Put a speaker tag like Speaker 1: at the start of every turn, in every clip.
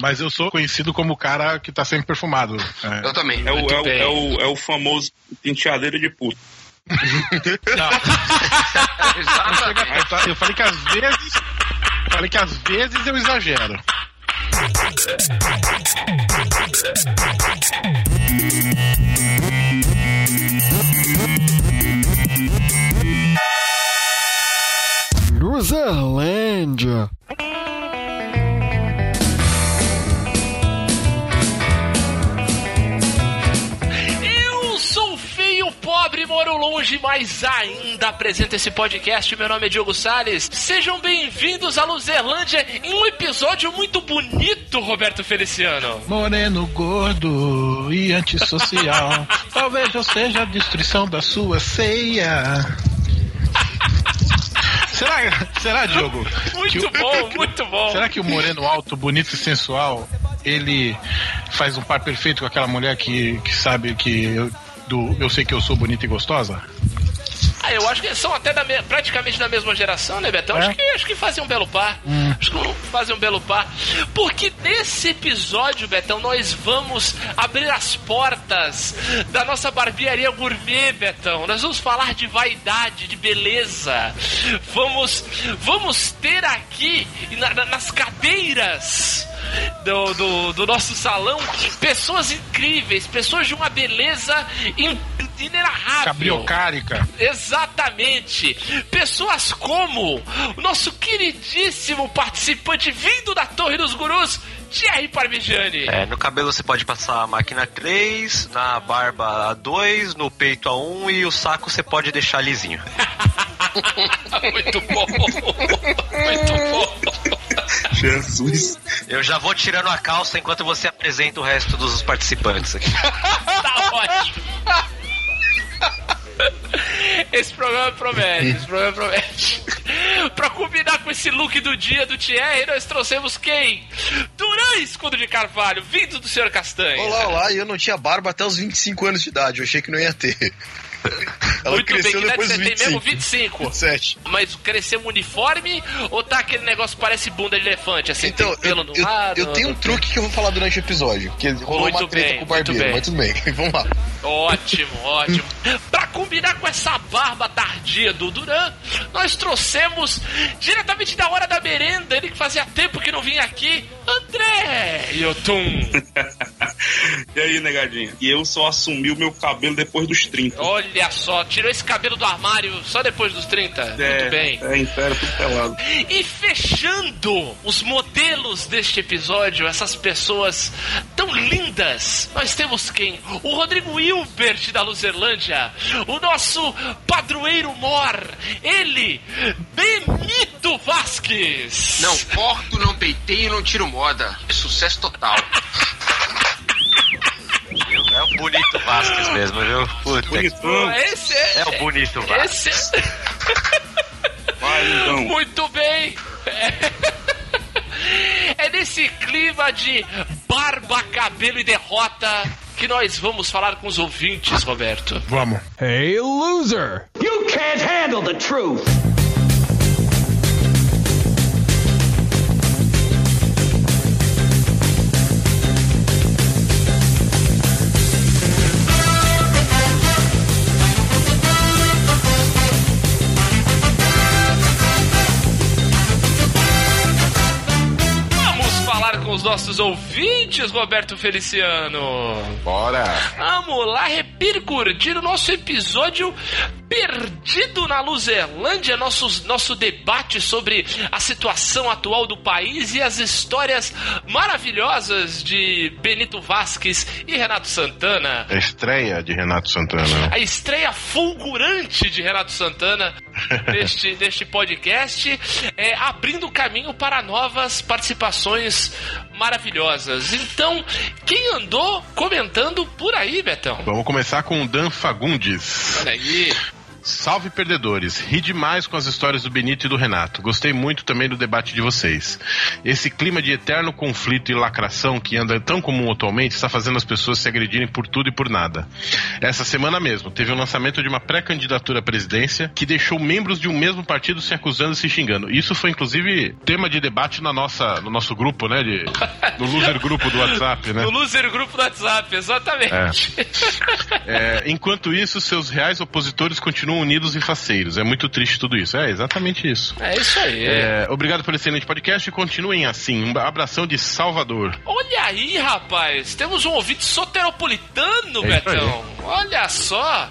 Speaker 1: Mas eu sou conhecido como o cara que tá sempre perfumado. É.
Speaker 2: Eu também.
Speaker 3: É o, é, o, é, o, é o famoso penteadeiro de puto.
Speaker 1: Eu falei que às vezes. Falei que às vezes eu exagero.
Speaker 4: Luzerlândia.
Speaker 5: Moro longe, mas ainda apresento esse podcast. Meu nome é Diogo Salles. Sejam bem-vindos à Luzerlândia em um episódio muito bonito, Roberto Feliciano.
Speaker 1: Moreno gordo e antissocial. Talvez eu seja a destruição da sua ceia. será, será, Diogo?
Speaker 5: Muito bom, muito bom.
Speaker 1: Será que o moreno alto, bonito e sensual, ele faz um par perfeito com aquela mulher que, que sabe que do, eu sei que eu sou bonita e gostosa?
Speaker 5: Ah, eu acho que são até da me- praticamente da mesma geração, né, Betão?
Speaker 1: É?
Speaker 5: Acho, que, acho que fazem um belo par. Acho que fazem um belo par. Porque nesse episódio, Betão, nós vamos abrir as portas da nossa barbearia gourmet, Betão. Nós vamos falar de vaidade, de beleza. Vamos, vamos ter aqui na- na- nas cadeiras do, do, do nosso salão pessoas incríveis, pessoas de uma beleza in- inenarrável.
Speaker 1: Cabriocárica.
Speaker 5: Exatamente. Pessoas como o nosso queridíssimo participante vindo da Torre dos Gurus, Thierry Parmigiani.
Speaker 6: É, no cabelo você pode passar a máquina 3, na barba a 2, no peito a 1 e o saco você pode deixar lisinho.
Speaker 5: Muito bom. Muito bom.
Speaker 3: Jesus.
Speaker 6: Eu já vou tirando a calça enquanto você apresenta o resto dos participantes aqui.
Speaker 5: Tá ótimo. Esse programa promete, esse programa promete. pra combinar com esse look do dia do Thierry, nós trouxemos quem? Duran Escudo de Carvalho, vindo do Sr. Castanha.
Speaker 7: Olá, olá, e eu não tinha barba até os 25 anos de idade, eu achei que não ia ter. Ela
Speaker 5: Muito bem,
Speaker 7: cresceu
Speaker 5: que idade você
Speaker 7: dos
Speaker 5: tem mesmo?
Speaker 7: 25.
Speaker 5: 25.
Speaker 7: 27.
Speaker 5: Mas cresceu um uniforme ou tá aquele negócio que parece bunda de elefante, assim,
Speaker 7: Então,
Speaker 5: tem pelo
Speaker 7: eu,
Speaker 5: no lado?
Speaker 7: eu tenho um truque que eu vou falar durante o episódio, que rolou
Speaker 5: Muito
Speaker 7: uma treta
Speaker 5: bem,
Speaker 7: com o barbeiro,
Speaker 5: muito
Speaker 7: mas tudo bem, vamos lá.
Speaker 5: Ótimo, ótimo. pra combinar com essa barba tardia do Duran, nós trouxemos diretamente da hora da merenda, ele que fazia tempo que não vinha aqui, André Yotun.
Speaker 3: e aí, negadinha? E eu só assumi o meu cabelo depois dos 30.
Speaker 5: Olha só, tirou esse cabelo do armário só depois dos 30. Muito bem.
Speaker 3: É, inteiro, tudo pelado.
Speaker 5: E fechando os modelos deste episódio, essas pessoas tão lindas, nós temos quem? O Rodrigo Hilbert da Luzerlândia, o nosso padroeiro mor, ele, Benito Vasques.
Speaker 2: Não corto, não peiteio, não tiro moda. É sucesso total.
Speaker 6: É o bonito Vasquez mesmo, viu? Puta que...
Speaker 3: Bonitão.
Speaker 5: Esse é,
Speaker 6: É o bonito Vasquez.
Speaker 5: esse é...
Speaker 3: Vai, então.
Speaker 5: Muito bem. É nesse clima de barba, cabelo e derrota que nós vamos falar com os ouvintes, Roberto.
Speaker 1: Vamos.
Speaker 4: Hey, loser!
Speaker 8: You can't handle the truth.
Speaker 5: Nossos ouvintes, Roberto Feliciano.
Speaker 1: Bora.
Speaker 5: Vamos lá repercutir o nosso episódio Perdido na Luzerlândia, nosso, nosso debate sobre a situação atual do país e as histórias maravilhosas de Benito Vasques e Renato Santana.
Speaker 1: A estreia de Renato Santana.
Speaker 5: A estreia fulgurante de Renato Santana neste, neste podcast, é, abrindo caminho para novas participações maravilhosas. Então, quem andou comentando por aí, Betão?
Speaker 1: Vamos começar com o Dan Fagundes.
Speaker 5: Olha aí.
Speaker 9: Salve perdedores. Ri demais com as histórias do Benito e do Renato. Gostei muito também do debate de vocês. Esse clima de eterno conflito e lacração que anda tão comum atualmente está fazendo as pessoas se agredirem por tudo e por nada. Essa semana mesmo, teve o lançamento de uma pré-candidatura à presidência que deixou membros de um mesmo partido se acusando e se xingando. Isso foi, inclusive, tema de debate na nossa, no nosso grupo, né? De, no loser grupo do WhatsApp, né?
Speaker 5: No loser grupo do WhatsApp, exatamente.
Speaker 9: É, enquanto isso, seus reais opositores continuam unidos e faceiros. É muito triste tudo isso. É exatamente isso.
Speaker 5: É isso aí.
Speaker 9: É, obrigado pelo excelente podcast e continuem assim. Um abração de Salvador.
Speaker 5: Olha aí, rapaz. Temos um ouvinte soteropolitano,
Speaker 9: É
Speaker 5: Betão. Olha só.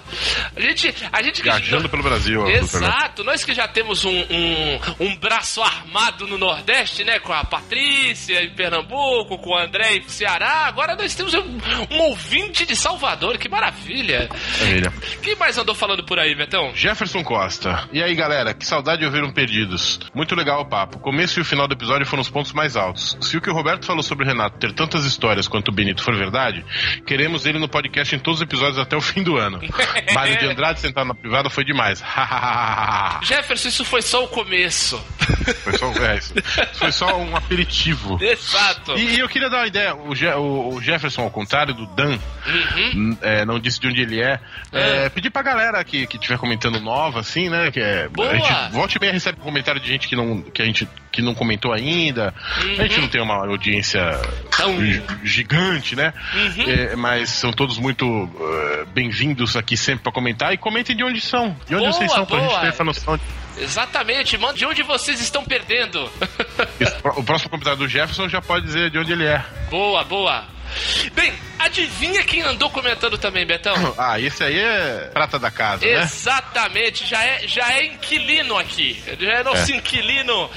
Speaker 5: A gente. A gente que-
Speaker 9: Viajando pelo Brasil.
Speaker 5: Exato, nós que já temos um, um, um braço armado no Nordeste, né? Com a Patrícia em Pernambuco, com o André em Ceará. Agora nós temos um, um ouvinte de Salvador, que maravilha.
Speaker 9: Maravilha.
Speaker 5: Quem mais andou falando por aí, Betão?
Speaker 9: Jefferson Costa. E aí, galera, que saudade de ouvir um Perdidos. Muito legal o papo. O começo e o final do episódio foram os pontos mais altos. Se o que o Roberto falou sobre o Renato ter tantas histórias quanto o Benito for verdade, queremos ele no podcast em todos os episódios até o fim do ano. Mário de Andrade sentado na privada foi demais.
Speaker 5: Jefferson, isso foi só o começo.
Speaker 9: foi, só, é, isso foi só um aperitivo.
Speaker 5: Exato.
Speaker 9: E, e eu queria dar uma ideia. O, Je- o- o Jefferson, ao contrário do Dan, n- é, não disse de onde ele é. é, pedir pra galera que, que tiver comentando nova, assim, né? Que é,
Speaker 5: Boa.
Speaker 9: a gente volta e meia recebe comentário de gente que não, que a gente que não comentou ainda. A gente não tem uma audiência
Speaker 5: Tão-
Speaker 9: gi- gigante, né? É, mas são todos muito eh, bem-vindos aqui sempre pra comentar. E comentem de onde são. De onde
Speaker 5: Boa,
Speaker 9: vocês são, pra
Speaker 5: boa.
Speaker 9: gente ter essa noção.
Speaker 5: Exatamente, mano. De onde vocês estão perdendo?
Speaker 9: O próximo comentário do Jefferson já pode dizer de onde ele é.
Speaker 5: boa, boa. Bem, adivinha quem andou comentando também, Betão?
Speaker 9: Ah, esse aí é prata da casa, né?
Speaker 5: Exatamente, já é, já é inquilino aqui. Já é nosso
Speaker 9: É.
Speaker 5: inquilino.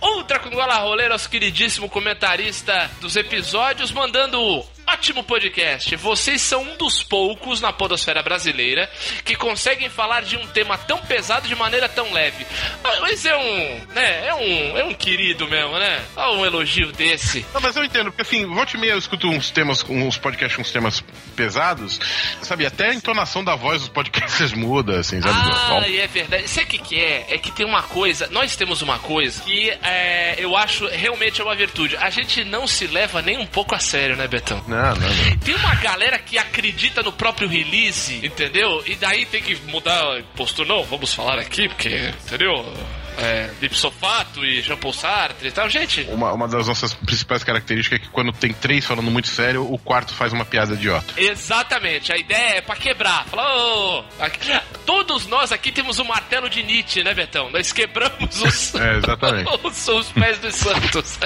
Speaker 5: Outra com gola roleira, nosso queridíssimo comentarista dos episódios, mandando o ótimo podcast. Vocês são um dos poucos na podosfera brasileira que conseguem falar de um tema tão pesado de maneira tão leve. Ah, Mas é um, né, é um, é um querido mesmo, né? Olha um elogio desse.
Speaker 9: Não, mas eu entendo, porque assim, volta e meia eu escuto uns temas, uns podcasts com uns temas pesados, sabe? Até a entonação da voz dos podcasts muda, assim, sabe?
Speaker 5: Ah, e é verdade. Sabe o que, que é? É que tem uma coisa. Nós temos uma coisa que é, eu acho realmente é uma virtude. A gente não se leva nem um pouco a sério, né, Betão?
Speaker 9: Não, não, não.
Speaker 5: Tem uma galera que acredita no próprio release, entendeu? E daí tem que mudar postura. Não, vamos falar aqui, porque, entendeu? É, Lipsofato e Jean Paul Sartre e tal. Gente,
Speaker 9: Uma, uma das nossas principais características é que quando tem três falando muito sério, o quarto faz uma piada idiota.
Speaker 5: Exatamente, a ideia é pra quebrar. Aqui- todos nós aqui temos o martelo de Nietzsche, né, Betão? Nós quebramos os,
Speaker 9: É, exatamente.
Speaker 5: os, os pés dos santos.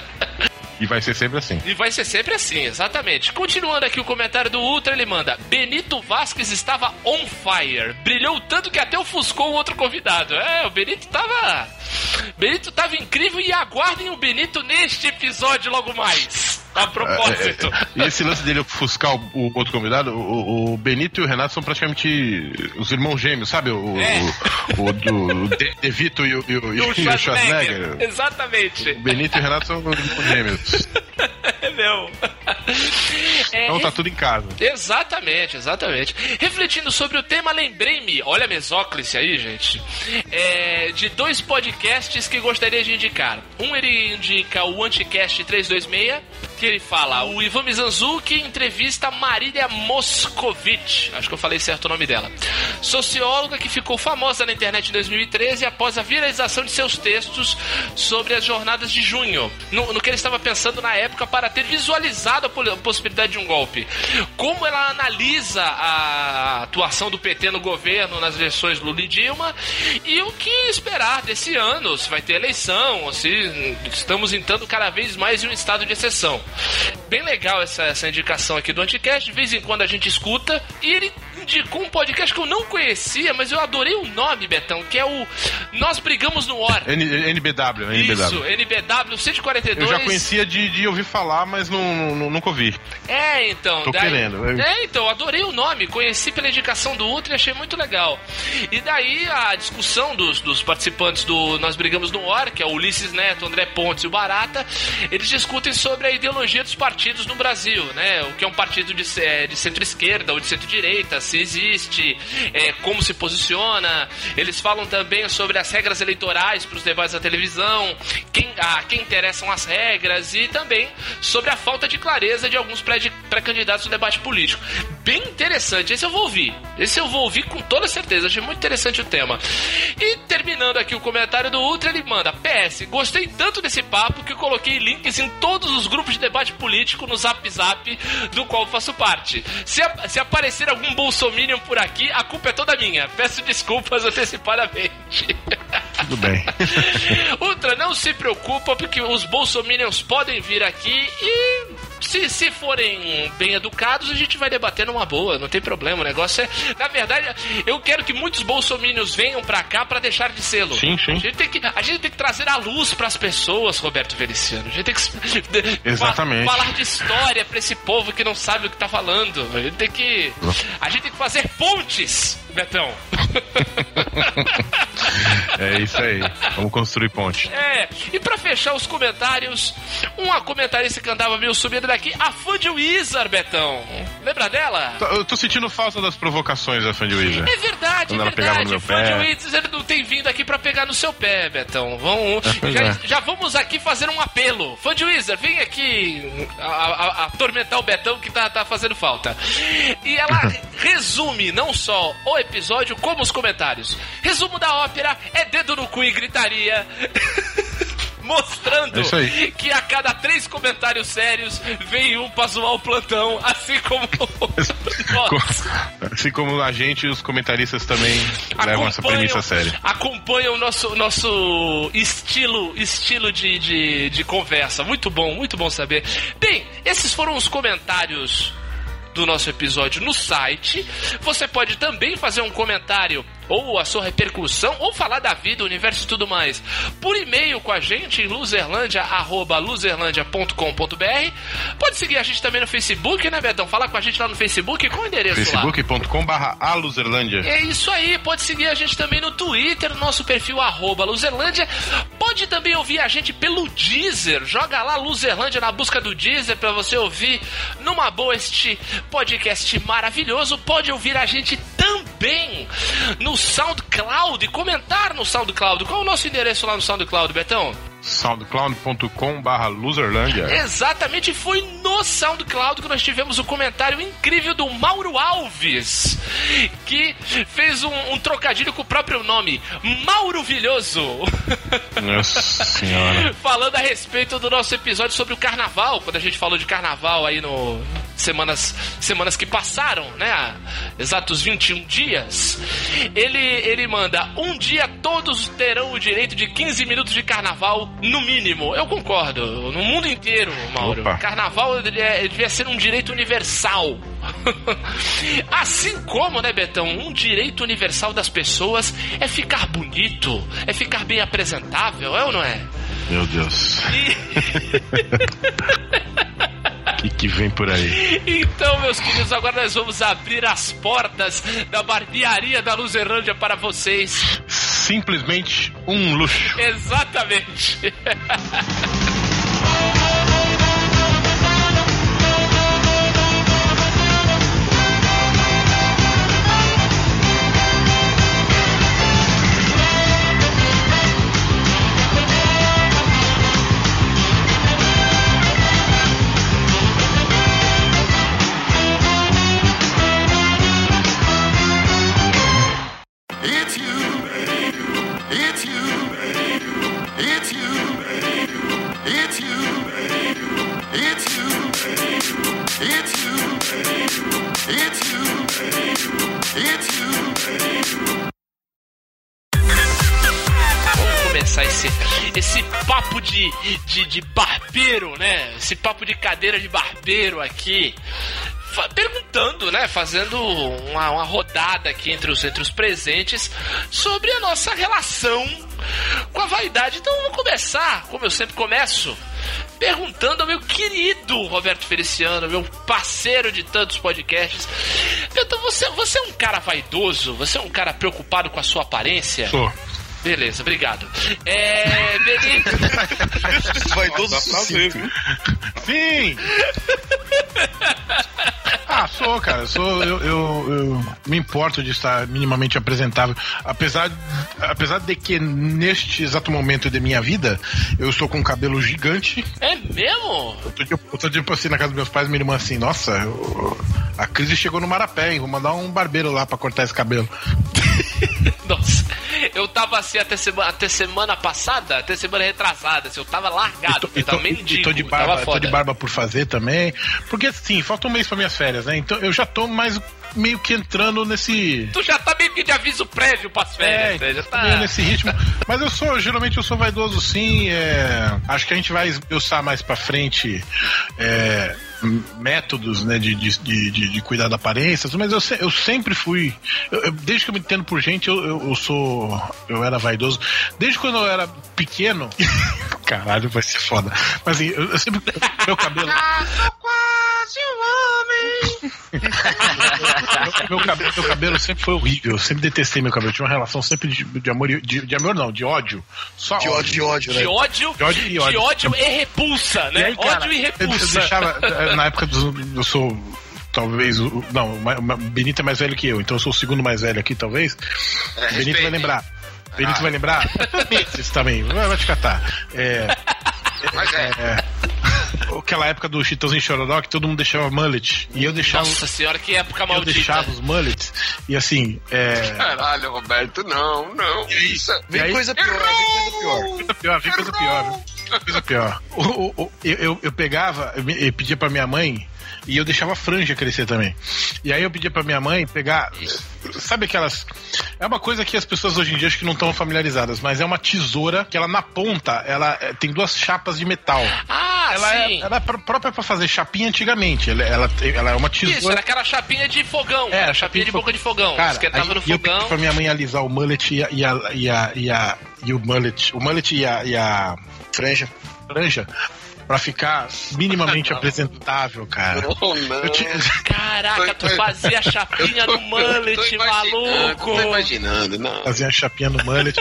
Speaker 9: E vai ser sempre assim.
Speaker 5: E vai ser sempre assim, exatamente. Continuando aqui o comentário do Ultra, ele manda: Benito Vasquez estava on fire. Brilhou tanto que até ofuscou o outro convidado. É, o Benito tava. Benito tava incrível e aguardem o Benito neste episódio logo mais. A propósito.
Speaker 9: É, é, e esse lance dele ofuscar o, o outro convidado, o, o Benito e o Renato são praticamente os irmãos gêmeos, sabe? O,
Speaker 5: É.
Speaker 9: o, o do De, De Vito e o, e o,
Speaker 5: E o Schwarzenegger. Exatamente.
Speaker 9: O Benito e o Renato são os irmãos gêmeos.
Speaker 5: É meu. É,
Speaker 9: Então tá tudo em casa.
Speaker 5: Exatamente, exatamente. Refletindo sobre o tema, lembrei-me, olha a mesóclise aí, gente, é, de dois podcasts que gostaria de indicar. Um ele indica o Anticast 326, que ele fala, o Ivan Mizanzuki entrevista Marília Moscovitch, acho que eu falei certo o nome dela, socióloga que ficou famosa na internet em 2013 após a viralização de seus textos sobre as jornadas de junho, no, no que ele estava pensando na época para ter visualizado a po- a possibilidade de um golpe. Como ela analisa a atuação do PT no governo nas eleições Lula e Dilma e o que esperar desse ano, se vai ter eleição, se estamos entrando cada vez mais em um estado de exceção. Bem legal essa, essa indicação aqui do Anticast, de vez em quando a gente escuta, e ele indicou um podcast que eu não conhecia, mas eu adorei o nome, Betão, que é o Nós Brigamos no War.
Speaker 9: N, NBW, NBW.
Speaker 5: Isso, NBW 142.
Speaker 9: Eu já conhecia de, de ouvir falar, mas não, não- nunca ouvi.
Speaker 5: É, então.
Speaker 9: Tô querendo, eu-
Speaker 5: É, então, adorei o nome. Conheci pela indicação do Ultra e achei muito legal. E daí a discussão dos, dos participantes do Nós Brigamos no War, que é o Ulisses Neto, André Pontes e o Barata, eles discutem sobre a ideologia dos partidos no Brasil, né? O que é um partido de, ce- de centro-esquerda ou de centro-direita, se existe, é, como se posiciona. Eles falam também sobre as regras eleitorais para os debates da televisão, quem, a quem interessam as regras e também sobre a falta de clareza de alguns pré- pré-candidatos no debate político. Bem interessante, esse eu vou ouvir. Esse eu vou ouvir com toda certeza, achei muito interessante o tema. E terminando aqui o comentário do Ultra, ele manda: PS, gostei tanto desse papo que coloquei links em todos os grupos de debate político no Zap Zap, do qual faço parte. Se, se aparecer algum bolsominion por aqui, a culpa é toda minha. Peço desculpas antecipadamente.
Speaker 1: Tudo bem.
Speaker 5: Ultra, não se preocupa, porque os bolsominions podem vir aqui e se, se forem bem educados, a gente vai debater numa boa, não tem problema. O negócio é. Na verdade, eu quero que muitos bolsominions venham pra cá pra deixar de sê-lo.
Speaker 1: Sim, sim.
Speaker 5: A gente, tem que, a gente tem que trazer a luz pras pessoas, Roberto Feliciano. A gente tem que
Speaker 1: Exatamente.
Speaker 5: falar de história pra esse povo que não sabe o que tá falando. A gente tem que. A gente tem que fazer pontes, Betão.
Speaker 1: É isso aí. Vamos construir ponte.
Speaker 5: É, e pra fechar os comentários, uma comentarista que andava meio subindo daqui, a fã de Wizard, Betão. Lembra dela?
Speaker 1: Eu tô sentindo falta das provocações da fã de Weezer.
Speaker 5: É verdade,
Speaker 1: Quando
Speaker 5: é verdade. de. Wizard não tem vindo aqui pra pegar no seu pé, Betão. Vamos,
Speaker 1: pois
Speaker 5: já,
Speaker 1: é.
Speaker 5: já vamos aqui fazer um apelo. Fã de Wizard, vem aqui a- a- a- atormentar o Betão que tá, tá fazendo falta. E ela resume não só o episódio, como os comentários. Resumo da ópera é dedo no cu e gritaria. Mostrando
Speaker 1: É
Speaker 5: que a cada três comentários sérios vem um pra zoar o plantão, assim como.
Speaker 1: Assim como a gente e os comentaristas também levam essa premissa a sério.
Speaker 5: Acompanham o nosso, nosso estilo, estilo de, de, de conversa. Muito bom, muito bom saber. Bem, esses foram os comentários do nosso episódio no site. Você pode também fazer um comentário ou a sua repercussão, ou falar da vida, universo e tudo mais, por e-mail com a gente em luzerlandia.com.br. Pode seguir a gente também no Facebook, né, Betão? Falar com a gente lá no Facebook. Qual o endereço lá?
Speaker 1: facebook.com barra aluzerlândia.
Speaker 5: É isso aí, pode seguir a gente também no Twitter, no nosso perfil arroba Luzerlândia. Pode também ouvir a gente pelo Deezer. Joga lá Luzerlândia na busca do Deezer para você ouvir numa boa este podcast maravilhoso. Pode ouvir a gente também no SoundCloud comentar no SoundCloud. Qual é o nosso endereço lá no SoundCloud, Betão?
Speaker 1: soundcloud.com barra loserlândia.
Speaker 5: Exatamente, foi no SoundCloud que nós tivemos o comentário incrível do Mauro Alves, que fez um, um trocadilho com o próprio nome, Mauro Vilhoso,
Speaker 1: Nossa senhora.
Speaker 5: falando a respeito do nosso episódio sobre o carnaval, quando a gente falou de carnaval aí no semanas semanas que passaram, né? Exatos 21 dias. Ele ele manda: "Um dia todos terão o direito de 15 minutos de carnaval no mínimo". Eu concordo. No mundo inteiro, Mauro.
Speaker 1: Opa.
Speaker 5: Carnaval ele é- ele devia ser um direito universal. assim como, né, Betão, um direito universal das pessoas é ficar bonito, é ficar bem apresentável, é ou não é?
Speaker 1: Meu Deus. O que, que vem por aí?
Speaker 5: Então, meus queridos, agora nós vamos abrir as portas da barbearia da Luzerlândia para vocês.
Speaker 1: Simplesmente um luxo.
Speaker 5: Exatamente. de, barbeiro, né? Esse papo de cadeira de barbeiro aqui. Perguntando, né? Fazendo uma, uma rodada aqui entre os, entre os presentes sobre a nossa relação com a vaidade. Então vamos começar, como eu sempre começo, perguntando ao meu querido Roberto Feliciano, meu parceiro de tantos podcasts. Então você, você é um cara vaidoso? Você é um cara preocupado com a sua aparência?
Speaker 1: Sou.
Speaker 5: Beleza, obrigado. É. Beleza.
Speaker 7: Vai todo
Speaker 3: pra
Speaker 7: ver,
Speaker 3: viu?
Speaker 1: Fim! Ah, sou, cara. Eu, sou, eu, eu, eu me importo de estar minimamente apresentável. Apesar, apesar de que neste exato momento de minha vida, eu estou com um cabelo gigante.
Speaker 5: É mesmo?
Speaker 1: Eu tô, eu tô tipo assim na casa dos meus pais, minha irmã assim, nossa, eu- a crise chegou no Marapé, hein? Vou mandar um barbeiro lá pra cortar esse cabelo.
Speaker 5: Nossa, eu tava assim até semana, até semana passada, até semana retrasada, assim, eu tava largado, eu
Speaker 1: tô,
Speaker 5: tava
Speaker 1: e
Speaker 5: mendigo,
Speaker 1: tô de barba, tô de barba por fazer também. Porque assim, falta um mês pra minhas férias, né? Então eu já tô mais meio que entrando nesse.
Speaker 5: Tu já tá meio que de aviso prévio pras férias, né? já tá...
Speaker 1: meio nesse ritmo. Mas eu sou, geralmente eu sou vaidoso sim. é, Acho que a gente vai esmiuçar mais pra frente é, métodos né, de, de, de, de- de cuidar da aparência, mas eu, se- eu sempre fui. eu- eu- desde que eu me entendo por gente, eu, eu, eu sou. Eu era vaidoso. Desde quando eu era pequeno. Caralho, vai ser foda. Mas assim, eu, eu sempre. Meu cabelo.
Speaker 2: Quase um homem.
Speaker 1: meu, meu cabelo, meu cabelo sempre foi horrível. Eu sempre detestei meu cabelo. Eu tinha uma relação sempre de, de amor e- de, de amor, não, de ódio. Só
Speaker 7: De ódio, de ódio, né?
Speaker 5: De ódio,
Speaker 1: De ódio e ódio.
Speaker 5: de ódio e repulsa,
Speaker 1: E
Speaker 5: né?
Speaker 1: aí, cara,
Speaker 5: ódio e
Speaker 1: eu- Eu,
Speaker 5: repulsa.
Speaker 1: deixava, na época dos. Eu sou. Talvez. o- Não, o Benito é mais velho que eu, então eu sou o segundo mais velho aqui, talvez.
Speaker 2: É,
Speaker 1: Benito
Speaker 2: respeite.
Speaker 1: vai lembrar. Benito
Speaker 2: Ah.
Speaker 1: vai lembrar? Esses também. Vai vai te catar. É.
Speaker 2: Mas é.
Speaker 1: é, aquela época do Chitãozinho Chororó que todo mundo deixava mullet. E eu deixava.
Speaker 5: Nossa senhora, que época
Speaker 1: eu
Speaker 5: maldita.
Speaker 1: deixava os mullets. E assim. É,
Speaker 2: Caralho, Roberto, não, não. Isso.
Speaker 1: E
Speaker 7: Vem
Speaker 1: aí-
Speaker 7: coisa pior, vem coisa pior.
Speaker 1: Coisa pior, vem coisa pior. Coisa pior. O- o- o- eu, eu, eu pegava, eu, eu pedia pra minha mãe e eu deixava a franja crescer também. E aí eu pedia pra minha mãe pegar. Sabe aquelas. É uma coisa que as pessoas hoje em dia acho que não estão familiarizadas, mas é uma tesoura que ela na ponta ela é, tem duas chapas de metal.
Speaker 5: Ah,
Speaker 1: Ela é,
Speaker 5: sim.
Speaker 1: ela é pró- própria pra fazer chapinha antigamente. Ela, ela, ela é uma tesoura.
Speaker 5: Isso, era aquela chapinha de fogão.
Speaker 1: É,
Speaker 5: É, chapinha de
Speaker 1: fo-
Speaker 5: boca de fogão.
Speaker 1: Cara,
Speaker 5: Esquentava
Speaker 1: aí
Speaker 5: no
Speaker 1: eu pedi
Speaker 5: fogão.
Speaker 1: pra minha mãe alisar o mullet e a, e a, e a, e a- e o mullet. O mullet e a, e a
Speaker 7: Franja.
Speaker 1: franja pra ficar minimamente apresentável, cara.
Speaker 2: Não,
Speaker 1: tinha-
Speaker 5: Caraca, tu fazia chapinha no mullet, maluco.
Speaker 2: Tô imaginando, não.
Speaker 1: Fazia uma chapinha no mullet.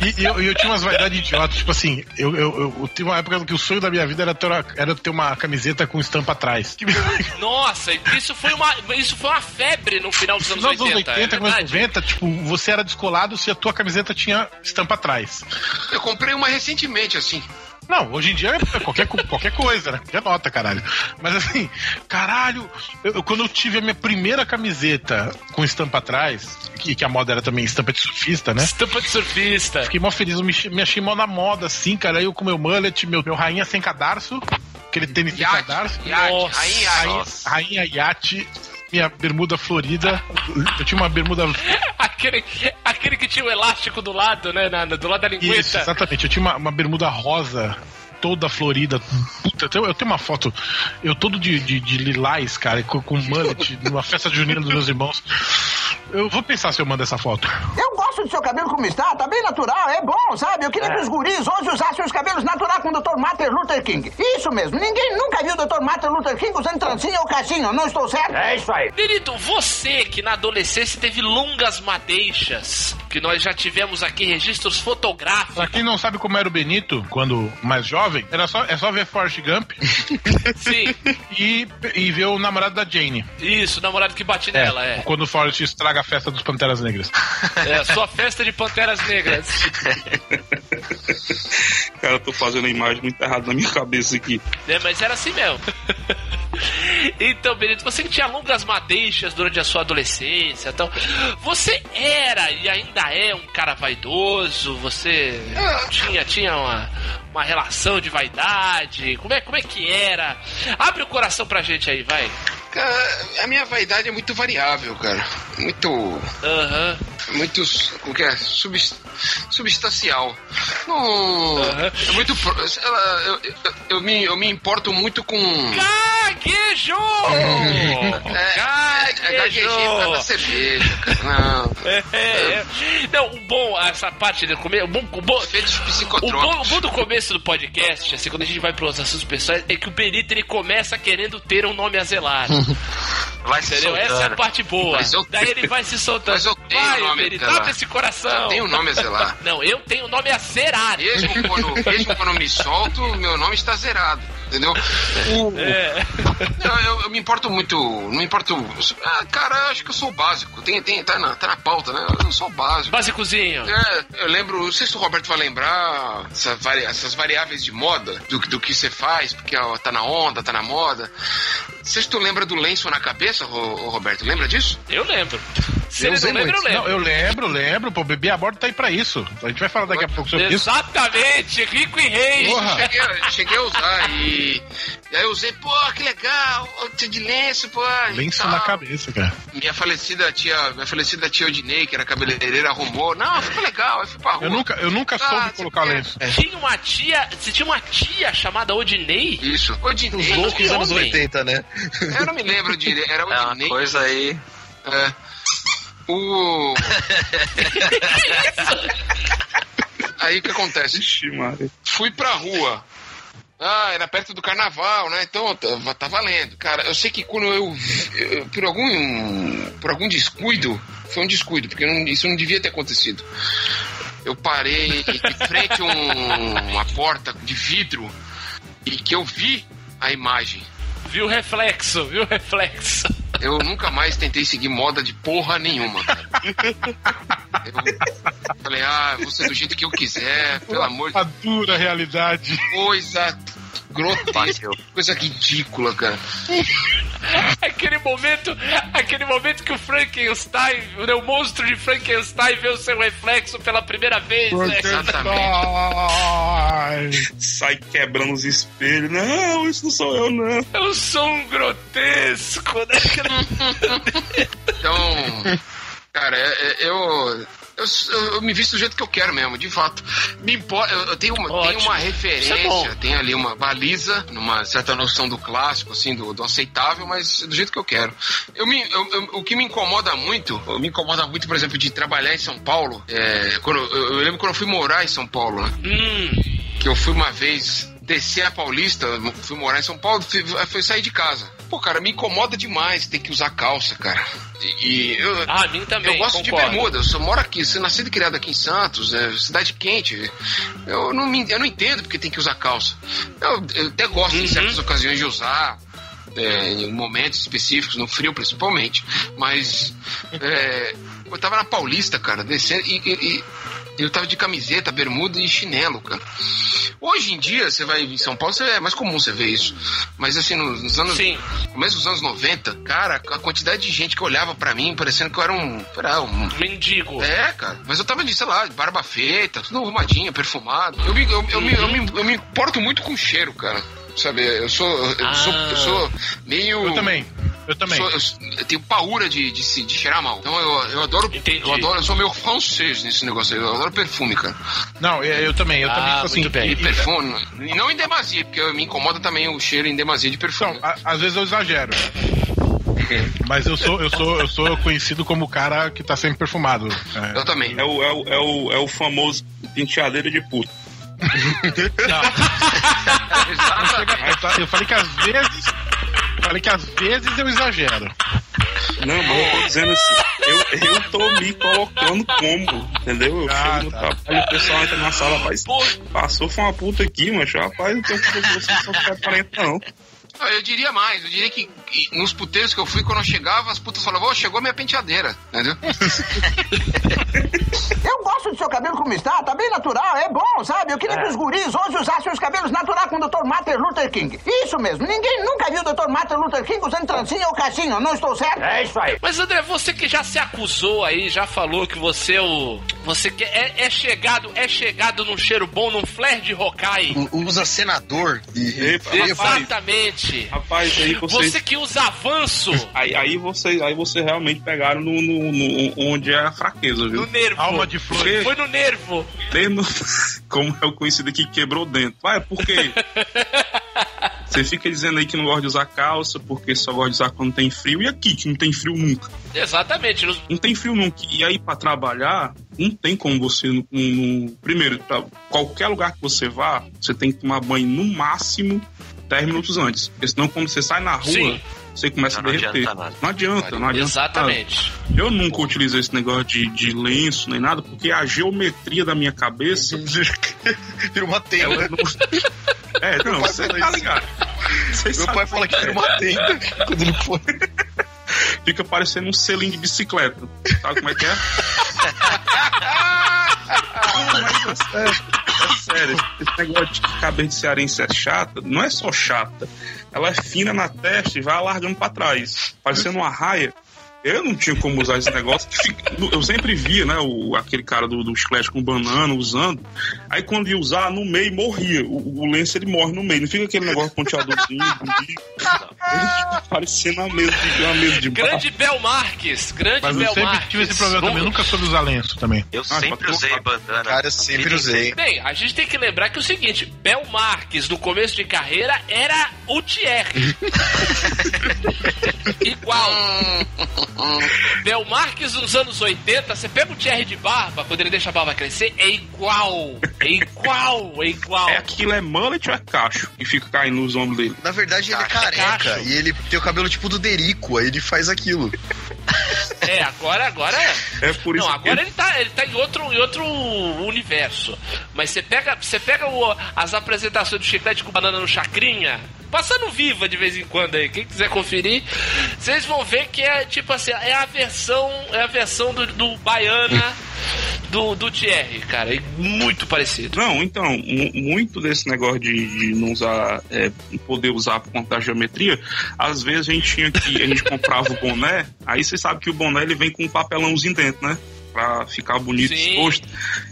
Speaker 1: E, e eu, e eu tinha umas vaidades idiotas. Tipo assim, eu, eu, eu, eu tive uma época que o sonho da minha vida era ter uma, era ter uma camiseta com estampa atrás.
Speaker 5: Nossa, isso foi uma, isso foi uma febre no final dos anos
Speaker 1: Nos anos
Speaker 5: 80.
Speaker 1: 80,
Speaker 5: é
Speaker 1: anos
Speaker 5: verdade.
Speaker 1: 90, tipo, você era descolado se a tua camiseta tinha estampa atrás.
Speaker 2: Eu comprei uma recentemente, assim.
Speaker 1: Não, hoje em dia é qualquer, qualquer coisa, né? Qualquer nota, caralho. Mas assim, caralho, eu, quando eu tive a minha primeira camiseta com estampa atrás, que, que a moda era também estampa de surfista, né?
Speaker 5: Estampa de surfista.
Speaker 1: Fiquei mó feliz, eu me, me achei mó na moda, assim, cara. Aí eu com meu mullet, meu, meu rainha sem cadarço, aquele tênis sem
Speaker 2: Iate,
Speaker 1: cadarço.
Speaker 5: Nossa.
Speaker 2: aí, aí.
Speaker 1: Rainha, rainha iate, minha bermuda florida. Eu tinha uma bermuda.
Speaker 5: Aquele, aquele que tinha o elástico do lado, né? na- do lado da
Speaker 1: Isso,
Speaker 5: linguiça.
Speaker 1: exatamente. Eu tinha uma, uma bermuda rosa. Toda florida. Puta, eu tenho, eu tenho uma foto. Eu todo de, de, de lilás, cara, com, com mullet, numa festa junina dos meus irmãos. Eu vou pensar se eu mando essa foto.
Speaker 8: Eu gosto do seu cabelo como está, tá bem natural, é bom, sabe? Eu queria que os guris hoje usassem os cabelos naturais com o Dr. Martin Luther King. Isso mesmo, ninguém nunca viu o Dr. Martin Luther King usando trancinha ou caixinha, não estou certo? É isso aí.
Speaker 5: Benito, você que na adolescência teve longas madeixas, que nós já tivemos aqui registros fotográficos.
Speaker 1: Pra quem não sabe como era o Benito, quando mais jovem, era só, é só ver Forrest Gump
Speaker 5: Sim,
Speaker 1: e, e ver o namorado da Jane.
Speaker 5: isso, o namorado que bate nela, é.
Speaker 1: Quando o Forrest estraga a festa dos Panteras Negras.
Speaker 5: É, sua festa de Panteras Negras.
Speaker 3: Cara, eu tô fazendo a imagem muito errada na minha cabeça aqui.
Speaker 5: É, mas era assim mesmo. Então, Benito, você que tinha longas madeixas durante a sua adolescência, então, você era e ainda é um cara vaidoso, você tinha, tinha uma, uma relação de vaidade, como é, como é que era? Abre o coração pra gente aí, vai.
Speaker 2: Cara, a minha vaidade é muito variável, cara. Muito.
Speaker 5: Aham.
Speaker 2: Muito. O que é? Subs, substancial. Não. É muito. lá, Eu, eu, eu me, eu me importo muito com.
Speaker 5: Gaguejou!
Speaker 2: É, é, gaguejei por causa da cerveja. Não.
Speaker 5: É, é. Não, o bom, essa parte do começo, o bom, o bom, o bom, o bom do começo do podcast, assim, quando a gente vai para os assuntos pessoais, é que o Benito ele começa querendo ter um nome a zelar.
Speaker 6: Vai se
Speaker 5: Entendeu? Essa é a parte boa.
Speaker 2: Eu-
Speaker 5: Daí ele vai se soltando.
Speaker 2: Mas eu tenho
Speaker 5: vai,
Speaker 2: nome zelar.
Speaker 5: abre esse coração.
Speaker 2: Tem um nome a zelar.
Speaker 5: Não, eu tenho nome a zerar.
Speaker 2: Mesmo quando, mesmo quando eu me solto, meu nome está zerado. Entendeu? O-
Speaker 5: É.
Speaker 2: Não, eu, eu me importo muito. Não me importo. Ah, cara, eu acho que eu sou o básico. Tem, tem, tá, na, tá na pauta, né? Eu sou o básico.
Speaker 5: Básicozinho.
Speaker 2: É, eu lembro, não sei se o Roberto vai lembrar essas, vari- essas variáveis de moda, do, que- do que você faz, porque ó, tá na onda, tá na moda. Não sei se tu lembra do lenço na cabeça, Roberto, lembra disso?
Speaker 5: Eu lembro. Se
Speaker 7: Eu
Speaker 5: ele não lembra, eu lembro.
Speaker 1: Não, eu lembro, lembro. Pô, bebê a bordo tá aí pra isso. A gente vai falar daqui a pouco sobre isso.
Speaker 5: Exatamente, rico e rei.
Speaker 1: Porra.
Speaker 2: Cheguei, a- cheguei a usar e, e aí eu usei, pô, que legal, de lenço, pô.
Speaker 1: Lenço na cabeça, cara.
Speaker 2: Minha falecida tia, minha falecida tia Odinei, que era cabeleireira, arrumou. Não, ficou legal, aí fui pra rua.
Speaker 1: Eu nunca, eu nunca
Speaker 2: Ah,
Speaker 1: soube colocar
Speaker 2: quer?
Speaker 1: lenço.
Speaker 5: Tinha uma tia. Você tinha uma tia chamada Odinei?
Speaker 2: Isso, Odinei.
Speaker 7: Os loucos anos
Speaker 5: homem.
Speaker 7: 80, né?
Speaker 2: Eu não me lembro direito, era
Speaker 6: É uma
Speaker 2: Odinei.
Speaker 6: coisa aí.
Speaker 2: É. O. Aí o que acontece?
Speaker 3: Ixi.
Speaker 2: Fui pra rua. Ah, era perto do carnaval, né? Então tá, tá valendo. Cara, eu sei que quando eu, eu- por algum por algum descuido, foi um descuido, porque não- isso não devia ter acontecido. Eu parei de frente a um- uma porta de vidro e que eu vi a imagem.
Speaker 5: Viu o reflexo, viu o reflexo.
Speaker 2: Eu nunca mais tentei seguir moda de porra nenhuma, cara. Eu falei, ah, vou ser do jeito que eu quiser, pelo amor de
Speaker 1: A dura realidade.
Speaker 2: coisa grotesca, coisa ridícula, cara.
Speaker 5: Aquele momento, aquele momento que o Frankenstein, o monstro de Frankenstein vê o seu reflexo pela primeira vez, né?
Speaker 2: Exatamente.
Speaker 1: Ai.
Speaker 3: Sai quebrando os espelhos. Não, isso não sou eu, não.
Speaker 5: É um som grotesco, né?
Speaker 2: Então, cara, é- é- eu, eu, eu me visto do jeito que eu quero mesmo, de fato. Me importa, eu, eu tenho uma, tenho uma
Speaker 5: é
Speaker 2: referência,
Speaker 5: bom.
Speaker 2: tenho ali uma baliza, numa certa noção do clássico, assim, do, do aceitável, mas do jeito que eu quero. Eu me, eu- eu- o que me incomoda muito, me incomoda muito, por exemplo, de trabalhar em São Paulo. É, quando, eu, eu lembro quando eu fui morar em São Paulo, né?
Speaker 5: Hum,
Speaker 2: que eu fui uma vez descer a Paulista, fui morar em São Paulo, fui, fui sair de casa. Pô, cara, me incomoda demais ter que usar calça, cara. E, e eu,
Speaker 5: ah, mim também,
Speaker 2: eu gosto
Speaker 5: concordo.
Speaker 2: de bermuda, eu só moro aqui, sou nascido e criado aqui em Santos, é, cidade quente. Eu não, me, eu não entendo porque tem que usar calça. Eu, eu até gosto
Speaker 5: Uhum.
Speaker 2: em certas ocasiões de usar. é, em momentos específicos, no frio principalmente. Mas é, eu tava na Paulista, cara, descendo e, e- e eu tava de camiseta, bermuda e chinelo, cara. Hoje em dia, você vai em São Paulo, você- é mais comum você ver isso. Mas assim, nos, nos anos.
Speaker 5: Sim.
Speaker 2: Começo dos anos 90, cara, a quantidade de gente que olhava pra mim, parecendo que eu era um. Era um
Speaker 5: Mendigo.
Speaker 2: é, cara. Mas eu tava de, sei lá, de barba feita, tudo arrumadinho, perfumado. Eu me, eu, eu me, eu, me, eu me importo muito com cheiro, cara. Sabe, eu sou. Eu,
Speaker 5: Ah.
Speaker 2: sou, eu sou meio.
Speaker 1: Eu também. Eu também.
Speaker 2: Sou- eu, eu tenho paura de, de, se- de cheirar mal. Então eu, eu adoro.
Speaker 5: Entendi.
Speaker 2: Eu adoro, eu sou meio francês nesse negócio aí. Eu adoro perfume, cara.
Speaker 1: Não, eu, eu também. Eu
Speaker 5: Ah,
Speaker 1: também tipo assim.
Speaker 5: muito bem.
Speaker 1: e-
Speaker 2: perfume. E não em demasia, porque me incomoda também o cheiro em demasia de perfume.
Speaker 1: Então, a- às vezes eu exagero. Mas eu sou, eu sou, eu sou conhecido como o cara que tá sempre perfumado. É.
Speaker 2: Eu também.
Speaker 3: É o, é o, é o, é o famoso penteadeira de puta.
Speaker 1: Ta- Eu falei que às vezes. Falei que às vezes eu exagero.
Speaker 3: Não, mas eu tô dizendo assim, eu, eu tô me colocando como, entendeu? Eu
Speaker 1: Ah,
Speaker 3: chego no
Speaker 1: tá.
Speaker 3: trabalho o pessoal entra na sala, rapaz, passou foi uma puta aqui, mas rapaz, não tem você não sou aparenta não.
Speaker 2: Eu diria mais, eu diria que nos puteiros que eu fui, quando eu chegava, as putas falavam, ô, chegou a minha penteadeira, entendeu?
Speaker 8: Eu gosto do seu cabelo como está, tá bem natural, é bom, sabe? Eu queria que os guris hoje usassem os cabelos naturais com o Dr. Martin Luther King. Isso mesmo, ninguém nunca viu o Dr. Martin Luther King usando trancinha ou caixinho, não estou certo? É isso aí.
Speaker 5: Mas André, você que já se acusou aí, já falou que você é o. Você que é, é chegado, é chegado num cheiro bom, num flare de Hokai.
Speaker 7: U- Usa senador e.
Speaker 3: Epa,
Speaker 7: e-
Speaker 3: rapaz, aí vocês...
Speaker 5: Você que usa avanço
Speaker 3: Aí, aí, você, aí você realmente pegaram no, no- no- onde é a fraqueza,
Speaker 5: no
Speaker 3: viu?
Speaker 5: nervo.
Speaker 1: Alma de flor.
Speaker 5: Foi no nervo.
Speaker 3: Tendo, como é o conhecido aqui, quebrou dentro. Vai, por quê? Você fica dizendo aí que não gosta de usar calça, porque só gosta de usar quando tem frio. E aqui, que não tem frio nunca.
Speaker 5: Exatamente.
Speaker 3: Não tem frio nunca. E aí, pra trabalhar, não tem como você. Não, não- primeiro, pra qualquer lugar que você vá, você tem que tomar banho no máximo 10 minutos antes. Porque senão, quando você sai na rua,
Speaker 5: Sim.
Speaker 3: você começa
Speaker 6: Não
Speaker 3: a derreter.
Speaker 6: adianta nada.
Speaker 3: Não adianta, não adianta.
Speaker 5: Exatamente.
Speaker 3: nada. Eu nunca utilizei esse negócio de, de lenço nem nada, porque a geometria da minha cabeça.
Speaker 7: Vira uma
Speaker 3: ela
Speaker 7: tela.
Speaker 3: não- É, não, você tá ligado. Vocês
Speaker 7: Meu pai fala que era uma tenda quando ele foi.
Speaker 3: Fica parecendo um selinho de bicicleta. Sabe como é que é? Não, é sério. É sério. Esse negócio de cabeça de cearense é chata, não é só chata. Ela é fina na testa e vai alargando pra trás. Parecendo uma raia. Eu não tinha como usar esse negócio. Eu sempre via, né, o, aquele cara do, do chiclete com banana usando. Aí quando ia usar, no meio morria. O, o lenço ele morre no meio. Não fica aquele negócio ponteadorzinho, bonito. Ele fica parecendo uma mesa de, uma mesa de bar.
Speaker 5: Grande Bel Marques, grande
Speaker 1: Mas eu
Speaker 5: Bel
Speaker 1: sempre
Speaker 5: Marques.
Speaker 1: tive esse problema também, eu nunca soube usar lenço também.
Speaker 6: Eu
Speaker 3: Ah,
Speaker 6: sempre usei
Speaker 3: colocar.
Speaker 6: bandana.
Speaker 7: Cara, eu sempre usei.
Speaker 5: Bem, a gente tem que lembrar que é o seguinte, Bel Marques, no começo de carreira, era o Thierry. Igual. Bel Marques nos anos 80, você pega o Thierry de barba, quando ele deixa a barba crescer, é igual. É igual, é igual.
Speaker 3: É aquilo é mullet ou é cacho que fica caindo nos ombros dele?
Speaker 7: Na verdade, ele é careca
Speaker 5: cacho.
Speaker 7: e ele tem o cabelo tipo do Derico, aí ele faz aquilo.
Speaker 5: É, agora, agora é.
Speaker 3: É por isso
Speaker 5: Não,
Speaker 3: que
Speaker 5: agora ele tá, ele tá em outro, em outro universo. Mas você pega, você pega o- as apresentações do Chiclete com Banana no Chacrinha, passando viva de vez em quando aí, quem quiser conferir, vocês vão ver que é tipo assim, é a versão, é a versão do, do Baiana do, do Thierry, cara, é muito parecido.
Speaker 3: Não, então, mu- muito desse negócio de, de não usar, é, poder usar por conta da geometria, às vezes a gente tinha que, a gente comprava o boné, aí você sabe que o boné ele vem com um papelãozinho dentro, né? Pra ficar bonito
Speaker 5: Sim.
Speaker 3: exposto.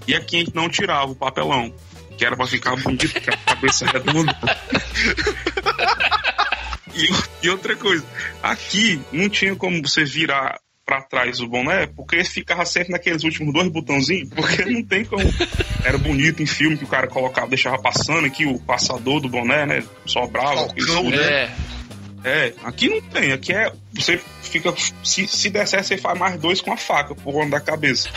Speaker 3: E aqui a gente não tirava o papelão, que era pra ficar bonito, porque a cabeça redonda. E, e outra coisa, aqui não tinha como você virar pra trás o boné, porque ficava sempre naqueles últimos dois botãozinhos, porque não tem como. Era bonito em filme que o cara colocava, deixava passando aqui o passador do boné, né? Sobrava.
Speaker 7: Falcão,
Speaker 3: isso,
Speaker 5: É,
Speaker 3: é, aqui não tem, aqui é. Você fica. Se, se der certo, você faz mais dois com a faca por onde da cabeça.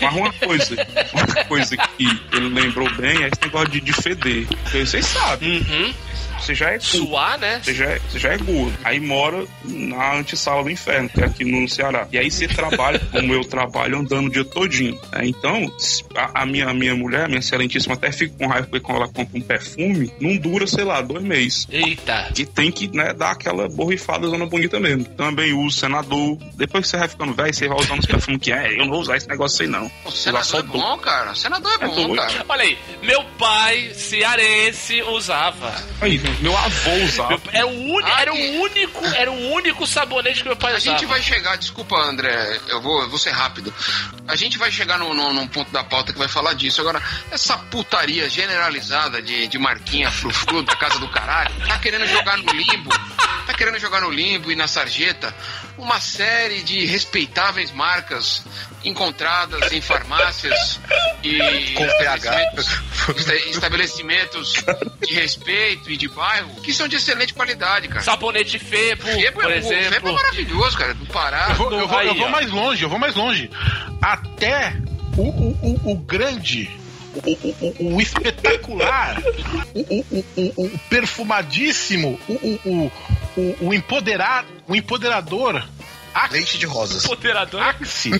Speaker 3: Mas uma coisa, uma coisa que ele lembrou bem é esse negócio de, de feder. Vocês sabem,
Speaker 5: uhum.
Speaker 3: Você já é gordo,
Speaker 5: suar, né?
Speaker 3: você já, é, você já é gordo. Aí mora na antessala do inferno, que é aqui no Ceará. E aí você trabalha, como eu trabalho, andando o dia todinho. né? Então, a, a minha, a minha mulher, a minha excelentíssima, até fica com raiva porque quando ela compra um perfume, não dura, sei lá, dois meses.
Speaker 5: Eita.
Speaker 3: Que tem que né, dar aquela borrifada zona bonita mesmo. Também uso senador. Depois que você vai ficando velho, você vai usando os perfumes que é, eu não vou usar esse negócio aí não.
Speaker 2: O senador é bom, cara. O senador é
Speaker 3: É
Speaker 2: bom,
Speaker 3: doido.
Speaker 2: cara.
Speaker 5: Olha aí, meu pai cearense usava.
Speaker 3: Aí, meu avô usava.
Speaker 5: Era o, uni-
Speaker 2: Ah,
Speaker 5: era o único, era o único sabonete que meu pai
Speaker 2: A
Speaker 5: usava.
Speaker 2: gente vai chegar, desculpa, André, eu vou, eu vou ser rápido. A gente vai chegar no, no- num ponto da pauta que vai falar disso. Agora, essa putaria generalizada de, de marquinha frufru da casa do caralho, tá querendo jogar no limbo, tá querendo jogar no limbo e na sarjeta uma série de respeitáveis marcas encontradas em farmácias e
Speaker 7: Com
Speaker 2: estabelecimentos- esta- estabelecimentos de respeito e de bairro que são de excelente qualidade, cara.
Speaker 5: Sabonete Febo,
Speaker 2: Febo
Speaker 5: por
Speaker 2: é, o Febo é
Speaker 5: exemplo.
Speaker 2: maravilhoso, cara, do Pará.
Speaker 1: Eu vou, eu vou- eu vou mais longe, eu vou mais longe. Até o, o, o, o grande, o, o, o, o espetacular, o, o, o, o, o perfumadíssimo, o, o, o, o, o empoderado, o empoderador
Speaker 7: Leite de rosas.
Speaker 5: Moderador.
Speaker 1: Axe,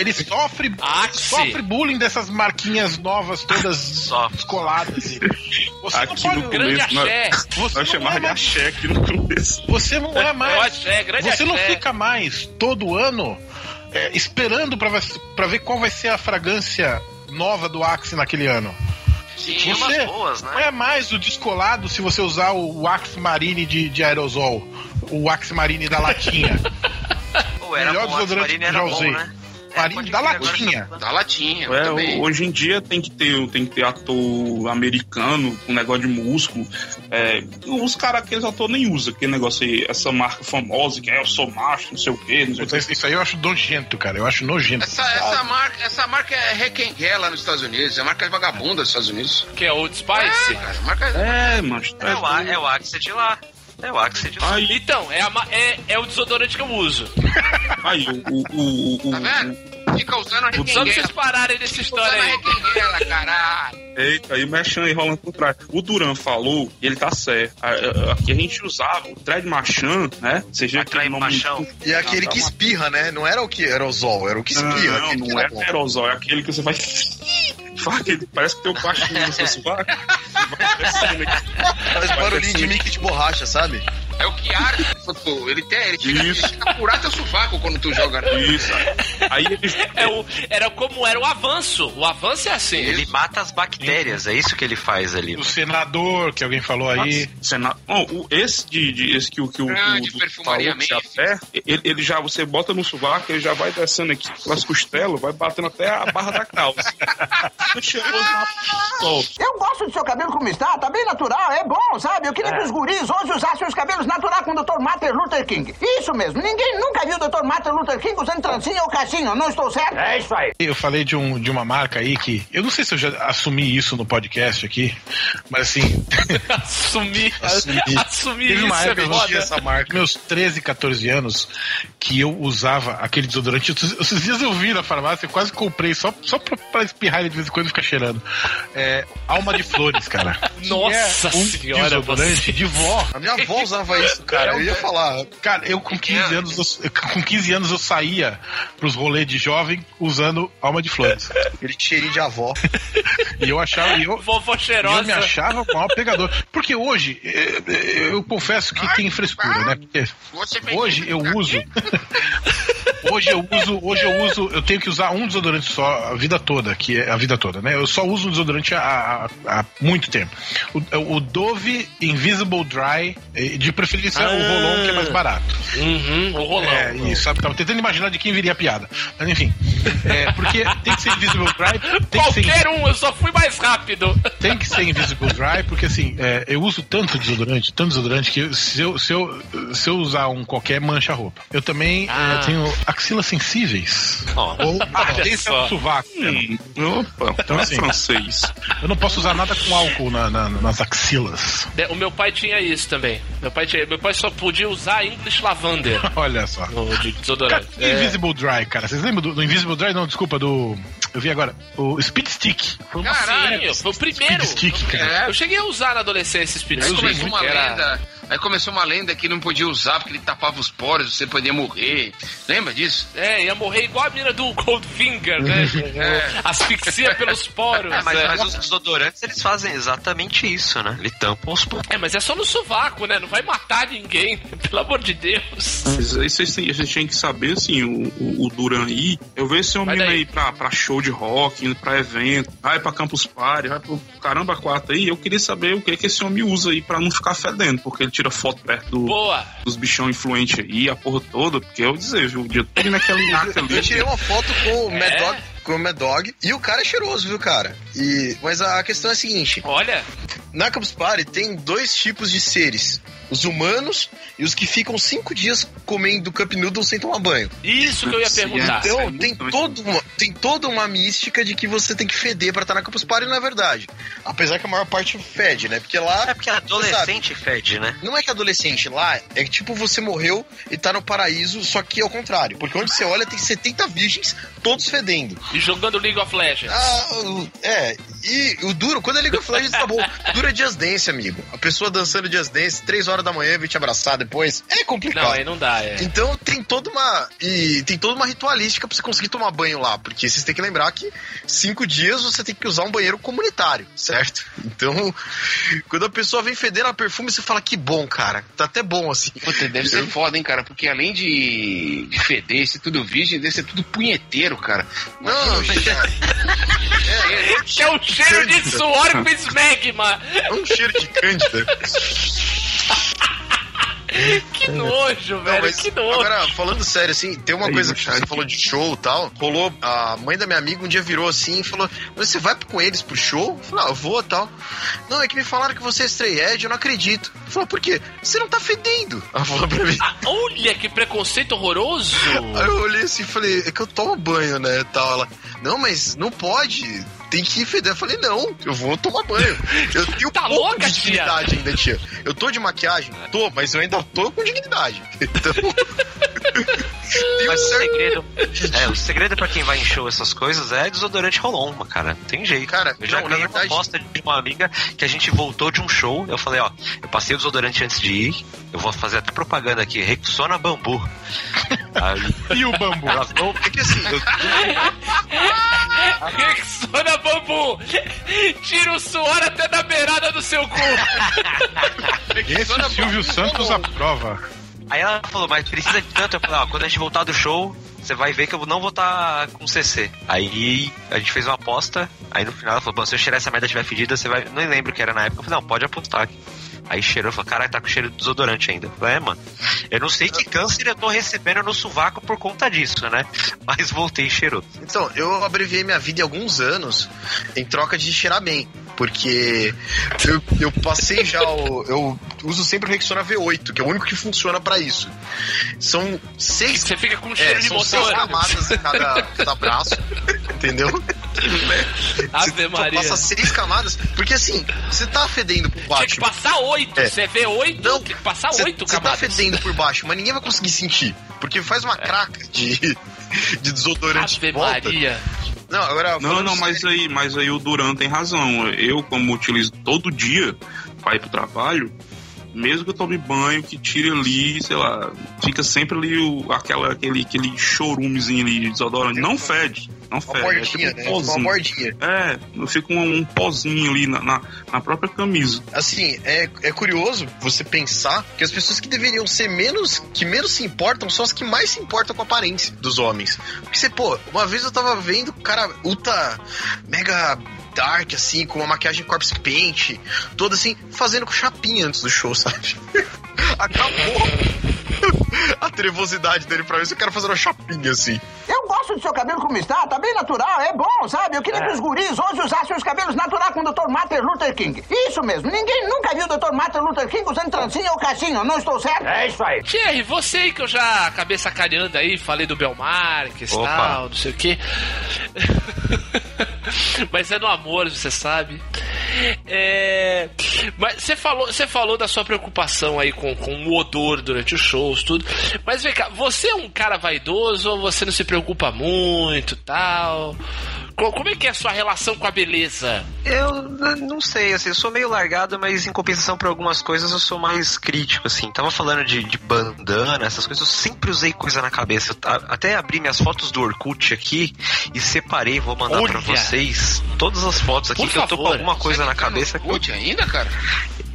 Speaker 1: ele sofre,
Speaker 5: Axe.
Speaker 1: sofre bullying dessas marquinhas novas todas
Speaker 6: Sofre.
Speaker 1: descoladas. Você
Speaker 3: Aqui
Speaker 1: não
Speaker 3: no
Speaker 1: pode,
Speaker 5: Grande
Speaker 3: começo, nós,
Speaker 5: axé.
Speaker 1: você
Speaker 3: nós
Speaker 1: não
Speaker 3: chamava
Speaker 1: é
Speaker 3: de
Speaker 1: mais-
Speaker 3: axé aqui no começo.
Speaker 1: Você não é mais.
Speaker 5: axé, grande
Speaker 1: Você não
Speaker 5: axé.
Speaker 1: fica mais todo ano é, esperando pra, ver- pra ver qual vai ser a fragrância nova do Axe naquele ano.
Speaker 6: Tinha
Speaker 1: Você
Speaker 6: umas boas,
Speaker 1: não
Speaker 6: né?
Speaker 1: é mais o descolado se você usar o Axe Marine de, de aerosol, o Axe Marine da latinha.
Speaker 6: Pô, era
Speaker 1: melhor
Speaker 6: bom,
Speaker 1: desodorante que já
Speaker 6: bom,
Speaker 1: usei.
Speaker 6: né? Pode
Speaker 1: da latinha.
Speaker 6: tá-
Speaker 2: Da latinha,
Speaker 3: É, hoje em dia tem que ter, tem que ter ator americano com negócio de músculo. É, os caras, aqueles atores nem usam aquele negócio aí, essa marca famosa que é eu sou macho, não sei o quê, não sei o
Speaker 1: Puta,
Speaker 3: quê.
Speaker 1: Isso aí eu acho nojento, cara. Eu acho nojento.
Speaker 2: Essa, essa, marca, essa marca é Requengué lá nos Estados Unidos, é a marca vagabunda dos Estados Unidos.
Speaker 5: Que é Old
Speaker 2: É,
Speaker 5: Spice.
Speaker 2: cara, a marca
Speaker 3: É, mas
Speaker 6: É o, é o Axe de lá. É o Axe de lá.
Speaker 3: Aí,
Speaker 5: Então, é, a é, é o desodorante que eu uso.
Speaker 3: aí o, o, o, o,
Speaker 2: Tá vendo? Fica usando a Requengué.
Speaker 5: vocês pararem dessa história aí.
Speaker 2: Requengué lá, caralho.
Speaker 3: Eita, aí o Mechan aí rolando por trás. O Duran falou, e ele tá certo. A- a- Aqui a gente usava o Thread Machan, né? Seja
Speaker 6: Atrai machão.
Speaker 7: E é aquele que espirra, né? Não era o que aerosol, era o que espirra.
Speaker 3: Não,
Speaker 7: aquele que
Speaker 3: não
Speaker 7: era
Speaker 3: é
Speaker 7: bom.
Speaker 3: aerosol, é aquele que você vai Fala que ele parece que tem um plastinho no seu sovaco.
Speaker 7: Faz barulhinho de mic de borracha, sabe?
Speaker 2: É o que arde, pô, ele tem, ele chega, ele
Speaker 3: Isso.
Speaker 2: chega a furar teu sovaco quando tu joga. né?
Speaker 3: Isso. Aí ele.
Speaker 5: É o, era como era o avanço. O avanço é assim.
Speaker 6: Ele mata as bactérias, é isso que ele faz ali.
Speaker 1: O senador, que alguém falou aí.
Speaker 3: Sena- Bom, o- esse de, de- esse que o que o,
Speaker 2: Ah,
Speaker 3: o
Speaker 2: de perfumaria
Speaker 3: falou
Speaker 2: Mace.
Speaker 3: aperta, ele, ele já você bota no sovaco, ele já vai descendo aqui pelas costelas, vai batendo até a barra da calça.
Speaker 8: Eu gosto do seu cabelo como está, tá bem natural, é bom, sabe? Eu queria que os guris hoje usassem os cabelos naturais com o Dr. Martin Luther King. Isso mesmo, ninguém nunca viu o Dr. Martin Luther King usando trancinha ou caixinha, não estou certo? É isso aí.
Speaker 1: Eu falei de, um, de uma marca aí que. Eu não sei se eu já assumi isso no podcast aqui, mas assim.
Speaker 5: Assumir.
Speaker 1: Assumir.
Speaker 5: Assumir
Speaker 1: Teve uma
Speaker 5: isso é
Speaker 1: época, eu essa marca, meus 13, 14 anos, que eu usava aquele desodorante. Esses dias eu vi na farmácia, eu quase comprei só, só pra, pra espirrar ele de vez em quando e ficar cheirando. É, Alma de Flores, cara.
Speaker 5: Nossa
Speaker 1: é um
Speaker 5: senhora,
Speaker 1: desodorante
Speaker 5: você-
Speaker 1: de vó.
Speaker 7: A minha avó usava isso, cara. Eu ia falar.
Speaker 1: Cara, eu com 15 anos, eu, eu- com 15 anos eu saía pros rolês de jovem usando Alma de Flores.
Speaker 7: Aquele cheirinho de avó.
Speaker 1: E eu achava, e eu,
Speaker 5: Vovó
Speaker 1: eu me
Speaker 5: cheirosa.
Speaker 1: achava o maior pegador. Porque hoje, eh, eh, eu confesso que tem frescura, né? Porque hoje eu uso. Hoje eu uso, hoje eu uso, eu tenho que usar um desodorante só a vida toda, que é a vida toda, né? Eu só uso um desodorante há, há- há muito tempo. O, o Dove Invisible Dry, eh, de preferência o Rolon, que é mais barato.
Speaker 5: Uhum, o rolão.
Speaker 1: É, isso, sabe? Tava tentando imaginar de quem viria a piada. Mas enfim. É, porque tem que ser Invisible Dry, que ser
Speaker 5: Qualquer um, eu só fui mais rápido.
Speaker 1: tem que ser Invisible Dry, porque assim, é, eu uso tanto desodorante, tanto desodorante, que se eu, se eu, se eu usar um qualquer, mancha a roupa. Eu também
Speaker 5: Ah.
Speaker 1: é, tenho axilas sensíveis.
Speaker 5: Ó,
Speaker 1: Ou ardência
Speaker 5: só.
Speaker 1: no sovaco.
Speaker 3: Hum, opa, então é
Speaker 1: assim.
Speaker 3: francês.
Speaker 1: Eu não posso usar nada com álcool na- na- nas axilas.
Speaker 5: De- O meu pai tinha isso também. Meu pai, tinha, meu pai só podia usar English Lavender
Speaker 1: Olha só.
Speaker 5: no, de
Speaker 1: Cara,
Speaker 5: desodorante. É.
Speaker 1: Invisible Dry, cara. Vocês lembram do, do Invisible Dry? Não, desculpa, do. Eu vi agora. O Speed Stick. Foi
Speaker 2: Caralho,
Speaker 5: foi o primeiro.
Speaker 1: Speed Stick, cara.
Speaker 2: É,
Speaker 5: Eu cheguei a usar na adolescência esse Speed Stick.
Speaker 2: começou uma
Speaker 5: Era-
Speaker 2: lenda. Aí começou uma lenda que não podia usar porque ele tapava os poros, você podia morrer. Lembra disso?
Speaker 5: É, ia morrer igual a mina do Goldfinger, né?
Speaker 2: É.
Speaker 5: Asfixia pelos poros.
Speaker 6: É, mas,
Speaker 5: é.
Speaker 6: mas os desodorantes eles fazem exatamente isso, né? Ele tampa os poros.
Speaker 5: É, mas é só no sovaco, né? Não vai matar ninguém, pelo amor de Deus.
Speaker 3: Mas aí vocês têm, que saber, assim, o, o, o Duran aí, eu vejo esse homem aí pra, pra show de rock, indo pra evento, vai pra Campus Party, vai pro caramba quatro aí, eu queria saber o que, que esse homem usa aí pra não ficar fedendo, porque ele tira foto perto do-
Speaker 5: Boa.
Speaker 3: dos bichão influentes aí, a porra toda, porque eu dizer, viu, o dia todo naquele naca
Speaker 7: Eu
Speaker 3: ali.
Speaker 7: tirei uma foto com o Mad
Speaker 5: É?
Speaker 7: Dog. Com o Mad Dog. E o cara é cheiroso, viu, cara? E, mas a questão é a seguinte:
Speaker 5: Olha,
Speaker 7: na Campus Party tem dois tipos de seres: os humanos e os que ficam cinco dias comendo cup noodle sem tomar banho.
Speaker 5: isso que eu ia perguntar.
Speaker 3: É
Speaker 7: Então
Speaker 3: muito
Speaker 7: tem, todo uma, tem toda uma mística de que você tem que feder pra estar na Campus Party, não é verdade. Apesar que a maior parte fede, né? Porque lá.
Speaker 6: É porque adolescente fede, né?
Speaker 7: Não é que adolescente lá é que tipo você morreu e tá no paraíso, só que ao contrário. Porque onde você olha tem 70 virgens, todos fedendo.
Speaker 5: E jogando League of Legends.
Speaker 7: Ah, é. E o duro, quando é League of Legends tá bom. Duro é Just Dance, amigo. A pessoa dançando Just Dance, 3 horas da manhã, vem te abraçar depois. É complicado.
Speaker 5: Não, aí não dá, é.
Speaker 7: Então tem toda uma. E tem toda uma ritualística pra você conseguir tomar banho lá. Porque vocês têm que lembrar que cinco dias você tem que usar um banheiro comunitário, certo? Então, quando a pessoa vem fedendo a perfume, você fala que bom, cara. Tá até bom assim.
Speaker 2: Puta, deve ser foda, hein, cara? Porque além de, de feder, ser tudo virgem, deve ser tudo punheteiro, cara.
Speaker 7: Não, gente.
Speaker 5: É o cheiro de suor com esmegma.
Speaker 7: É um cheiro de cândida.
Speaker 5: Que nojo,
Speaker 7: Não,
Speaker 5: velho,
Speaker 7: mas
Speaker 5: que nojo.
Speaker 7: agora, falando sério, assim, tem uma
Speaker 3: Aí,
Speaker 7: coisa que você falou de show e tal. Rolou, a mãe da minha amiga um dia virou assim e falou: Mas você vai com eles pro show? Eu falei, ah, eu vou tal. Não, é que me falaram que você é stray edge, eu não acredito. Falou, por quê? Você não tá fedendo. Ela falou pra mim.
Speaker 5: Olha que preconceito horroroso.
Speaker 7: Aí eu olhei assim e falei, é que eu tomo banho, né? Tal. Ela, não, mas não pode. Tem que feder. Eu falei, não, eu vou tomar banho. Eu tenho
Speaker 5: Tá
Speaker 7: pouco
Speaker 5: louca,
Speaker 7: de
Speaker 5: tia?
Speaker 7: dignidade ainda, tia. Eu tô de maquiagem? Tô, mas eu ainda tô com dignidade. Então.
Speaker 6: Mas o segredo. É, o segredo pra quem vai em show essas coisas é desodorante rolon, cara. Não tem jeito.
Speaker 7: Cara,
Speaker 6: eu já
Speaker 7: não,
Speaker 6: ganhei
Speaker 7: verdade-
Speaker 6: uma aposta de uma amiga que a gente voltou de um show. Eu falei, ó, eu passei o desodorante antes de ir. Eu vou fazer até propaganda aqui, Rexona Bambu. Aí
Speaker 1: E o bambu?
Speaker 6: ela falou,
Speaker 7: É que assim, eu,
Speaker 5: Rexona bambu! Tira o suor até da beirada do seu cu!
Speaker 1: Esse o Silvio Santos aprova.
Speaker 6: Aí ela falou, mas precisa de tanto? Eu falei, ó, quando a gente voltar do show, você vai ver que eu não vou estar com CC. Aí a gente fez uma aposta, aí no final ela falou, bom, se eu cheirar essa merda estiver fedida, você vai. Não lembro o que era na época. Eu falei, não, pode apostar. Aí cheirou, falou, caralho, tá com cheiro de desodorante ainda. Eu falei, é, mano. Eu não sei que câncer eu tô recebendo no sovaco por conta disso, né? Mas voltei e cheirou.
Speaker 7: Então, eu abreviei minha vida em alguns anos em troca de cheirar bem. Porque eu, eu passei já o. Eu uso sempre o Rexona V8, que é o único que funciona pra isso. São seis.
Speaker 5: Você fica com cheiro
Speaker 7: É,
Speaker 5: de
Speaker 7: são seis camadas em cada, cada braço. Entendeu?
Speaker 5: Ave
Speaker 7: Você
Speaker 5: Maria.
Speaker 7: passa seis camadas. Porque assim, você tá fedendo por baixo.
Speaker 5: Tinha que passar oito.
Speaker 7: É.
Speaker 5: Você vê oito,
Speaker 7: Não,
Speaker 5: tem que passar
Speaker 7: Você
Speaker 5: oito
Speaker 7: você tá
Speaker 5: camadas.
Speaker 7: fedendo por baixo, mas ninguém vai conseguir sentir. Porque faz uma craca de, de desodorante
Speaker 5: Ave
Speaker 7: de volta.
Speaker 5: Maria.
Speaker 7: Não, agora.
Speaker 3: Não, não, mas aí, mas aí o Duran tem razão. Eu, como utilizo todo dia pra ir pro trabalho, mesmo que eu tome banho, que tire ali, sei lá, fica sempre ali o, aquela, aquele, aquele chorumezinho ali de desodorante. Não fede, não
Speaker 7: Uma
Speaker 3: fede.
Speaker 7: bordinha,
Speaker 3: é tipo
Speaker 7: né?
Speaker 3: um
Speaker 7: Uma
Speaker 3: pozinho.
Speaker 7: bordinha.
Speaker 3: É, fica um, um pozinho ali na, na, na própria camisa.
Speaker 7: Assim, é, é curioso você pensar que as pessoas que deveriam ser menos, que menos se importam, são as que mais se importam com a aparência dos homens. Porque você, pô, uma vez eu tava vendo o cara ultra mega dark, assim, com uma maquiagem corpse paint, toda assim, fazendo com chapinha antes do show, sabe? Acabou a trevosidade dele pra mim, se o cara fazendo uma chapinha assim.
Speaker 8: Eu gosto do seu cabelo como está, tá bem natural, é bom, sabe? Eu queria que os guris hoje usassem os cabelos naturais com o Dr. Martin Luther King. Isso mesmo, ninguém nunca viu o Dr. Martin Luther King usando trancinha ou cachinho, não estou certo? É isso aí.
Speaker 5: Thierry, você aí que eu já acabei sacaneando aí, falei do Belmarques e tal, não sei o quê. Mas é no amor, você sabe. É... Mas você falou, você falou da sua preocupação aí com, com o odor durante os shows, tudo. Mas vem cá, você é um cara vaidoso ou você não se preocupa muito tal? Co- Como é que é a sua relação com a beleza?
Speaker 6: Eu não sei, assim, eu sou meio largado, mas em compensação pra algumas coisas eu sou mais crítico, assim. Tava falando de, de bandana, essas coisas, eu sempre usei coisa na cabeça. Eu até abri minhas fotos do Orkut aqui e separei, vou mandar
Speaker 5: Olha!
Speaker 6: vocês todas as fotos aqui
Speaker 5: Por
Speaker 6: que eu tô com
Speaker 5: favor.
Speaker 6: alguma coisa na
Speaker 2: Tá no
Speaker 6: cabeça. que
Speaker 2: Orkut ainda, cara?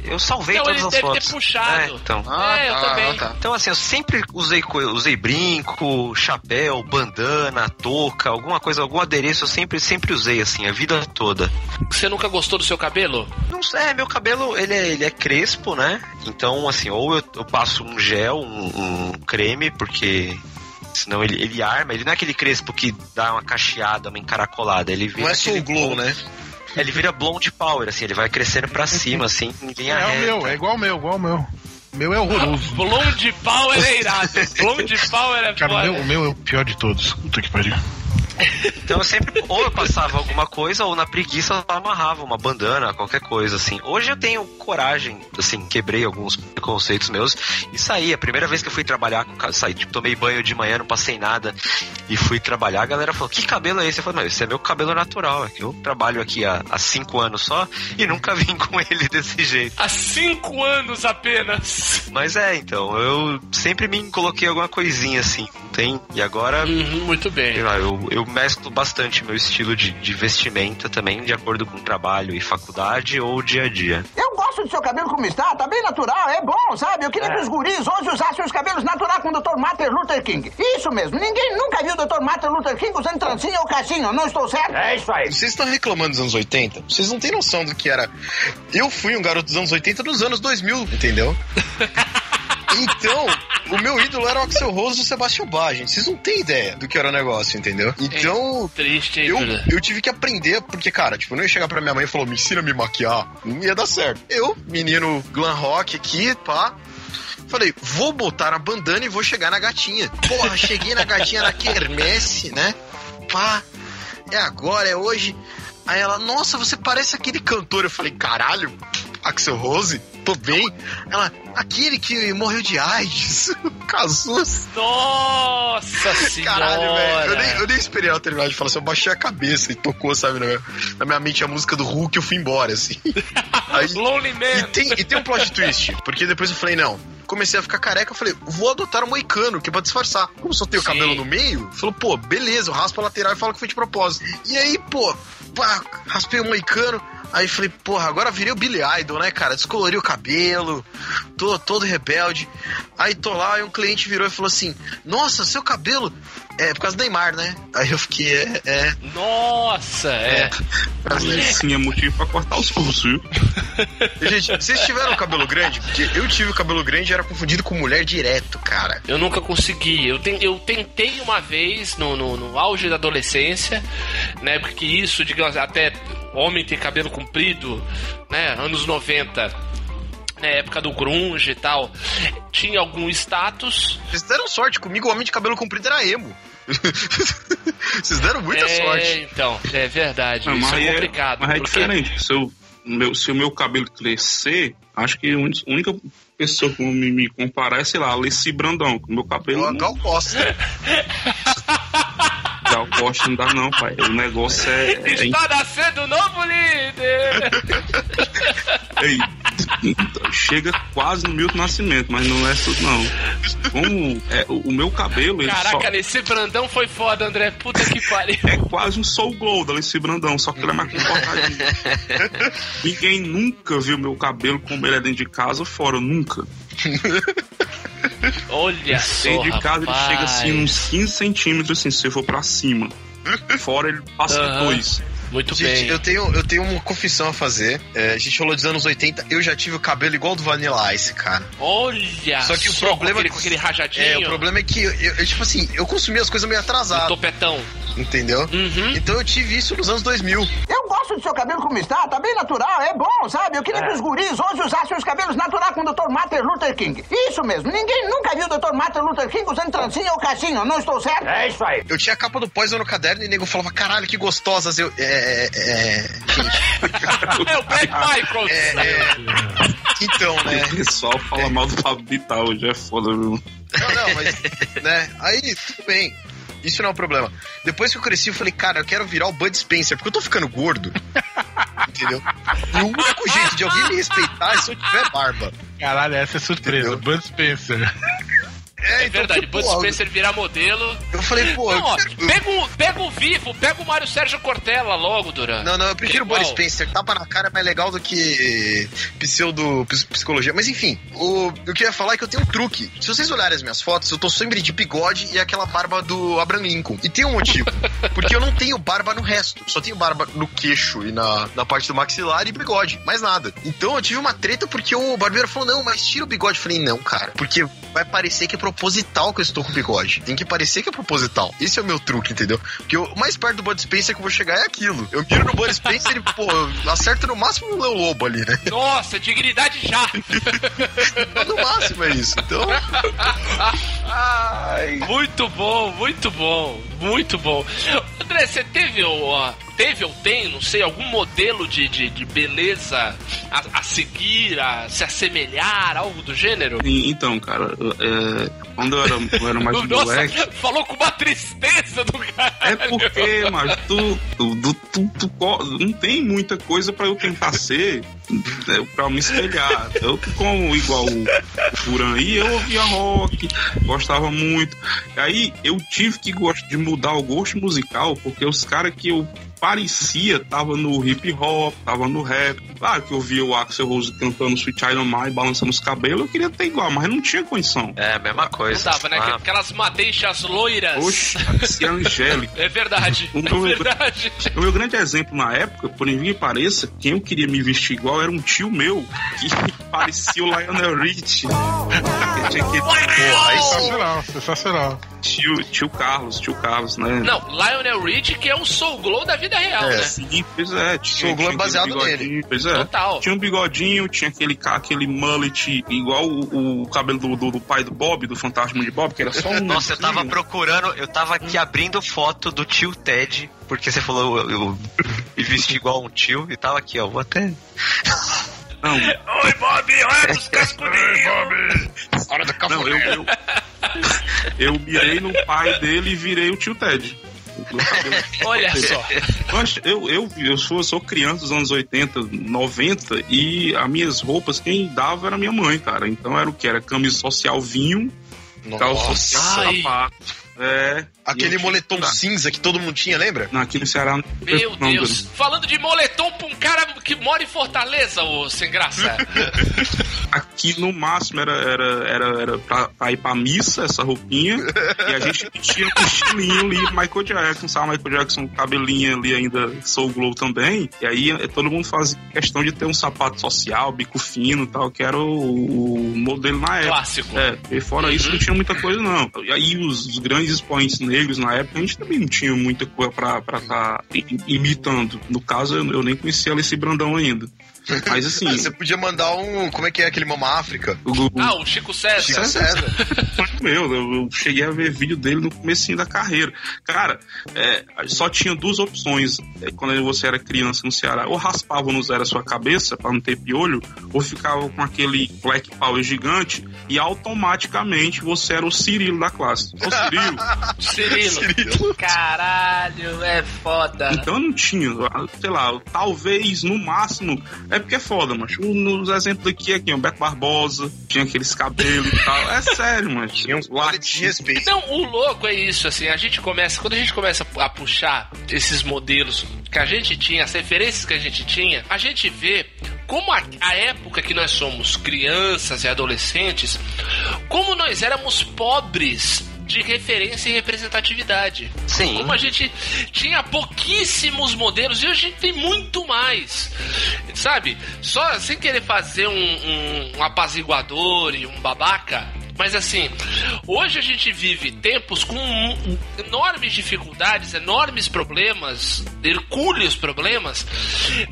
Speaker 6: Eu salvei
Speaker 5: Não,
Speaker 6: todas
Speaker 5: ele
Speaker 6: as
Speaker 5: deve ter
Speaker 6: fotos.
Speaker 5: puxado.
Speaker 6: É, então.
Speaker 2: Ah,
Speaker 5: É, eu
Speaker 2: tá,
Speaker 5: também.
Speaker 2: tá.
Speaker 6: Então, assim, eu sempre usei, usei brinco, chapéu, bandana, touca, alguma coisa, algum adereço, eu sempre, sempre usei, assim, a vida toda.
Speaker 5: Você nunca gostou do seu cabelo?
Speaker 6: Não sei, é, meu cabelo, ele é, ele é crespo, né? Então, assim, ou eu, eu passo um gel, um, um creme, porque senão ele, ele arma. Ele não é aquele crespo que dá uma cacheada, uma encaracolada. Ele vira
Speaker 7: Não é o glow, né?
Speaker 6: Ele vira blonde power, assim, ele vai crescendo pra cima, assim, ninguém
Speaker 1: É, o
Speaker 6: arreta.
Speaker 1: meu, é igual o meu, igual o meu. O meu é horroroso.
Speaker 5: Blonde Power é irado. Blonde Power é
Speaker 1: Cara, o meu, o meu é o pior de todos. Puta que pariu.
Speaker 6: Então eu sempre, ou eu passava alguma coisa, ou na preguiça eu amarrava uma bandana, qualquer coisa, assim. Hoje eu tenho coragem, assim, quebrei alguns preconceitos meus e saí. A primeira vez que eu fui trabalhar, saí, tipo, tomei banho de manhã, não passei nada e fui trabalhar, a galera falou, que cabelo é esse? Eu falei, não, esse é meu cabelo natural, é que eu trabalho aqui há, há cinco anos só e nunca vim com ele desse jeito.
Speaker 5: Há cinco anos apenas.
Speaker 6: Mas é, então, eu sempre me coloquei alguma coisinha assim, tem? E agora
Speaker 5: Uhum, muito bem.
Speaker 6: lá, eu, eu mesclo bastante meu estilo de, de vestimenta também, de acordo com trabalho e faculdade ou dia a dia.
Speaker 8: Eu gosto do seu cabelo como está, tá bem natural, é bom, sabe? Eu queria que os guris hoje usassem os cabelos naturais com o Dr. Martin Luther King. Isso mesmo, ninguém nunca viu o Dr. Martin Luther King usando trancinha ou cachinho, não estou certo? É isso aí.
Speaker 7: Vocês estão reclamando dos anos 80? Vocês não têm noção do que era. Eu fui um garoto dos anos 80 dos anos 2000, entendeu? Então, o meu ídolo era o Axel Rose e o Sebastião Bach, gente. Vocês não têm ideia do que era o negócio, entendeu? Então,
Speaker 5: Triste, hein,
Speaker 7: eu, eu tive que aprender, porque, cara, tipo, eu não ia chegar pra minha mãe e falar, me ensina a me maquiar. Não ia dar certo. Eu, menino glam rock aqui, pá. Falei, vou botar a bandana e vou chegar na gatinha. Porra, cheguei na gatinha na quermesse, né? Pá, é agora, é hoje. Aí ela, nossa, você parece aquele cantor. Eu falei, caralho, Axel Rose? Tô bem. Ela, aquele que morreu de AIDS, Casus.
Speaker 5: Nossa senhora!
Speaker 7: Caralho, velho. Eu nem, eu nem esperei ela terminar de falar assim. Eu baixei a cabeça e tocou, sabe, na minha, na minha mente a música do Hulk e eu fui embora, assim. Aí,
Speaker 5: Lonely
Speaker 7: e
Speaker 5: Man!
Speaker 7: tem, e tem um plot twist, porque depois eu falei, não, comecei a ficar careca, eu falei, vou adotar um moicano, que é pra disfarçar. Como só tenho o
Speaker 5: Sim.
Speaker 7: cabelo no meio, falou, pô, beleza, eu raspo a lateral e falo que foi de propósito. E aí, pô, pá, raspei o moicano. Aí falei, porra, agora virei o Billy Idol, né, cara? Descolori o cabelo, tô todo rebelde. Aí tô lá e um cliente virou e falou assim: Nossa, seu cabelo é por causa do Neymar, né? Aí eu fiquei, é, é.
Speaker 5: Nossa, é.
Speaker 3: Sim, é motivo pra cortar os pulsos, viu?
Speaker 7: Gente, vocês tiveram cabelo grande? Porque eu tive o cabelo grande e era confundido com mulher direto, cara.
Speaker 5: Eu nunca consegui. Eu, ten- eu tentei uma vez no, no, no auge da adolescência, né? Porque isso, digamos, até homem ter cabelo comprido, né? Anos 90, na época do grunge e tal, tinha algum status.
Speaker 7: Vocês deram sorte, comigo o homem de cabelo comprido era emo. Vocês deram muita
Speaker 5: é,
Speaker 7: sorte.
Speaker 5: então, é verdade.
Speaker 3: Não,
Speaker 5: isso
Speaker 3: mas
Speaker 5: é
Speaker 3: aí
Speaker 5: complicado.
Speaker 3: Mas é diferente. Se, eu, meu, se o meu cabelo crescer, acho que a única pessoa que me, me comparar é, sei lá, Alessi Brandão. Com o meu cabelo.
Speaker 7: Eu,
Speaker 3: não-
Speaker 7: Gal
Speaker 3: Gal Costa não dá, não, pai. O negócio é. é
Speaker 5: Está nascendo um novo líder!
Speaker 3: Chega quase no Milton Nascimento, mas não é isso, não. Como é, o, o meu cabelo,
Speaker 5: Caraca,
Speaker 3: só,
Speaker 5: Brandão foi foda, André. Puta que pariu.
Speaker 3: é quase um Soul Glow da Alessi Brandão, só que ele é mais comportadinho. Ninguém nunca viu meu cabelo como ele é dentro de casa fora, nunca.
Speaker 5: Olha só.
Speaker 3: De casa
Speaker 5: rapaz.
Speaker 3: ele chega assim uns 15 centímetros, assim, se você for pra cima. Fora ele passa
Speaker 5: Aham.
Speaker 3: dois.
Speaker 5: Muito
Speaker 7: Gente,
Speaker 5: bem.
Speaker 7: eu tenho, eu tenho uma confissão a fazer. É, a gente falou dos anos 80, eu já tive o cabelo igual do Vanilla Ice, cara.
Speaker 5: Olha
Speaker 7: Só que o
Speaker 5: só,
Speaker 7: problema
Speaker 5: com aquele,
Speaker 7: é
Speaker 5: com
Speaker 7: que-
Speaker 5: aquele rajadinho.
Speaker 7: É, o problema é que, eu, eu- tipo assim, eu consumi as coisas meio
Speaker 5: do
Speaker 7: atrasado,
Speaker 5: topetão.
Speaker 7: entendeu?
Speaker 5: Uhum.
Speaker 7: Então eu tive isso nos anos 2000.
Speaker 8: Eu gosto do seu cabelo como está, tá bem natural, é bom, sabe? Eu queria que os guris hoje usassem os cabelos naturais com o Dr. Martin Luther King. Isso mesmo, ninguém nunca viu o Dr. Martin Luther King usando trancinha ou caixinha, não estou certo? É isso aí.
Speaker 7: Eu tinha a capa do Poison no caderno e o nego falava, caralho, que gostosas. Eu. É. é, é
Speaker 5: É o Brad Michaels.
Speaker 7: É, é. Então, né?
Speaker 3: O pessoal fala mal do Pablo Vittar hoje, é foda, viu?
Speaker 7: Não, não, mas. Né? Aí, tudo bem. Isso não é um problema. Depois que eu cresci, eu falei, cara, eu quero virar o Bud Spencer, porque eu tô ficando gordo. Entendeu? E o único jeito de alguém me respeitar é se eu tiver barba.
Speaker 1: Caralho, essa é surpresa.
Speaker 7: Entendeu?
Speaker 1: Bud Spencer.
Speaker 7: É,
Speaker 5: É verdade,
Speaker 7: tipo,
Speaker 5: Bud Spencer virar modelo.
Speaker 7: Eu falei, pô.
Speaker 5: Não, ó,
Speaker 7: quero-
Speaker 5: pega o, pega o vivo, pega o Mário Sérgio Cortella logo, Duran.
Speaker 7: Não, não, eu prefiro o. Boris Spencer. Tapa na cara é mais legal do que pseudo ps- psicologia. Mas enfim, o, o que eu ia falar é que eu tenho um truque. Se vocês olharem as minhas fotos, eu tô sempre de bigode e aquela barba do Abraham Lincoln. E tem um motivo. porque eu não tenho barba no resto. Só tenho barba no queixo e na, na parte do maxilar e bigode. Mais nada. Então eu tive uma treta porque o barbeiro falou: não, mas tira o bigode. Eu falei: não, cara. Porque vai parecer que é proposital que eu estou com bigode. Tem que parecer que é proposital. Esse é o meu truque, entendeu? Porque o mais perto do Bud Spencer que eu vou chegar é aquilo. Eu miro no Bud Spencer e, pô, eu acerto no máximo o Leo Lobo ali, né?
Speaker 5: Nossa, dignidade já.
Speaker 7: No máximo é isso. Então,
Speaker 5: muito bom, muito bom, muito bom. André, você teve ó, teve ou tem, não sei, algum modelo de, de, de beleza a, a seguir, a se assemelhar, algo do gênero?
Speaker 3: Então, cara, é, quando eu era, eu era mais
Speaker 5: Nossa,
Speaker 3: moleque.
Speaker 5: falou com uma tristeza do cara.
Speaker 3: É porque, mas tu, tu, tu, tu- não tem muita coisa pra eu tentar ser, pra me espelhar. Eu, como igual o, o Furan aí, eu ouvia rock, gostava muito. Aí eu tive que gost- de mudar o gosto musical, porque os caras que eu parecia tava no hip hop, tava no rap. Claro que eu via o Axel Rose cantando Sweet Child of Mine, balançando os cabelos, eu queria ter igual, mas não tinha condição.
Speaker 6: É, a mesma
Speaker 5: Não
Speaker 6: coisa.
Speaker 5: tava, né?
Speaker 6: Ah,
Speaker 5: Aquelas madeixas loiras.
Speaker 3: Oxe, parecia Angélica.
Speaker 5: É verdade,
Speaker 3: O
Speaker 5: é
Speaker 3: meu-
Speaker 5: verdade.
Speaker 3: O meu grande exemplo na época, por incrível que pareça, quem eu queria me vestir igual era um tio meu, que parecia o Lionel Rich. Eu tinha que-
Speaker 7: porra.
Speaker 1: Sensacional, sensacional.
Speaker 3: Tio, tio Carlos, tio Carlos, né?
Speaker 5: Não, Lionel Rich, que é o Soul Glow da vida real,
Speaker 7: É.
Speaker 5: né?
Speaker 3: Sim, pois é. Tinha,
Speaker 7: Soul Glow é baseado
Speaker 3: bigodinho, Pois é.
Speaker 5: Total.
Speaker 3: Tinha um bigodinho, tinha aquele, aquele mullet, igual o, o cabelo do, do, do pai do Bob, do Fantasma de Bob, que era só um.
Speaker 6: Nossa, eu tava procurando, eu tava aqui abrindo foto do tio Ted, porque você falou eu, eu me vesti igual um tio, e tava aqui, ó, vou até...
Speaker 3: Não,
Speaker 5: Oi, Bob, olha os cascudinhos.
Speaker 7: hora do
Speaker 3: não eu, eu, eu mirei no pai dele e virei o tio Ted.
Speaker 5: Olha só.
Speaker 3: Eu, eu, eu sou, eu sou criança dos anos 80, 90 e as minhas roupas, quem dava era minha mãe, cara. Então era o que? Era camisa social vinho, calça social sapato. É.
Speaker 7: Aquele moletom cinza que todo mundo tinha, lembra?
Speaker 3: Não, aqui no Ceará. não-
Speaker 5: Meu
Speaker 3: não,
Speaker 5: Deus. Falando de moletom pra um cara que mora em Fortaleza, ô sem graça.
Speaker 3: Aqui no máximo era, era, era, era pra, pra ir pra missa essa roupinha. e a gente tinha um estilinho ali, Michael Jackson, sabe? Michael Jackson, cabelinho ali ainda, Soul Glow também. E aí eh, todo mundo fazia questão de ter um sapato social, bico fino e tal, que era o, o modelo na época.
Speaker 5: Clássico.
Speaker 3: É, e fora isso não tinha muita coisa não. E aí os, os grandes expoentes negros na época, a gente também não tinha muita coisa pra estar tá imitando. No caso, eu, eu nem conhecia Alice Brandão ainda. Mas assim,
Speaker 7: Você podia mandar um. Como é que é aquele Mama África?
Speaker 3: o, o,
Speaker 5: Ah, o Chico César.
Speaker 7: Chico César.
Speaker 3: meu, eu, eu cheguei a ver vídeo dele no comecinho da carreira. Cara, é, só tinha duas opções é, quando você era criança no Ceará. Ou raspava no zero a sua cabeça pra não ter piolho, ou ficava com aquele black power gigante e automaticamente você era o Cirilo da classe. Ô Cirilo.
Speaker 5: Cirilo. Caralho, é foda.
Speaker 3: Então não tinha, sei lá, talvez no máximo. É porque é foda, mas nos exemplos aqui, aqui, o Beto Barbosa, tinha aqueles cabelos e tal. É sério, mas
Speaker 7: Tinha um de respeito.
Speaker 5: Não, o louco é isso, assim, a gente começa, quando a gente começa a puxar esses modelos que a gente tinha, as referências que a gente tinha, a gente vê como a, a época que nós somos crianças e adolescentes, como nós éramos pobres de referência e representatividade.
Speaker 6: Sim.
Speaker 5: Como a gente tinha pouquíssimos modelos e hoje a gente tem muito mais. Sabe? Só sem querer fazer um, um, um apaziguador e um babaca. Mas assim, hoje a gente vive tempos com enormes dificuldades, enormes problemas, hercúleos problemas,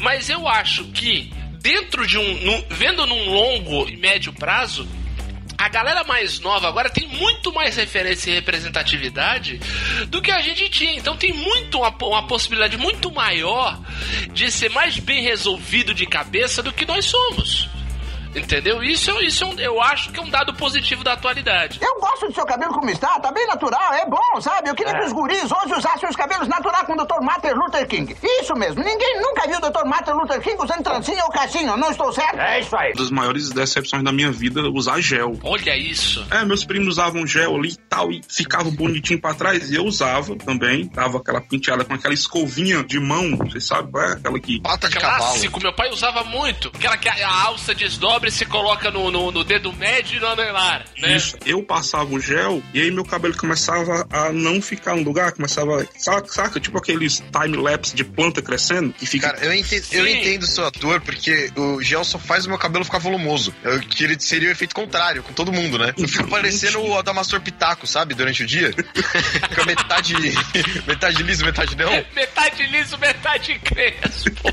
Speaker 5: mas eu acho que dentro de um. num- vendo num longo e médio prazo, a galera mais nova agora tem muito mais referência e representatividade do que a gente tinha. Então tem muito uma, uma possibilidade muito maior de ser mais bem resolvido de cabeça do que nós somos. Entendeu? Isso, é- isso é um- eu acho que é um dado positivo da atualidade.
Speaker 8: Eu gosto do seu cabelo como está, tá bem natural, é bom, sabe? Eu queria que os guris hoje usassem os cabelos naturais com o Dr. Martin Luther King. Isso mesmo, ninguém nunca viu o Dr. Martin Luther King usando trancinha ou cachinho, não estou certo? É isso aí.
Speaker 3: Uma das maiores decepções da minha vida é usar gel.
Speaker 5: Olha isso.
Speaker 3: É, meus primos usavam gel ali e tal, e ficava bonitinho pra trás, e eu usava também. Dava aquela penteada com aquela escovinha de mão, vocês sabem qual é? Aquela que.
Speaker 7: Pata de cavalo.
Speaker 5: Clássico, meu pai usava muito. Aquela que a, a alça desdobra e se coloca no, no, no dedo médio e no anelar, né?
Speaker 3: Isso. Eu passava o gel e aí meu cabelo começava a não ficar no lugar, começava. Saca, saca? Tipo aqueles time-lapse de planta crescendo, que fica.
Speaker 7: Cara, eu entendo, eu
Speaker 5: Sim.
Speaker 7: entendo sua dor, porque o gel só faz o meu cabelo ficar volumoso. Eu queria seria o efeito contrário, com todo mundo, né? Eu fico parecendo o Adamastor Pitaco, sabe? Durante o dia. Fica metade, metade liso, metade não.
Speaker 5: Metade liso, metade crespo.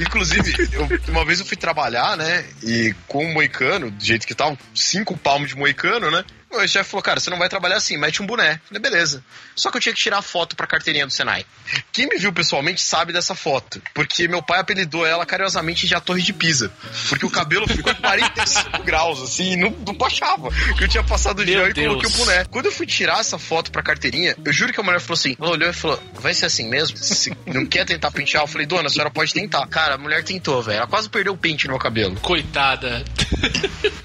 Speaker 7: Inclusive, eu- uma vez eu fui trabalhar, né? E com o moicano, do jeito que tá, cinco palmos de moicano, né? O chefe falou, cara, você não vai trabalhar assim, mete um boné. Falei, beleza. Só que eu tinha que tirar a foto pra carteirinha do Senai. Quem me viu pessoalmente sabe dessa foto. Porque meu pai apelidou ela carinhosamente de a Torre de Pisa. Porque o cabelo ficou 45 graus, assim, e não, não baixava. Que eu tinha passado o gel e coloquei o boné. Quando eu fui tirar essa foto pra carteirinha, eu juro que a mulher falou assim, ela olhou e falou, vai ser assim mesmo? Se não quer tentar pentear? Eu falei, dona, a senhora pode tentar. Cara, a mulher tentou, velho. Ela quase perdeu o pente no meu cabelo.
Speaker 5: Coitada.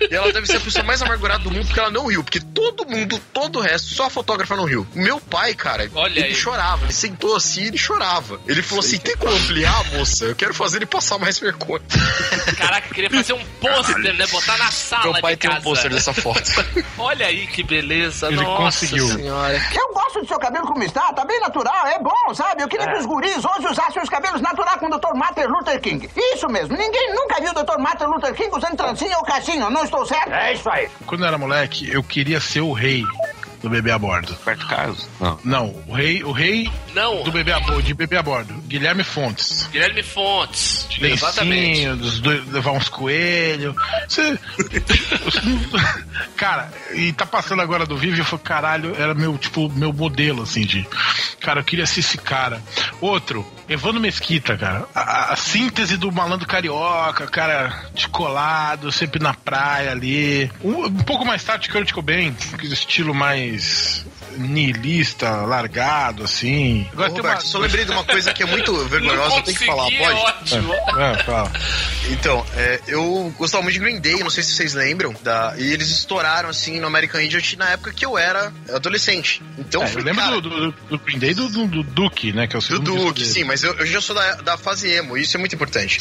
Speaker 7: E ela deve ser a pessoa mais amargurada do mundo porque ela não riu. Porque todo mundo, todo o resto, só a fotógrafa não riu. Meu pai, cara,
Speaker 5: Olha
Speaker 7: ele
Speaker 5: aí.
Speaker 7: chorava. Ele sentou assim e ele chorava. Ele falou assim: tem como ampliar, moça? Eu quero fazer ele passar mais vergonha.
Speaker 5: Caraca, eu queria fazer um pôster, né? Botar na sala
Speaker 7: Meu pai
Speaker 5: de
Speaker 7: tem
Speaker 5: casa.
Speaker 7: um pôster dessa foto.
Speaker 5: Olha aí que beleza.
Speaker 1: Ele
Speaker 5: Nossa
Speaker 1: conseguiu.
Speaker 5: senhora.
Speaker 8: Eu gosto do seu cabelo como está, tá bem natural, é bom, sabe? Eu queria que os guris hoje usassem os cabelos naturais com o Dr. Martin Luther King. Isso mesmo, ninguém nunca viu o Dr. Martin Luther King usando trancinha ou cachinho, não estou certo? É isso aí.
Speaker 1: Quando eu era moleque, eu queria ser o rei do bebê a bordo.
Speaker 6: Roberto Carlos? Não.
Speaker 1: Não, o rei, o rei
Speaker 5: Não,
Speaker 1: do bebê a bordo, de bebê a bordo. Guilherme Fontes.
Speaker 5: Guilherme Fontes.
Speaker 1: De
Speaker 5: Exatamente.
Speaker 1: dos dois, levar uns coelhos. Você... cara, e tá passando agora do Vivo e eu falei, caralho, era meu, tipo, meu modelo, assim, de. Cara, eu queria ser esse cara. Outro, Evandro Mesquita, cara. A, a síntese do malandro carioca, cara, descolado, sempre na praia ali. Um, um pouco mais tarde, Kurt Cobain, estilo mais niilista, largado, assim.
Speaker 7: Ô,
Speaker 1: Agora tem
Speaker 7: Roberto,
Speaker 1: uma.
Speaker 7: só lembrei de uma coisa que é muito vergonhosa, eu tenho que falar,
Speaker 5: é
Speaker 7: pode?
Speaker 5: ótimo.
Speaker 1: É, fala.
Speaker 7: Então, é, eu gostava muito de Green Day, não sei se vocês lembram, da, e eles estouraram assim no American Idiot na época que eu era adolescente. Então,
Speaker 1: É,
Speaker 7: foi,
Speaker 1: eu lembro
Speaker 7: cara,
Speaker 1: do, do, do Green Day do, do, do Duke, né? Que é o
Speaker 7: do
Speaker 1: segundo disco
Speaker 7: Duke, sim, mas eu, eu já sou da, da fase emo, e isso é muito importante.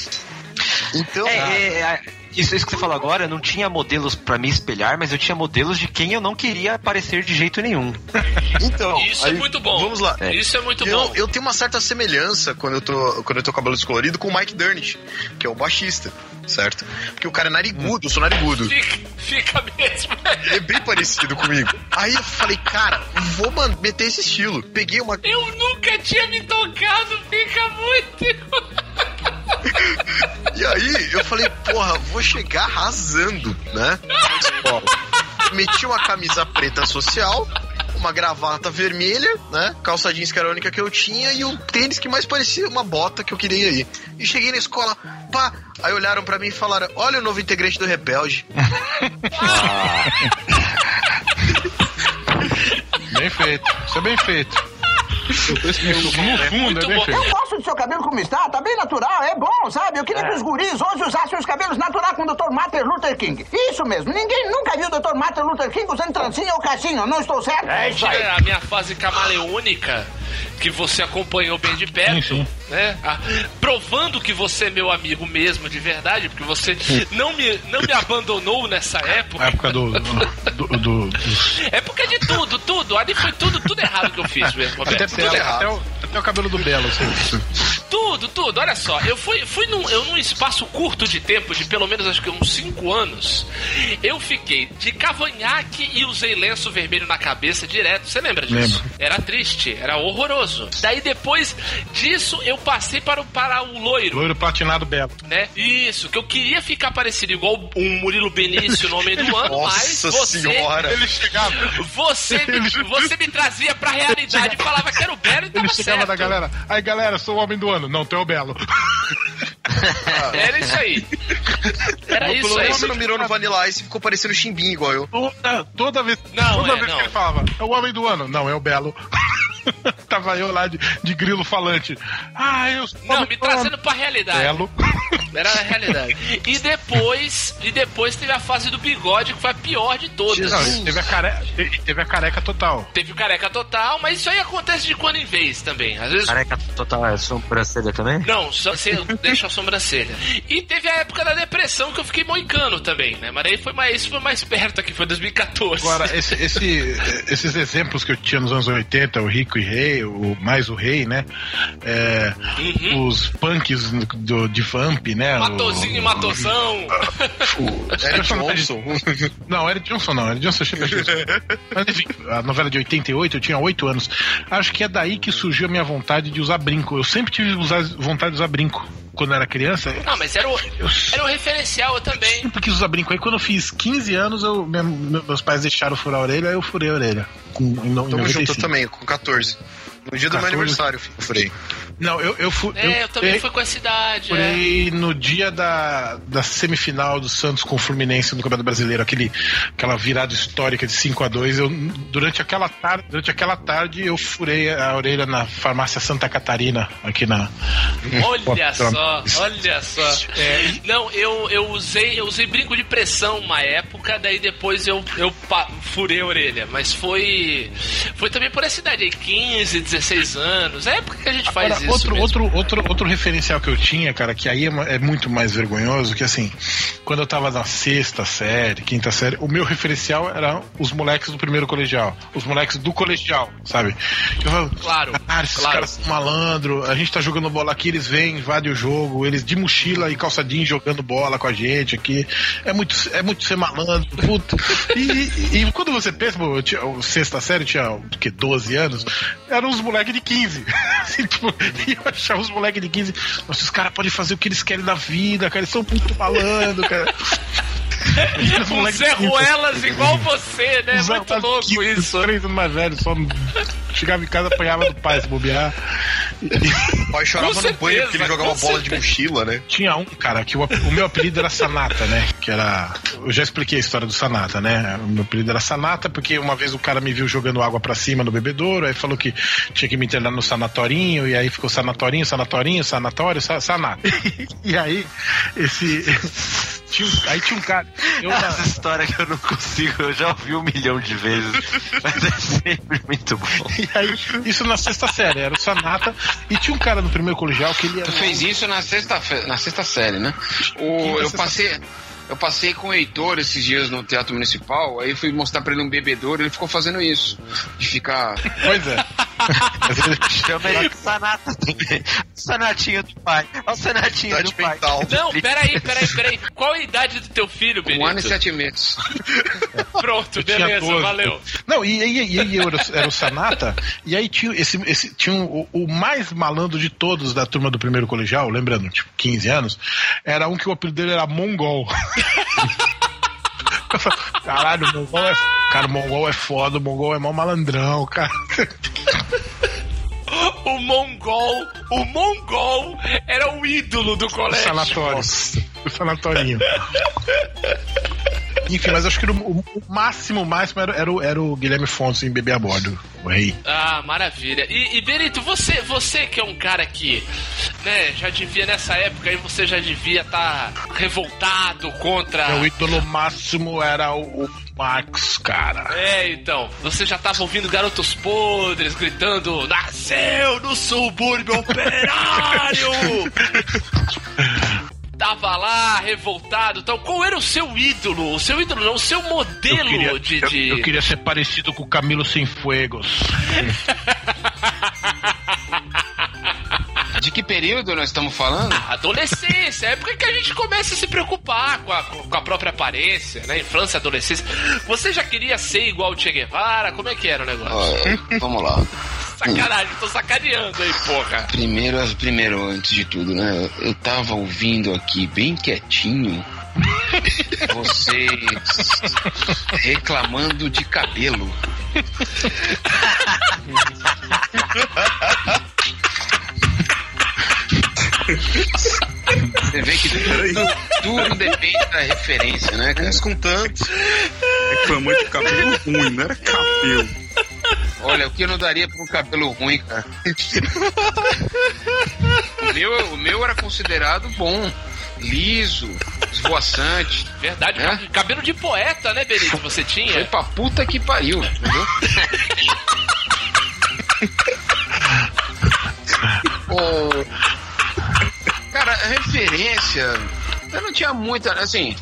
Speaker 7: Então,
Speaker 6: É, é, é, isso, isso que você falou agora, eu não tinha modelos pra me espelhar, mas eu tinha modelos de quem eu não queria parecer de jeito nenhum.
Speaker 7: então
Speaker 5: Isso é
Speaker 7: aí,
Speaker 5: muito bom.
Speaker 7: Vamos lá.
Speaker 5: Isso é muito
Speaker 7: eu,
Speaker 5: bom.
Speaker 7: eu tenho uma certa semelhança quando eu tô quando eu tô com cabelo descolorido com o Mike Durnit, que é o baixista, certo? Porque o cara é narigudo, eu sou narigudo.
Speaker 5: Fica, fica mesmo.
Speaker 7: Ele é bem parecido comigo. Aí eu falei, cara, vou meter esse estilo. Peguei uma.
Speaker 5: Eu nunca tinha me tocado, fica muito.
Speaker 7: E aí eu falei, porra, vou chegar arrasando, né? Meti uma camisa preta social, uma gravata vermelha, né? Calça jeans que era a única que eu tinha e o tênis que mais parecia uma bota que eu queria ir. E cheguei na escola, pá. Aí olharam pra mim e falaram: Olha o novo integrante do Rebelde.
Speaker 1: Bem feito. Isso é bem feito. Isso, no fundo, é bem
Speaker 5: bom.
Speaker 1: feito.
Speaker 8: Do seu cabelo como está, tá bem natural, é bom, sabe? Eu queria que os guris hoje usassem os cabelos naturais com o Dr. Martin Luther King. Isso mesmo, ninguém nunca viu o Dr. Martin Luther King usando trancinha ou caixinho, não estou certo? É isso.
Speaker 5: Tira a minha fase camaleônica, que você acompanhou bem de perto,
Speaker 1: Sim, sim.
Speaker 5: Né? Ah, provando que você é meu amigo mesmo, de verdade, porque você não me, não me abandonou nessa
Speaker 1: A
Speaker 5: época.
Speaker 1: época do. do, do- dos-
Speaker 5: É porque de tudo, tudo. Ali foi tudo, tudo errado que eu fiz mesmo, Roberto.
Speaker 1: até,
Speaker 5: Tudo errado.
Speaker 1: até o, até o cabelo do Belo, assim.
Speaker 5: Tudo, tudo. Olha só, eu fui, fui num, eu, num espaço curto de tempo, de pelo menos acho que uns 5 anos, eu fiquei de cavanhaque e usei lenço vermelho na cabeça direto. Você lembra disso?
Speaker 1: Lembro.
Speaker 5: Era triste, era horroroso. Daí depois disso eu passei para o, para o loiro.
Speaker 1: Loiro platinado Belo.
Speaker 5: Né? Isso, que eu queria ficar parecido igual um Murilo Benício no Homem do Ano, mas
Speaker 7: Nossa
Speaker 5: você,
Speaker 7: senhora.
Speaker 1: Ele chegava.
Speaker 5: você, me, você me trazia pra realidade e falava que era o Belo e tava
Speaker 1: Ele chegava
Speaker 5: certo.
Speaker 1: da galera. Aí, galera, sou o homem do ano. Não, tu é o Belo.
Speaker 5: Era isso aí. Era
Speaker 7: Pelo
Speaker 5: isso aí.
Speaker 7: você não mirou no Vanilla Ice e ficou parecendo chimbinho igual eu.
Speaker 1: Toda, toda vez,
Speaker 5: Não,
Speaker 1: toda
Speaker 5: é,
Speaker 1: vez
Speaker 5: não.
Speaker 1: que ele falava, é o homem do ano. Não, é o Belo. Tava eu lá de, de grilo falante. Ah, eu sou o
Speaker 5: Não, me trazendo pra realidade.
Speaker 1: Belo.
Speaker 5: Era a realidade. E depois, e depois teve a fase do bigode, que foi a pior de todas.
Speaker 1: Não, teve a, careca, teve a careca total.
Speaker 5: Teve o careca total, mas isso aí acontece de quando em vez também. Às vezes.
Speaker 6: Careca total é sobrancelha também?
Speaker 5: Não, só você deixa a sobrancelha. E teve a época da depressão que eu fiquei moicano também, né? Mas aí foi mais, isso foi mais perto aqui, foi 2014.
Speaker 1: Agora, esse, esse- esses exemplos que eu tinha nos anos 80, o Rico e Rei, o mais o Rei, né? É,
Speaker 5: Uhum.
Speaker 1: Os punks do, de Vamp, né?
Speaker 5: Matozinho e
Speaker 1: o,
Speaker 5: Matosão.
Speaker 1: o-
Speaker 7: Eric Johnson.
Speaker 1: Não, Eric Johnson não, Eric Johnson é Johnson. Mas enfim, a novela de 88, eu tinha 8 anos. Acho que é daí que surgiu a minha vontade de usar brinco. Eu sempre tive usar, vontade de usar brinco. Quando eu era criança,
Speaker 5: Não, mas era o, era o referencial eu também.
Speaker 1: sempre quis usar brinco. Aí quando eu fiz 15 anos, eu, minha- meus pais deixaram furar a orelha, aí eu furei a orelha. Com, em, em
Speaker 7: Tamo
Speaker 1: 95.
Speaker 7: junto eu também, com 14. No dia do
Speaker 1: 14.
Speaker 7: meu aniversário, eu furei.
Speaker 1: Não, eu, eu, fu-
Speaker 5: É, eu, também
Speaker 1: furei-
Speaker 5: fui com essa idade. É.
Speaker 1: Furei no dia da, da semifinal do Santos com o Fluminense no Campeonato Brasileiro, aquele, aquela virada histórica de 5 a 2 eu, durante, aquela tarde, durante aquela tarde eu furei a orelha na farmácia Santa Catarina, aqui na.
Speaker 5: Olha só, olha só. Não, eu, eu usei eu usei brinco de pressão uma época, daí depois eu, eu furei a orelha. Mas foi foi também por essa idade aí, 15, 16 anos. É época que a gente faz
Speaker 1: Agora,
Speaker 5: isso.
Speaker 1: outro,
Speaker 5: mesmo.
Speaker 1: outro, outro, outro referencial que eu tinha, cara, que aí é, é muito mais vergonhoso, que assim, quando eu tava na sexta série, quinta série, o meu referencial eram os moleques do primeiro colegial. Os moleques do colegial, sabe? Eu falo,
Speaker 5: Claro,
Speaker 1: Cara, esses
Speaker 5: claro.
Speaker 1: caras são malandro, a gente tá jogando bola aqui, eles vêm, invadem o jogo, eles de mochila e calçadinho jogando bola com a gente aqui. É muito, é muito ser malandro, puta. E, e- e quando você pensa, pô, tinha, o sexta série tinha, o que, 12 anos, eram uns moleques de 15. Assim, tipo, e eu achava os moleques de 15, nossa, os caras podem fazer o que eles querem da vida, cara, eles são muito malandro, cara. Os moleques
Speaker 5: Zé
Speaker 1: de 15,
Speaker 5: Ruelas igual você, né?
Speaker 1: os
Speaker 5: Muito
Speaker 1: rapazes
Speaker 5: louco isso.
Speaker 1: Três anos mais velhos, só chegava em casa, apanhava do pai se bobear.
Speaker 7: O pai chorava
Speaker 5: Com
Speaker 7: no banho porque ele
Speaker 5: certeza,
Speaker 7: jogava bola de
Speaker 5: certeza.
Speaker 7: mochila, né?
Speaker 1: Tinha um, cara, que o, o meu apelido era Sanata, né? Que era. Eu já expliquei a história do Sanata, né? O meu apelido era Sanata porque uma vez o cara me viu jogando água pra cima no bebedouro, aí falou que tinha que me internar no sanatorinho, e aí ficou sanatorinho, sanatorinho, sanatório, sa- Sanata. E aí, esse. Tinha um- aí tinha um cara. Eu, na-
Speaker 6: Essa história que eu não consigo, eu já ouvi um milhão de vezes. Mas é sempre muito bom.
Speaker 1: e aí, isso na sexta série, era o Sanata, e tinha um cara no primeiro colegial que ele era.
Speaker 2: Tu fez isso na sexta, na sexta série, né? O, eu passei. Eu passei com o Heitor esses dias no Teatro Municipal, aí fui mostrar pra ele um bebedouro, ele ficou fazendo isso. De ficar.
Speaker 1: Pois é.
Speaker 6: Chama ele de Sanata também. Sanatinho do pai. Olha o Sanatinho
Speaker 7: Idade
Speaker 6: do pai.
Speaker 7: mental.
Speaker 5: Não, peraí, peraí, peraí. Qual a idade do teu filho,
Speaker 2: Um ano e
Speaker 5: Benito?
Speaker 2: sete meses.
Speaker 5: Pronto, beleza,
Speaker 1: 12.
Speaker 5: valeu.
Speaker 1: Não, e aí e, eu era, era o Sanata, e aí tinha, esse, esse, tinha um, o, o mais malandro de todos da turma do primeiro colegial, lembrando, tipo, 15 anos, era um que o apelido dele era Mongol. Caralho, o Mongol é. Cara, o Mongol é foda, o Mongol é mó malandrão, cara.
Speaker 5: O Mongol, o Mongol era o ídolo do colégio.
Speaker 1: Sanatório. O sanatorinho. Enfim, mas acho que o, o- máximo, o máximo era, era, o, era o Guilherme Fontes em Bebê a Bordo, o rei.
Speaker 5: Ah, maravilha. E, e Benito, você, você que é um cara que, né, já devia nessa época aí você já devia estar revoltado contra.
Speaker 1: Meu ídolo máximo era o, o Max, cara.
Speaker 5: É, então, você já tava ouvindo garotos podres gritando: Nasceu no subúrbio operário! Tava lá, revoltado. Então, qual era o seu ídolo? O seu ídolo não, o seu modelo
Speaker 1: Eu queria,
Speaker 5: de.
Speaker 1: eu-
Speaker 5: de-
Speaker 1: eu queria ser parecido com o Camilo Cienfuegos.
Speaker 2: De que período nós estamos falando?
Speaker 5: Adolescência, é época que a gente começa a se preocupar com a, com a própria aparência, né? Infância, adolescência. Você já queria ser igual o Che Guevara? Como é que era o negócio?
Speaker 2: Vamos lá.
Speaker 5: Sacanagem, tô sacaneando aí, porra.
Speaker 2: Primeiro, primeiro, antes de tudo, né? Eu tava ouvindo aqui bem quietinho vocês reclamando de cabelo. Você vê que tudo, tudo depende da referência, né, cara?
Speaker 7: Uns com tanto.
Speaker 3: Reclamou de cabelo ruim, não era cabelo.
Speaker 2: Olha, o que eu não daria por um cabelo ruim, cara? o, meu, o meu era considerado bom, liso, esvoaçante.
Speaker 5: Verdade,
Speaker 2: É?
Speaker 5: cabelo de poeta, né, Benito? Você
Speaker 2: Foi
Speaker 5: tinha?
Speaker 2: pra puta que pariu, entendeu? Ô, Cara, a referência. Eu não tinha muita. Assim,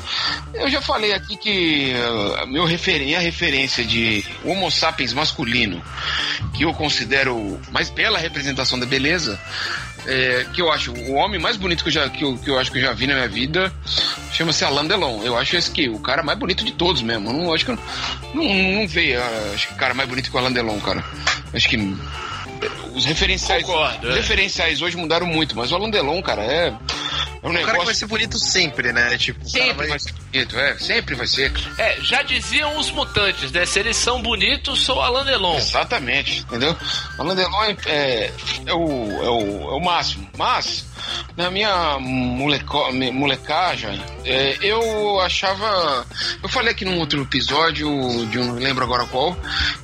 Speaker 2: eu já falei aqui que a meu referen minha referência de Homo sapiens masculino, que eu considero mais bela representação da beleza, é, que eu acho o homem mais bonito que eu, já, que, eu, que eu acho que eu já vi na minha vida, chama-se Alain Delon. Eu acho esse que o cara mais bonito de todos mesmo. Eu não acho que eu não, não, não veio, ah, acho que o cara mais bonito que o Alain Delon, cara. Acho que eh, os referenciais,
Speaker 5: Concordo,
Speaker 2: os
Speaker 5: é.
Speaker 2: referenciais hoje mudaram muito, mas o Alain Delon, cara, é, é um
Speaker 7: O cara que
Speaker 2: negócio
Speaker 7: vai ser bonito sempre, né? Tipo, o cara
Speaker 2: sempre
Speaker 7: vai-
Speaker 2: vai ser bonito, é, sempre vai ser.
Speaker 5: É, já diziam os mutantes, né? Se eles são bonitos, sou Alain Delon.
Speaker 2: Exatamente, entendeu? Alain Delon é, é, é o, é, o, é o máximo. Mas, na minha moleco, molecagem, é, eu achava. Eu falei aqui num outro episódio, de um, não lembro agora qual,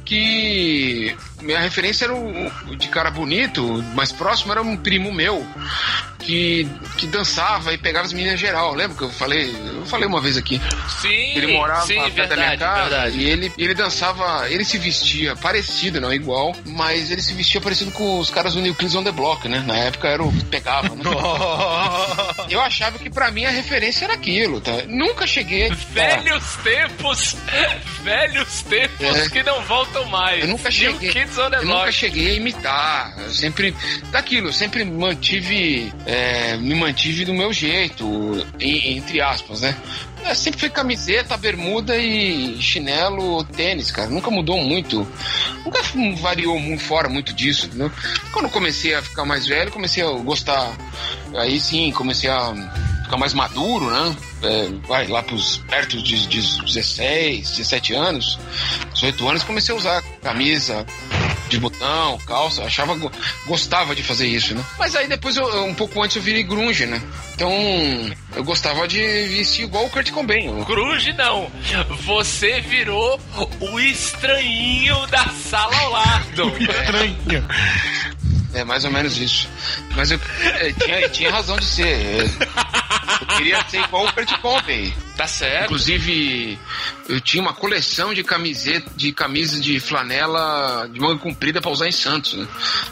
Speaker 2: que minha referência era o, o de cara bonito, mais próximo era um primo meu. Que, que dançava e pegava as meninas geral, lembra que eu falei? Eu falei uma vez aqui.
Speaker 5: Sim,
Speaker 2: Ele morava
Speaker 5: sim,
Speaker 2: perto
Speaker 5: verdade,
Speaker 2: da minha casa
Speaker 5: verdade.
Speaker 2: e ele, ele dançava, ele se vestia parecido, não igual, mas ele se vestia parecido com os caras do New Kids on the Block, né? Na época era o que pegava, né? Eu achava que pra mim a referência era aquilo, tá? Nunca cheguei.
Speaker 5: Velhos tempos, velhos tempos
Speaker 2: É.
Speaker 5: que não voltam mais.
Speaker 2: Eu nunca
Speaker 5: New
Speaker 2: cheguei.
Speaker 5: Kids on the
Speaker 2: Eu
Speaker 5: Block.
Speaker 2: nunca cheguei a imitar. Eu sempre. Daquilo, eu sempre mantive. É, me mantive do meu jeito. entre aspas, né? É, sempre foi camiseta, bermuda e chinelo, tênis, cara. Nunca mudou muito. Nunca variou muito fora muito disso, entendeu? Quando comecei a ficar mais velho, comecei a gostar. Aí sim, comecei a ficar mais maduro, né? É, vai lá pros perto de, de 16, 17 anos, 18 anos, comecei a usar camisa de botão, calça, achava go- gostava de fazer isso, né? Mas aí depois eu, eu- um pouco antes eu virei grunge, né? Então eu gostava de vestir igual o Kurt Cobain. Eu-
Speaker 5: Grunge não. Você virou o estranhinho da sala ao lado.
Speaker 1: Estranho.
Speaker 2: É mais ou menos isso. Mas eu é, tinha, tinha razão de ser. É, Eu queria ser igual o Kurt Cobain.
Speaker 5: Tá certo.
Speaker 2: Inclusive, eu tinha uma coleção de camiseta, de camisas de flanela de manga comprida pra usar em Santos. Né?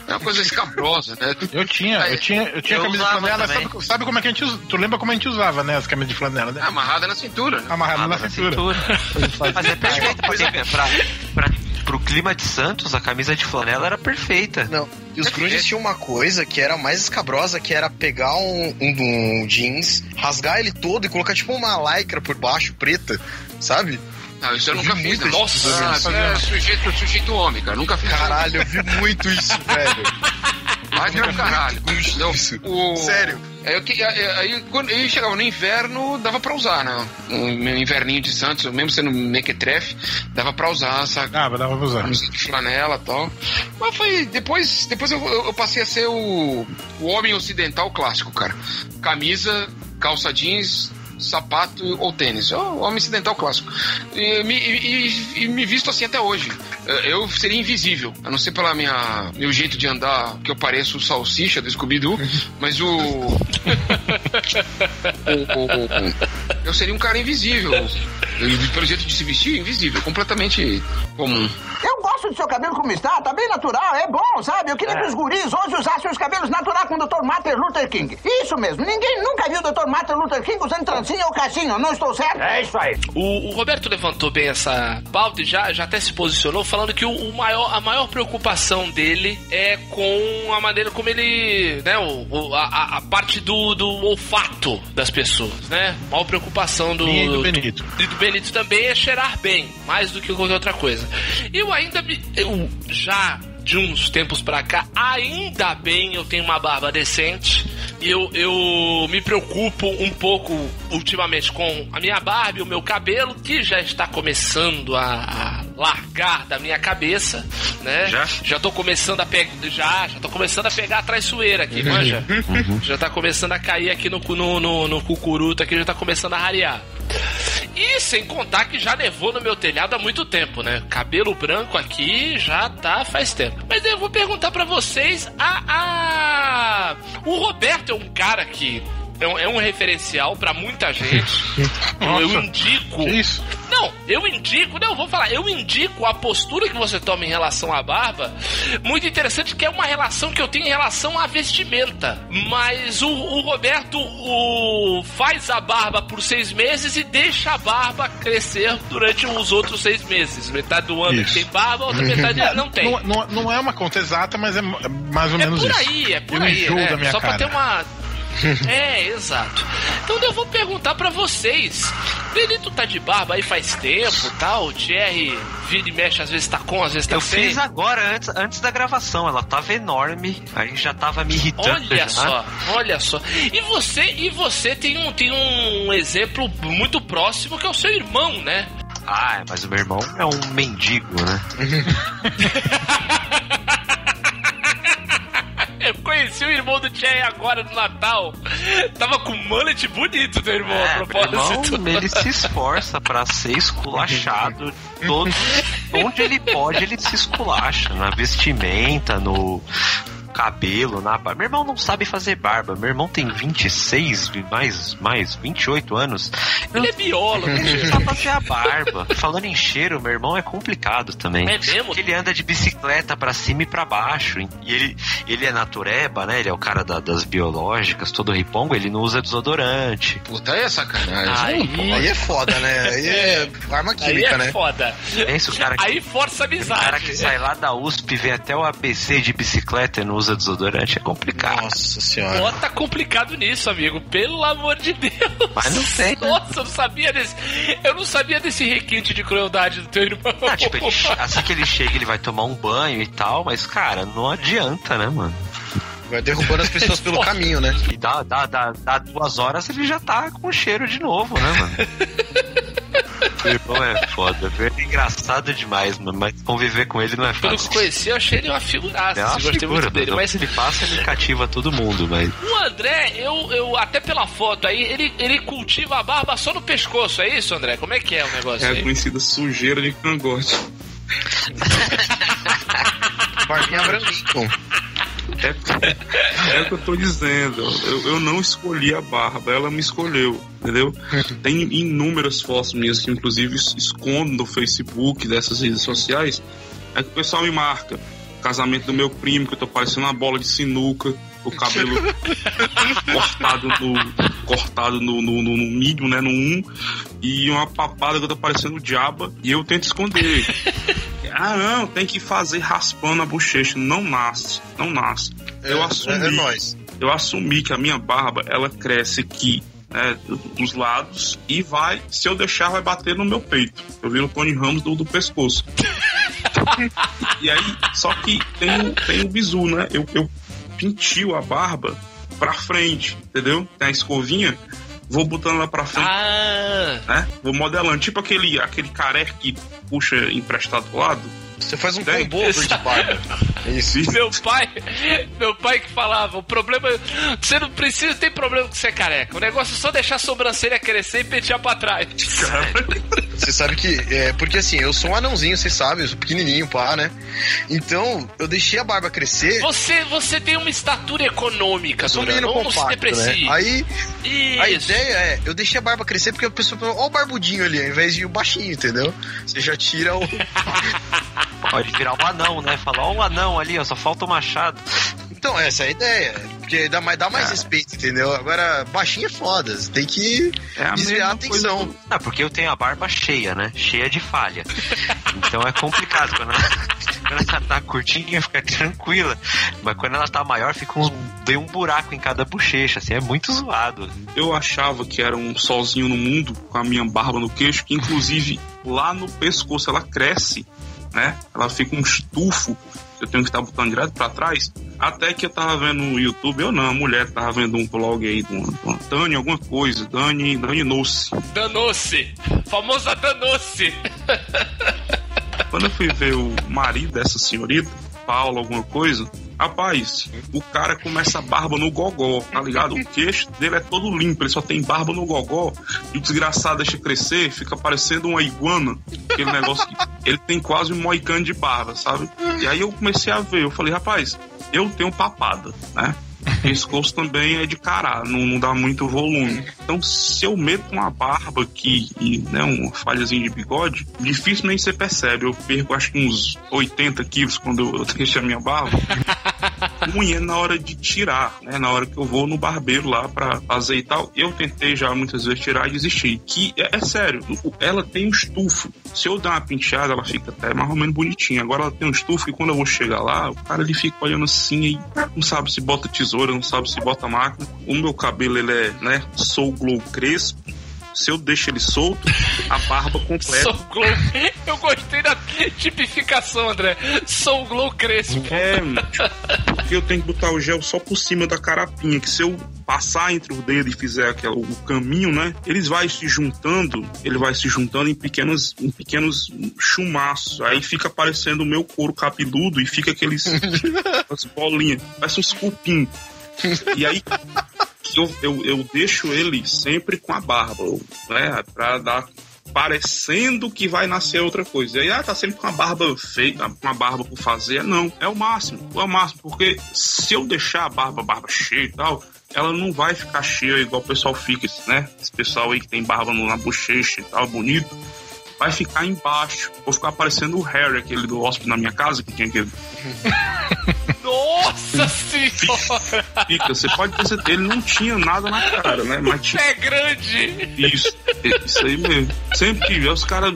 Speaker 2: É uma coisa escabrosa, né?
Speaker 1: Eu tinha, eu tinha, eu tinha
Speaker 6: Eu
Speaker 1: camisa de flanela. Sabe, sabe como é que a gente usa? Tu lembra como a gente usava, né? As camisas de flanela, né?
Speaker 2: Amarrada na cintura. Né?
Speaker 1: Amarrada na, cintura.
Speaker 6: Mas é perfeito, porque pra, pra, pro clima de Santos, a camisa de flanela era perfeita.
Speaker 7: Não. E os grunges tinham uma coisa que era mais escabrosa, que era pegar um, um, um jeans, rasgar ele todo e colocar tipo uma lycra por baixo, preta, sabe?
Speaker 2: Não, isso eu
Speaker 7: Eu
Speaker 2: nunca
Speaker 7: vi
Speaker 2: fiz.
Speaker 7: muito
Speaker 2: né?
Speaker 7: isso,
Speaker 2: Nossa,
Speaker 7: vi
Speaker 2: isso é sujeito, sujeito homem, cara. Nunca fiz.
Speaker 7: Caralho, eu vi muito isso, velho.
Speaker 2: Vai ver o caralho. Não, o...
Speaker 7: Sério.
Speaker 2: Aí, aí, quando aí chegava no inverno, dava pra usar, né? No meu inverninho de Santos, mesmo sendo mequetrefe, dava pra usar essa
Speaker 1: Ah, mas dava pra usar.
Speaker 2: camiseta de flanela e tal. Mas foi. Depois, depois eu, eu- eu passei a ser o, o homem ocidental clássico, cara. Camisa, calça jeans. Sapato ou tênis, o homem ocidental clássico. E me, e- e- me visto assim até hoje. Eu seria invisível, a não ser pela minha meu jeito de andar, que eu pareço o salsicha do Scooby-Doo, mas o, o- o- o- Eu seria um cara invisível. Pelo jeito de se vestir, invisível, completamente comum.
Speaker 8: Eu gosto do seu cabelo como está, tá bem natural, é bom, sabe? Eu queria que os guris hoje usassem os cabelos naturais com o Dr. Martin Luther King. Isso mesmo, ninguém nunca viu o Dr. Martin Luther King usando trancinha ou caixinha, não estou certo? É isso aí.
Speaker 5: O, o Roberto levantou bem essa pauta e já, já até se posicionou falando que o, o maior, a maior preocupação dele é com a maneira como ele. né, o, o- a, a- parte do, do olfato das pessoas, né? A maior preocupação do,
Speaker 1: E do Benito.
Speaker 5: e do Benito também é cheirar bem, mais do que qualquer outra coisa. Eu ainda me. Eu já. De uns tempos pra cá, ainda bem eu tenho uma barba decente. Eu, eu me preocupo um pouco ultimamente com a minha barba e o meu cabelo, que já está começando a, a largar da minha cabeça, né?
Speaker 6: Já?
Speaker 5: Já tô começando a pegar. Já, já tô começando a pegar a traiçoeira aqui, manja? Já tá começando a cair aqui no, no, no, no cucuruto aqui, já tá começando a rarear. E sem contar que já nevou no meu telhado há muito tempo, né? Cabelo branco aqui já tá faz tempo. Mas eu vou perguntar pra vocês: a, a... o Roberto é um cara que é um, é um referencial pra muita gente. eu
Speaker 1: Nossa.
Speaker 5: indico.
Speaker 1: Isso?
Speaker 5: Não, eu indico, não, eu vou falar, eu indico a postura que você toma em relação à barba, muito interessante, que é uma relação que eu tenho em relação à vestimenta. Mas o, o Roberto o, faz a barba por seis meses e deixa a barba crescer durante os outros seis meses. Metade do ano tem barba, a outra metade não tem.
Speaker 1: Não, não, não é uma conta exata, mas é mais ou
Speaker 5: É
Speaker 1: menos
Speaker 5: por
Speaker 1: isso.
Speaker 5: aí, é por
Speaker 1: Eu
Speaker 5: aí,
Speaker 1: enjoo
Speaker 5: né?
Speaker 1: da minha
Speaker 5: Só pra
Speaker 1: cara.
Speaker 5: ter uma. É, exato. Então eu vou perguntar pra vocês. Benito tá de barba aí faz tempo tal. O Thierry vira e mexe, às vezes tá com, às vezes tá
Speaker 6: Eu
Speaker 5: sem.
Speaker 6: fiz agora, antes, antes da gravação. Ela tava enorme, aí já tava me irritando.
Speaker 5: Olha
Speaker 6: já.
Speaker 5: só, olha só. E você, e você tem um, tem um exemplo muito próximo que é o seu irmão, né?
Speaker 6: Ah, mas o meu irmão é um mendigo, né?
Speaker 5: Eu conheci o irmão do Thierry agora no Natal. Tava com um mullet bonito, teu irmão, a
Speaker 6: É, meu
Speaker 5: propósito.
Speaker 6: irmão, ele se esforça pra ser esculachado. Todo, onde ele pode, ele se esculacha. Na vestimenta, no cabelo, na barba. Meu irmão não sabe fazer barba. Meu irmão tem 26, mais, mais 28 anos.
Speaker 5: Ele é biólogo,
Speaker 6: Ele não sabe fazer a barba. Falando em cheiro, meu irmão é complicado também.
Speaker 5: É mesmo?
Speaker 6: Porque ele anda de bicicleta pra cima e pra baixo. E ele, ele é natureba, né? Ele é o cara da- das biológicas, todo ripongo. Ele não usa desodorante.
Speaker 2: Puta, aí é sacanagem.
Speaker 5: Aí,
Speaker 7: Aí é foda, né? Aí é arma
Speaker 5: aí
Speaker 7: química,
Speaker 5: é
Speaker 7: né?
Speaker 5: foda.
Speaker 6: Pensa o cara que,
Speaker 5: Aí força a
Speaker 6: o cara que
Speaker 5: amizade.
Speaker 6: sai lá da USP, vem até o ABC de bicicleta e não usa desodorante. É complicado.
Speaker 7: Nossa senhora.
Speaker 5: Ó, tá complicado nisso, amigo. Pelo amor de Deus.
Speaker 6: Mas não tem, né?
Speaker 5: Nossa, eu não sabia desse. Eu não sabia desse requinte de crueldade do teu irmão.
Speaker 6: Ah, tipo, ele- assim que ele chega, ele vai tomar um banho e tal, mas, cara, não adianta, né, mano?
Speaker 7: Vai derrubando as pessoas pelo caminho, né?
Speaker 6: E dá, dá, dá, dá duas horas ele já tá com cheiro de novo, né, mano? Meu irmão é foda, velho. É engraçado demais, mano, mas conviver com ele não é
Speaker 5: Pelo que
Speaker 6: fácil.
Speaker 5: conheci, eu achei ele uma figuraça.
Speaker 6: É uma
Speaker 5: gostei
Speaker 6: figura,
Speaker 5: muito dele. Mas
Speaker 6: Ele passa, ele cativa todo mundo, mas...
Speaker 5: o André, eu, eu até pela foto aí, ele, ele cultiva a barba só no pescoço, é isso, André? Como é que é o negócio
Speaker 3: É a
Speaker 5: aí?
Speaker 3: conhecida sujeira de cangote.
Speaker 7: Barbinha branquinho.
Speaker 3: É, é o que eu tô dizendo. Eu, eu não escolhi a barba, ela me escolheu, entendeu? Tem inúmeras fotos minhas que, inclusive, es- escondo no Facebook dessas redes sociais. É que o pessoal me marca. Casamento do meu primo, que eu tô parecendo uma bola de sinuca, o cabelo cortado no. cortado no, no, no, no mínimo, né? No 1, e uma papada que eu tô parecendo o diaba, e eu tento esconder. Ah, não, tem que fazer raspando a bochecha. Não nasce, não nasce. Eu
Speaker 7: É,
Speaker 3: assumi.
Speaker 7: é nóis.
Speaker 3: Eu assumi que a minha barba, ela cresce aqui, né, dos lados, e vai, se eu deixar, vai bater no meu peito. Eu viro o Tony Ramos do, do pescoço. e aí, só que tem, o- tem o bizu, né? Eu, eu pintio a barba pra frente, entendeu? Tem a escovinha, vou botando ela pra frente
Speaker 5: Ah,
Speaker 3: né? Vou modelando, tipo aquele, aquele careca que puxa emprestado pro lado.
Speaker 7: Você faz um
Speaker 3: Tem.
Speaker 7: combo de barba.
Speaker 3: Isso, isso.
Speaker 5: meu pai, meu pai que falava, o problema, você não precisa ter problema com ser careca. O negócio é só deixar a sobrancelha crescer e pentear pra trás.
Speaker 7: Você sabe que. É, porque assim, eu sou um anãozinho, você sabe, eu sou pequenininho, pá, né? Então, eu deixei a barba crescer.
Speaker 5: Você, você tem uma estatura econômica,
Speaker 7: Eu sou um
Speaker 5: Duran,
Speaker 7: menino
Speaker 5: não, não se
Speaker 7: compacto,
Speaker 5: deprecie.
Speaker 7: né? Aí, a
Speaker 5: Isso.
Speaker 7: ideia é, eu deixei a barba crescer porque a pessoa falou, ó o barbudinho ali, ao invés de o baixinho, entendeu? Você já tira o.
Speaker 6: Pode virar um anão, né? Falar, ó, um anão ali, ó, só falta o machado.
Speaker 7: Então, essa é a ideia. Porque dá mais, dá mais
Speaker 6: Ah.
Speaker 7: respeito, entendeu? Agora, baixinho é foda. Você tem que
Speaker 3: É a
Speaker 7: desviar a
Speaker 3: coisa
Speaker 7: atenção.
Speaker 6: Ah, porque eu tenho a barba cheia, né? Cheia de falha. Então é complicado. Quando ela, quando ela tá curtinha, fica tranquila. Mas quando ela tá maior, fica um, tem um buraco em cada bochecha, assim, é muito zoado.
Speaker 3: Eu achava que era um sozinho no mundo, com a minha barba no queixo, que inclusive lá no pescoço ela cresce, né? Ela fica um estufo. Eu tenho que estar botando direto pra trás. Até que eu tava vendo no YouTube, eu não, a mulher tava vendo um blog aí de uma Dani, alguma coisa, Dani, Dani Noce.
Speaker 5: Danou-se. Famosa danou-se.
Speaker 3: Quando eu fui ver o marido dessa senhorita, Paulo, alguma coisa, rapaz, o cara começa a barba no gogó, tá ligado? O queixo dele é todo limpo, ele só tem barba no gogó. E o desgraçado deixa crescer, fica parecendo uma iguana. Aquele negócio que ele tem quase um moicano de barba, sabe? E aí eu comecei a ver, eu falei, rapaz, eu tenho papada, né? Pescoço também é de cará, não, não dá muito volume. Então, se eu meto uma barba aqui e né, uma falhazinha de bigode, dificilmente você percebe. Eu perco acho que uns 80 quilos quando eu, deixo a minha barba. Ruim é na hora de tirar, né? Na hora que eu vou no barbeiro lá pra fazer e tal. Eu tentei já muitas vezes tirar e desisti. Que é, é sério, ela tem um estufo. Se eu dar uma penteada, ela fica até mais ou menos bonitinha. Agora ela tem um estufo que quando eu vou chegar lá, o cara ele fica olhando assim e não sabe se bota tesoura, não sabe se bota máquina. O meu cabelo, ele é, né, soul glow crespo. Se eu deixo ele solto, a barba completa.
Speaker 5: Soul Glow. Eu gostei da tipificação, André. Soul Glow Crespo.
Speaker 3: É, porque eu tenho que botar o gel só por cima da carapinha, que se eu passar entre o dedo e fizer aquele, o caminho, né, eles vai se juntando, ele vai se juntando em pequenos, em pequenos chumaços, aí fica parecendo o meu couro cabeludo e fica aqueles as bolinhas, parece uns cupim. E aí eu, eu, eu deixo ele sempre com a barba, né, pra dar parecendo que vai nascer outra coisa. E aí, ah, tá sempre com a barba feita, com a barba por fazer. Não, é o máximo, é o máximo, porque se eu deixar a barba, barba cheia e tal, ela não vai ficar cheia igual o pessoal fica, né? Esse pessoal aí que tem barba na bochecha e tal, bonito. Vai ficar embaixo. Vou ficar parecendo o Harry, aquele do hóspede na minha casa, que tinha aquele.
Speaker 5: Nossa senhora!
Speaker 3: Fica, você pode ter certeza, ele não tinha nada na cara, né? Mas tinha
Speaker 5: Pé grande!
Speaker 3: Isso, isso aí mesmo. Sempre que os caras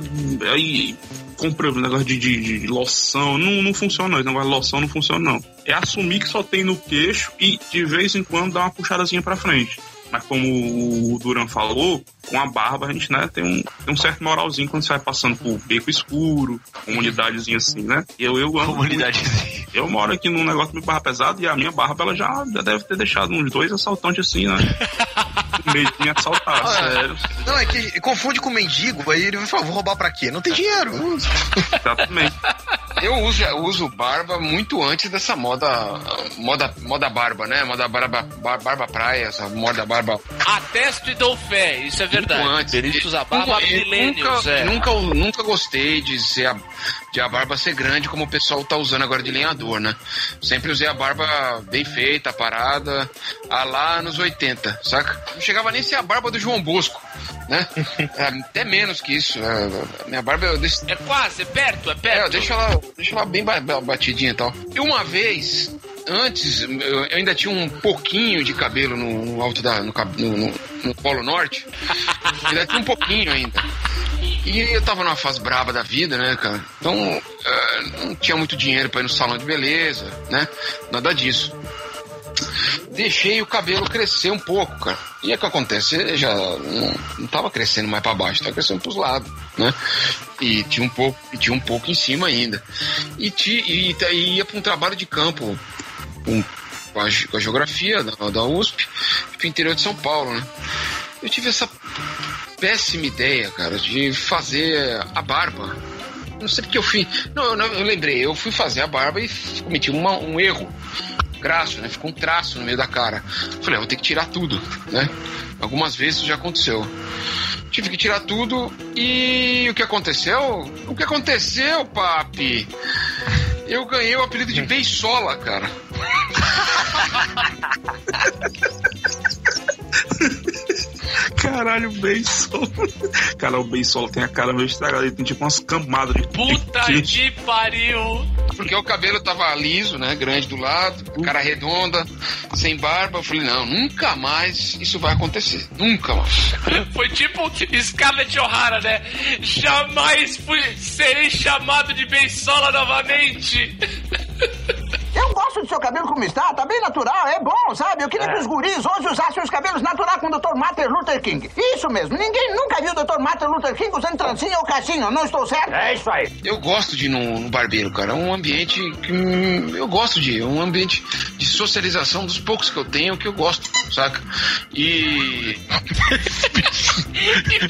Speaker 3: aí compram um negócio de, de, de loção, não, não funciona, esse negócio de loção não funciona, não. É assumir que só tem no queixo e de vez em quando dá uma puxadazinha pra frente. Mas como o Duran falou, com a barba a gente né, tem, um, tem um certo moralzinho quando você vai passando por beco escuro, comunidadezinha assim, né? E eu, eu amo.
Speaker 6: Comunidadezinha.
Speaker 3: Eu moro aqui num negócio de barra pesado e a minha barba ela já, já deve ter deixado uns dois assaltantes assim, né? medo de me assaltar,
Speaker 7: Ah,
Speaker 3: sério.
Speaker 7: Não, é que confunde com mendigo, aí ele vai falar, vou roubar pra quê? Não tem dinheiro.
Speaker 3: Exatamente.
Speaker 2: Eu uso, eu uso barba muito antes dessa moda, moda, moda barba, né? Moda barba, bar- barba praia, essa moda barba
Speaker 5: Atesto e dou fé, isso é verdade.
Speaker 2: muito antes.
Speaker 5: Usa barba milênios,
Speaker 2: nunca,
Speaker 5: é.
Speaker 2: nunca, nunca gostei de ser a, de a barba ser grande como o pessoal tá usando agora de lenhador, né? Sempre usei a barba bem feita, parada, a lá nos 80, saca? Não chegava nem a ser a barba do João Bosco, né? É, Até menos que isso. é, a minha barba eu deixo,
Speaker 5: É quase, é perto, é
Speaker 2: é,
Speaker 5: perto.
Speaker 2: eu deixo ela, deixo ela bem ba- ba- batidinha e tal. E uma vez, antes, eu ainda tinha um pouquinho de cabelo no, no alto da. No, no, no- Polo Norte. ainda tinha um pouquinho ainda. E eu tava numa fase braba da vida, né, cara? Então, eh, não tinha muito dinheiro pra ir no salão de beleza, né? Nada disso. Deixei o cabelo crescer um pouco, cara. E é que acontece, já não, não tava crescendo mais pra baixo, tava crescendo pros lados, né? E tinha um pouco, tinha um pouco em cima ainda. E, ti, e, ta- e ia pra um trabalho de campo com, com, a, com a geografia da, da USP, pro interior de São Paulo, né? Eu tive essa péssima ideia, cara, de fazer a barba. Não sei porque eu fui. Não, eu, eu lembrei, eu fui fazer a barba e cometi uma- um erro. Graço, né? Ficou um traço no meio da cara. Falei, ah, vou ter que tirar tudo, né? Algumas vezes isso já aconteceu. Tive que tirar tudo e o que aconteceu? O que aconteceu, papi? Eu ganhei o apelido de Beisola, cara.
Speaker 3: Caralho, o Beisola. Cara, o Beisola tem a cara meio estragada, ele tem tipo umas camadas de.
Speaker 5: Puta
Speaker 3: de-
Speaker 5: que pariu!
Speaker 2: Porque o cabelo tava liso, né? Grande do lado, cara redonda, sem barba. Eu falei, não, nunca mais isso vai acontecer. Nunca mais.
Speaker 5: Foi tipo Scarlett O'Hara, né? Jamais fui, serei chamado de Bensola novamente.
Speaker 8: Seu cabelo como está, tá bem natural, é bom, sabe? Eu queria que os guris hoje usassem os cabelos naturais com o Dr. Martin Luther King. Isso mesmo, ninguém nunca viu o Dr. Martin Luther King usando trancinha ou caixinha, não estou certo?
Speaker 10: É isso aí.
Speaker 2: Eu gosto de ir no, no barbeiro, cara. É um ambiente que hum, eu gosto de ir. É um ambiente de socialização dos poucos que eu tenho que eu gosto, saca? E.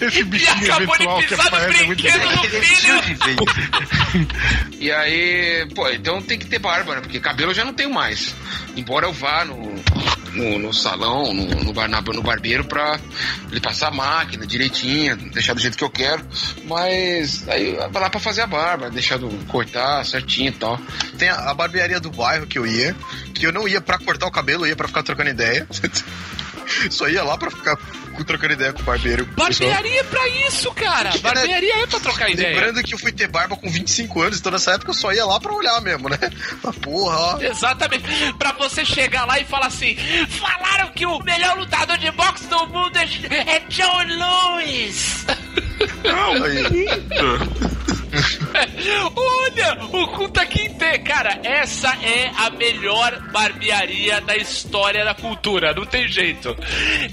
Speaker 1: Esse
Speaker 5: E
Speaker 1: bichinho
Speaker 5: acabou de
Speaker 1: que
Speaker 5: pisar no
Speaker 1: aparece é muito
Speaker 5: brinquedo do filho.
Speaker 2: E aí, pô, então tem que ter barba, né? Porque cabelo eu já não tenho mais. Embora eu vá no, no, no salão, no, no, bar, na- no barbeiro pra ele passar a máquina direitinho, deixar do jeito que eu quero. Mas aí vai lá pra fazer a barba, deixar do, cortar certinho e tal.
Speaker 7: Tem a, a barbearia do bairro que eu ia, que eu não ia pra cortar o cabelo, eu ia pra ficar trocando ideia. Só ia lá pra ficar trocando ideia com o barbeiro.
Speaker 5: Barbearia é pra isso, cara. Barbearia é pra trocar ideia.
Speaker 7: Lembrando que eu fui ter barba com 25 anos, então nessa época eu só ia lá pra olhar mesmo, né? Mas porra, ó.
Speaker 5: Exatamente. Pra você chegar lá e falar assim: falaram que o melhor lutador de boxe do mundo é, é John Lewis.
Speaker 3: Não,
Speaker 7: Aí.
Speaker 5: Olha, o Kunta Kinte. Cara, essa é a melhor barbearia da história da cultura. Não tem jeito.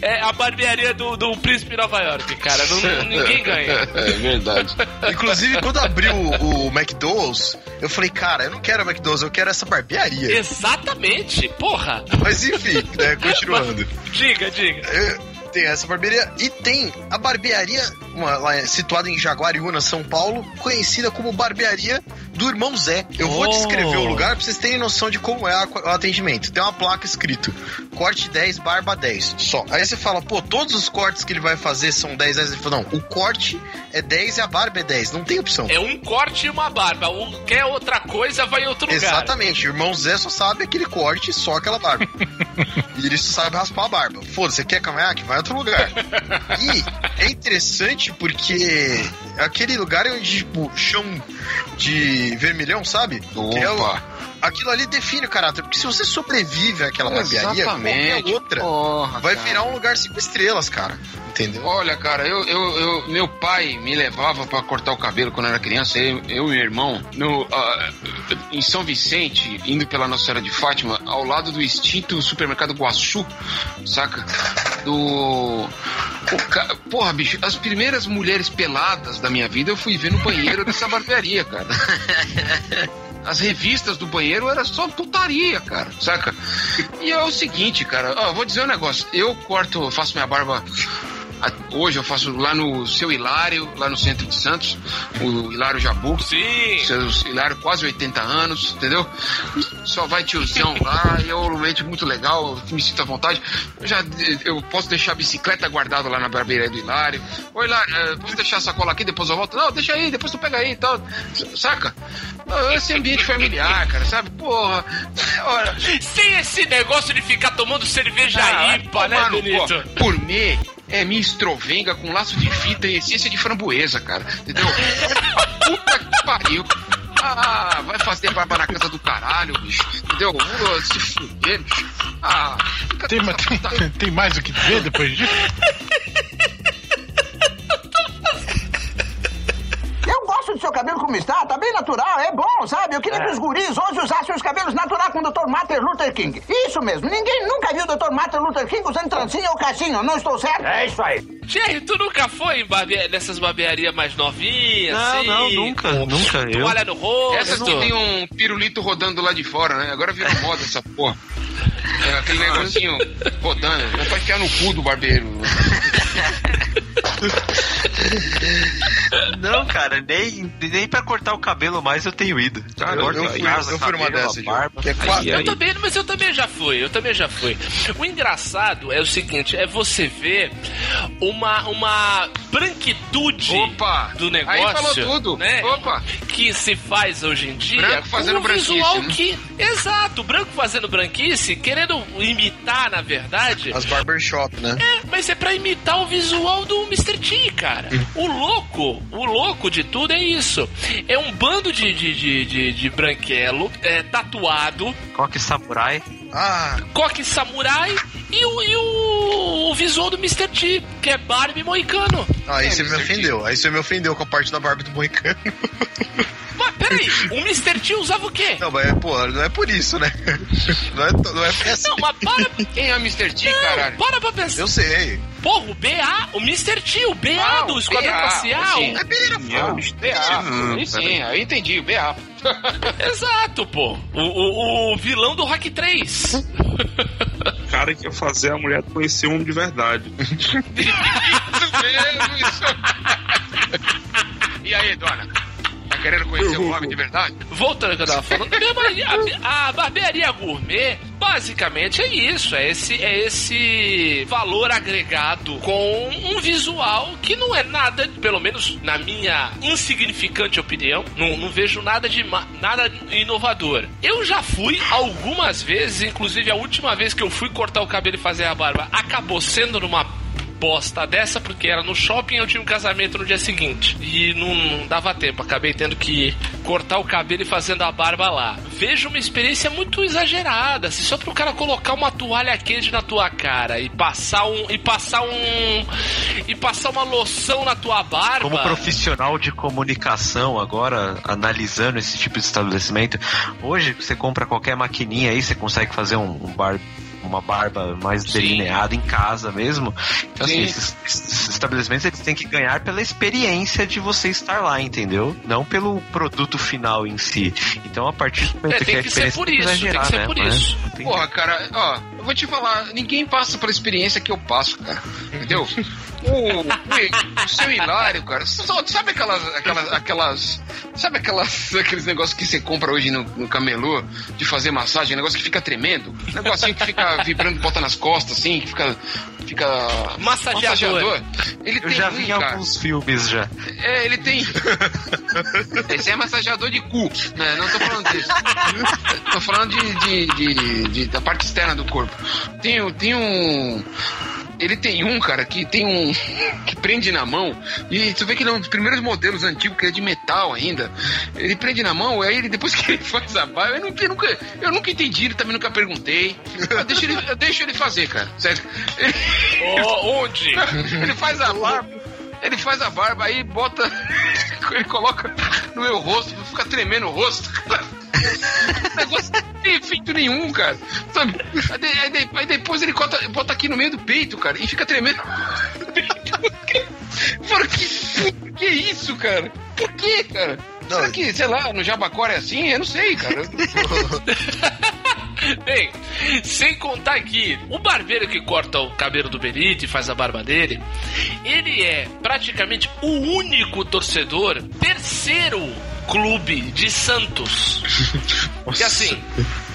Speaker 5: É a barbearia do, do Príncipe Nova York, cara. Não- ninguém ganha.
Speaker 2: É verdade.
Speaker 7: Inclusive, quando abriu o, o McDonald's, eu falei, cara, eu não quero McDonald's, eu quero essa barbearia.
Speaker 5: Exatamente. Porra.
Speaker 7: Mas enfim, né, continuando.
Speaker 5: Diga, diga.
Speaker 7: É, Tem essa barbearia e tem a barbearia uma, lá situada em Jaguariúna, São Paulo, conhecida como barbearia do irmão Zé. Eu vou
Speaker 5: Oh.
Speaker 7: descrever o lugar pra vocês terem noção de como é o atendimento. Tem uma placa escrito corte 10, barba 10, só. Aí você fala, pô, todos os cortes que ele vai fazer são 10, 10. Ele fala, não, o corte é 10 e a barba é 10, não tem opção.
Speaker 5: É um corte e uma barba. O quer outra coisa, vai em outro lugar.
Speaker 7: Exatamente, o irmão Zé só sabe aquele corte, só aquela barba. e ele só sabe raspar a barba. Foda-se, você quer cavanhaque? Vai em outro lugar. E é interessante porque aquele lugar é onde, tipo, chão de vermelhão, sabe? Que é o-
Speaker 2: Opa.
Speaker 7: Aquilo ali define o caráter. Porque se você sobrevive àquela barbearia, qualquer outra
Speaker 2: Porra,
Speaker 7: vai
Speaker 2: cara.
Speaker 7: virar um lugar cinco estrelas, cara. Entendeu?
Speaker 2: Olha, cara, eu, eu, eu- meu pai me levava pra cortar o cabelo quando eu era criança, eu, eu e meu irmão, no, ah, em São Vicente, indo pela Nossa Senhora de Fátima, ao lado do extinto supermercado Guaçu, saca? Do. ca- Porra, bicho, as primeiras mulheres peladas da minha vida eu fui ver no banheiro dessa barbearia, cara. as revistas do banheiro era só putaria, cara, saca? E é o seguinte, cara, ó, vou dizer um negócio. Eu corto, faço minha barba. Hoje eu faço lá no seu Hilário, lá no centro de Santos, o Hilário Jabu.
Speaker 5: Sim.
Speaker 2: Seu Hilário, quase 80 anos, entendeu? Só vai tiozão lá, e eu realmente muito legal, me sinto à vontade. Eu já eu posso deixar a bicicleta guardada lá na barbearia do Hilário. Oi, Hilário, eh, posso deixar a sacola aqui, depois eu volto? Não, deixa aí, depois tu pega aí e tal. Saca? Esse ambiente familiar, cara, sabe? Porra, é, olha.
Speaker 5: Sem esse negócio de ficar tomando cerveja
Speaker 2: Ah,
Speaker 5: IPA, né,
Speaker 2: tomar no
Speaker 5: Benito?
Speaker 2: É minha estrovenga com laço de fita e essência de framboesa, cara. Entendeu? Puta que pariu. Ah, vai fazer barba na casa do caralho, bicho. Entendeu? Uh, Se fuder, bicho. Ah,
Speaker 1: Tem, tem, tem mais o que dizer depois disso?
Speaker 8: Seu cabelo como está, tá bem natural, é bom, sabe? Eu queria que os guris hoje usassem os cabelos naturais com o Dr. Martin Luther King. Isso mesmo, ninguém nunca viu o Dr. Martin Luther King usando trancinha ou cachinho, não estou certo? É isso aí.
Speaker 5: Jerry, tu nunca foi em barbe... nessas barbearias mais novinhas?
Speaker 6: Não,
Speaker 5: assim,
Speaker 6: não, nunca,
Speaker 5: com
Speaker 6: nunca. Eu,
Speaker 5: Toalha no rosto.
Speaker 2: Essa que tem um pirulito rodando lá de fora, né? Agora virou moda essa porra. É aquele negocinho rodando. É pra enfiar no cu do barbeiro.
Speaker 6: Não, cara, nem, nem pra cortar o cabelo mais eu tenho ido.
Speaker 7: Cara, eu- eu fui-
Speaker 6: casa,
Speaker 7: eu fui numa
Speaker 6: cabelo,
Speaker 7: dessa, já.
Speaker 6: barba.
Speaker 7: É quase-
Speaker 5: Eu
Speaker 6: aí.
Speaker 5: também, mas eu também já fui, eu também já fui. O engraçado é o seguinte, é você ver uma, uma branquitude
Speaker 2: Opa!
Speaker 5: do negócio.
Speaker 2: Aí falou tudo.
Speaker 5: Né?
Speaker 2: Opa!
Speaker 5: Que se faz hoje em dia.
Speaker 2: Branco fazendo
Speaker 5: com um
Speaker 2: branquice,
Speaker 5: visual
Speaker 2: né?
Speaker 5: que. Exato, branco fazendo branquice, querendo imitar, na verdade.
Speaker 7: As barbershop, né?
Speaker 5: É, mas é pra imitar o visual do Mr. T, cara. O louco, o louco de tudo é isso. É um bando de, de, de, de, de branquelo, é, tatuado,
Speaker 6: Coque samurai.
Speaker 7: Ah,
Speaker 5: coque samurai e o, e o, o visual do Mr. T, que é Barbie moicano.
Speaker 7: aí
Speaker 2: É,
Speaker 7: você me ofendeu. Aí você me ofendeu com a parte da barba do moicano.
Speaker 5: Mas peraí, o Mr. T usava o quê?
Speaker 7: Não, mas, pô, não é por isso, né? Não é, não é assim.
Speaker 5: Não, mas para.
Speaker 2: Quem é o Mr. T,
Speaker 5: Não,
Speaker 2: caralho?
Speaker 5: para pra pensar.
Speaker 7: Eu sei.
Speaker 5: Porra, o BA, o Mr. T, o BA
Speaker 2: Ah,
Speaker 5: do Esquadrão Espacial.
Speaker 2: sim.
Speaker 7: É beira
Speaker 2: Ah, BA. Sim, sim, aí entendi, o BA.
Speaker 5: Exato, pô. O, o, o vilão do Rock 3.
Speaker 3: O cara que ia fazer a mulher conhecer o homem de verdade.
Speaker 2: Isso mesmo, isso. E aí, dona? Querendo conhecer o homem de verdade?
Speaker 5: Voltando ao que eu tava falando, a, barbearia- a- barbearia gourmet basicamente é isso, é esse, é esse valor agregado com um visual que não é nada, pelo menos na minha insignificante opinião, não, não vejo nada de nada inovador. Eu já fui algumas vezes, inclusive a última vez que eu fui cortar o cabelo e fazer a barba, acabou sendo numa bosta dessa, porque era no shopping e eu tinha um casamento no dia seguinte. E não, não dava tempo, acabei tendo que cortar o cabelo e fazendo a barba lá. Vejo uma experiência muito exagerada, assim, só pro cara colocar uma toalha quente na tua cara e passar um. e passar um. e passar uma loção na tua barba.
Speaker 6: Como profissional de comunicação, agora analisando esse tipo de estabelecimento, hoje você compra qualquer maquininha aí, você consegue fazer um, um bar, uma barba mais
Speaker 5: Sim.
Speaker 6: delineada em casa mesmo. Então, assim,
Speaker 2: Sim.
Speaker 6: esses, esses estabelecimentos eles têm que ganhar pela experiência de você estar lá, entendeu? Não pelo produto final em si. Então, a partir do momento
Speaker 5: É,
Speaker 6: a
Speaker 5: que ser
Speaker 6: experiência
Speaker 5: por
Speaker 6: tem
Speaker 5: isso, tem que ser
Speaker 6: né?
Speaker 5: por
Speaker 6: Mas
Speaker 5: isso.
Speaker 6: tem-
Speaker 2: Porra, cara, ó, eu vou te falar, ninguém passa pela experiência que eu passo, cara. Entendeu? O, o, o seu Hilário, cara, sabe aquelas, aquelas, aquelas. Sabe aquelas, aqueles negócios que você compra hoje no, no camelô de fazer massagem, negócio que fica tremendo? Negocinho que fica vibrando, bota nas costas, assim, que fica. Fica.
Speaker 5: Massageador.
Speaker 2: Ele
Speaker 6: Eu
Speaker 2: tem
Speaker 6: já
Speaker 2: um,
Speaker 6: vi em
Speaker 2: cara.
Speaker 6: alguns filmes já.
Speaker 2: É, ele tem. Esse é massageador de cu, né? Não tô falando disso. tô falando de, de- de- de- da parte externa do corpo. Tem, um- tem um. Ele tem um, cara, que tem um. que prende na mão. E tu vê que ele é um dos primeiros modelos antigos, que é de metal ainda. Ele prende na mão, aí ele, depois que ele faz a barba, eu, nunca- eu nunca, eu nunca entendi, ele também nunca perguntei. Eu deixo ele, eu deixo ele fazer, cara. Sério. Ele,
Speaker 5: Ó, onde?
Speaker 2: ele faz a barba. Ele faz a barba aí, bota. Ele coloca no meu rosto, fica tremendo o rosto. O negócio tem efeito nenhum, cara. Sabe? Aí, aí de- aí depois ele bota, bota aqui no meio do peito, cara, e fica tremendo. Por que, por que isso, cara? Por que, cara? Será que, sei lá, no Jabacora é assim? Eu não sei, cara.
Speaker 5: Bem, sem contar que o barbeiro que corta o cabelo do Benito e faz a barba dele, ele é praticamente o único torcedor, terceiro clube de Santos. Porque assim,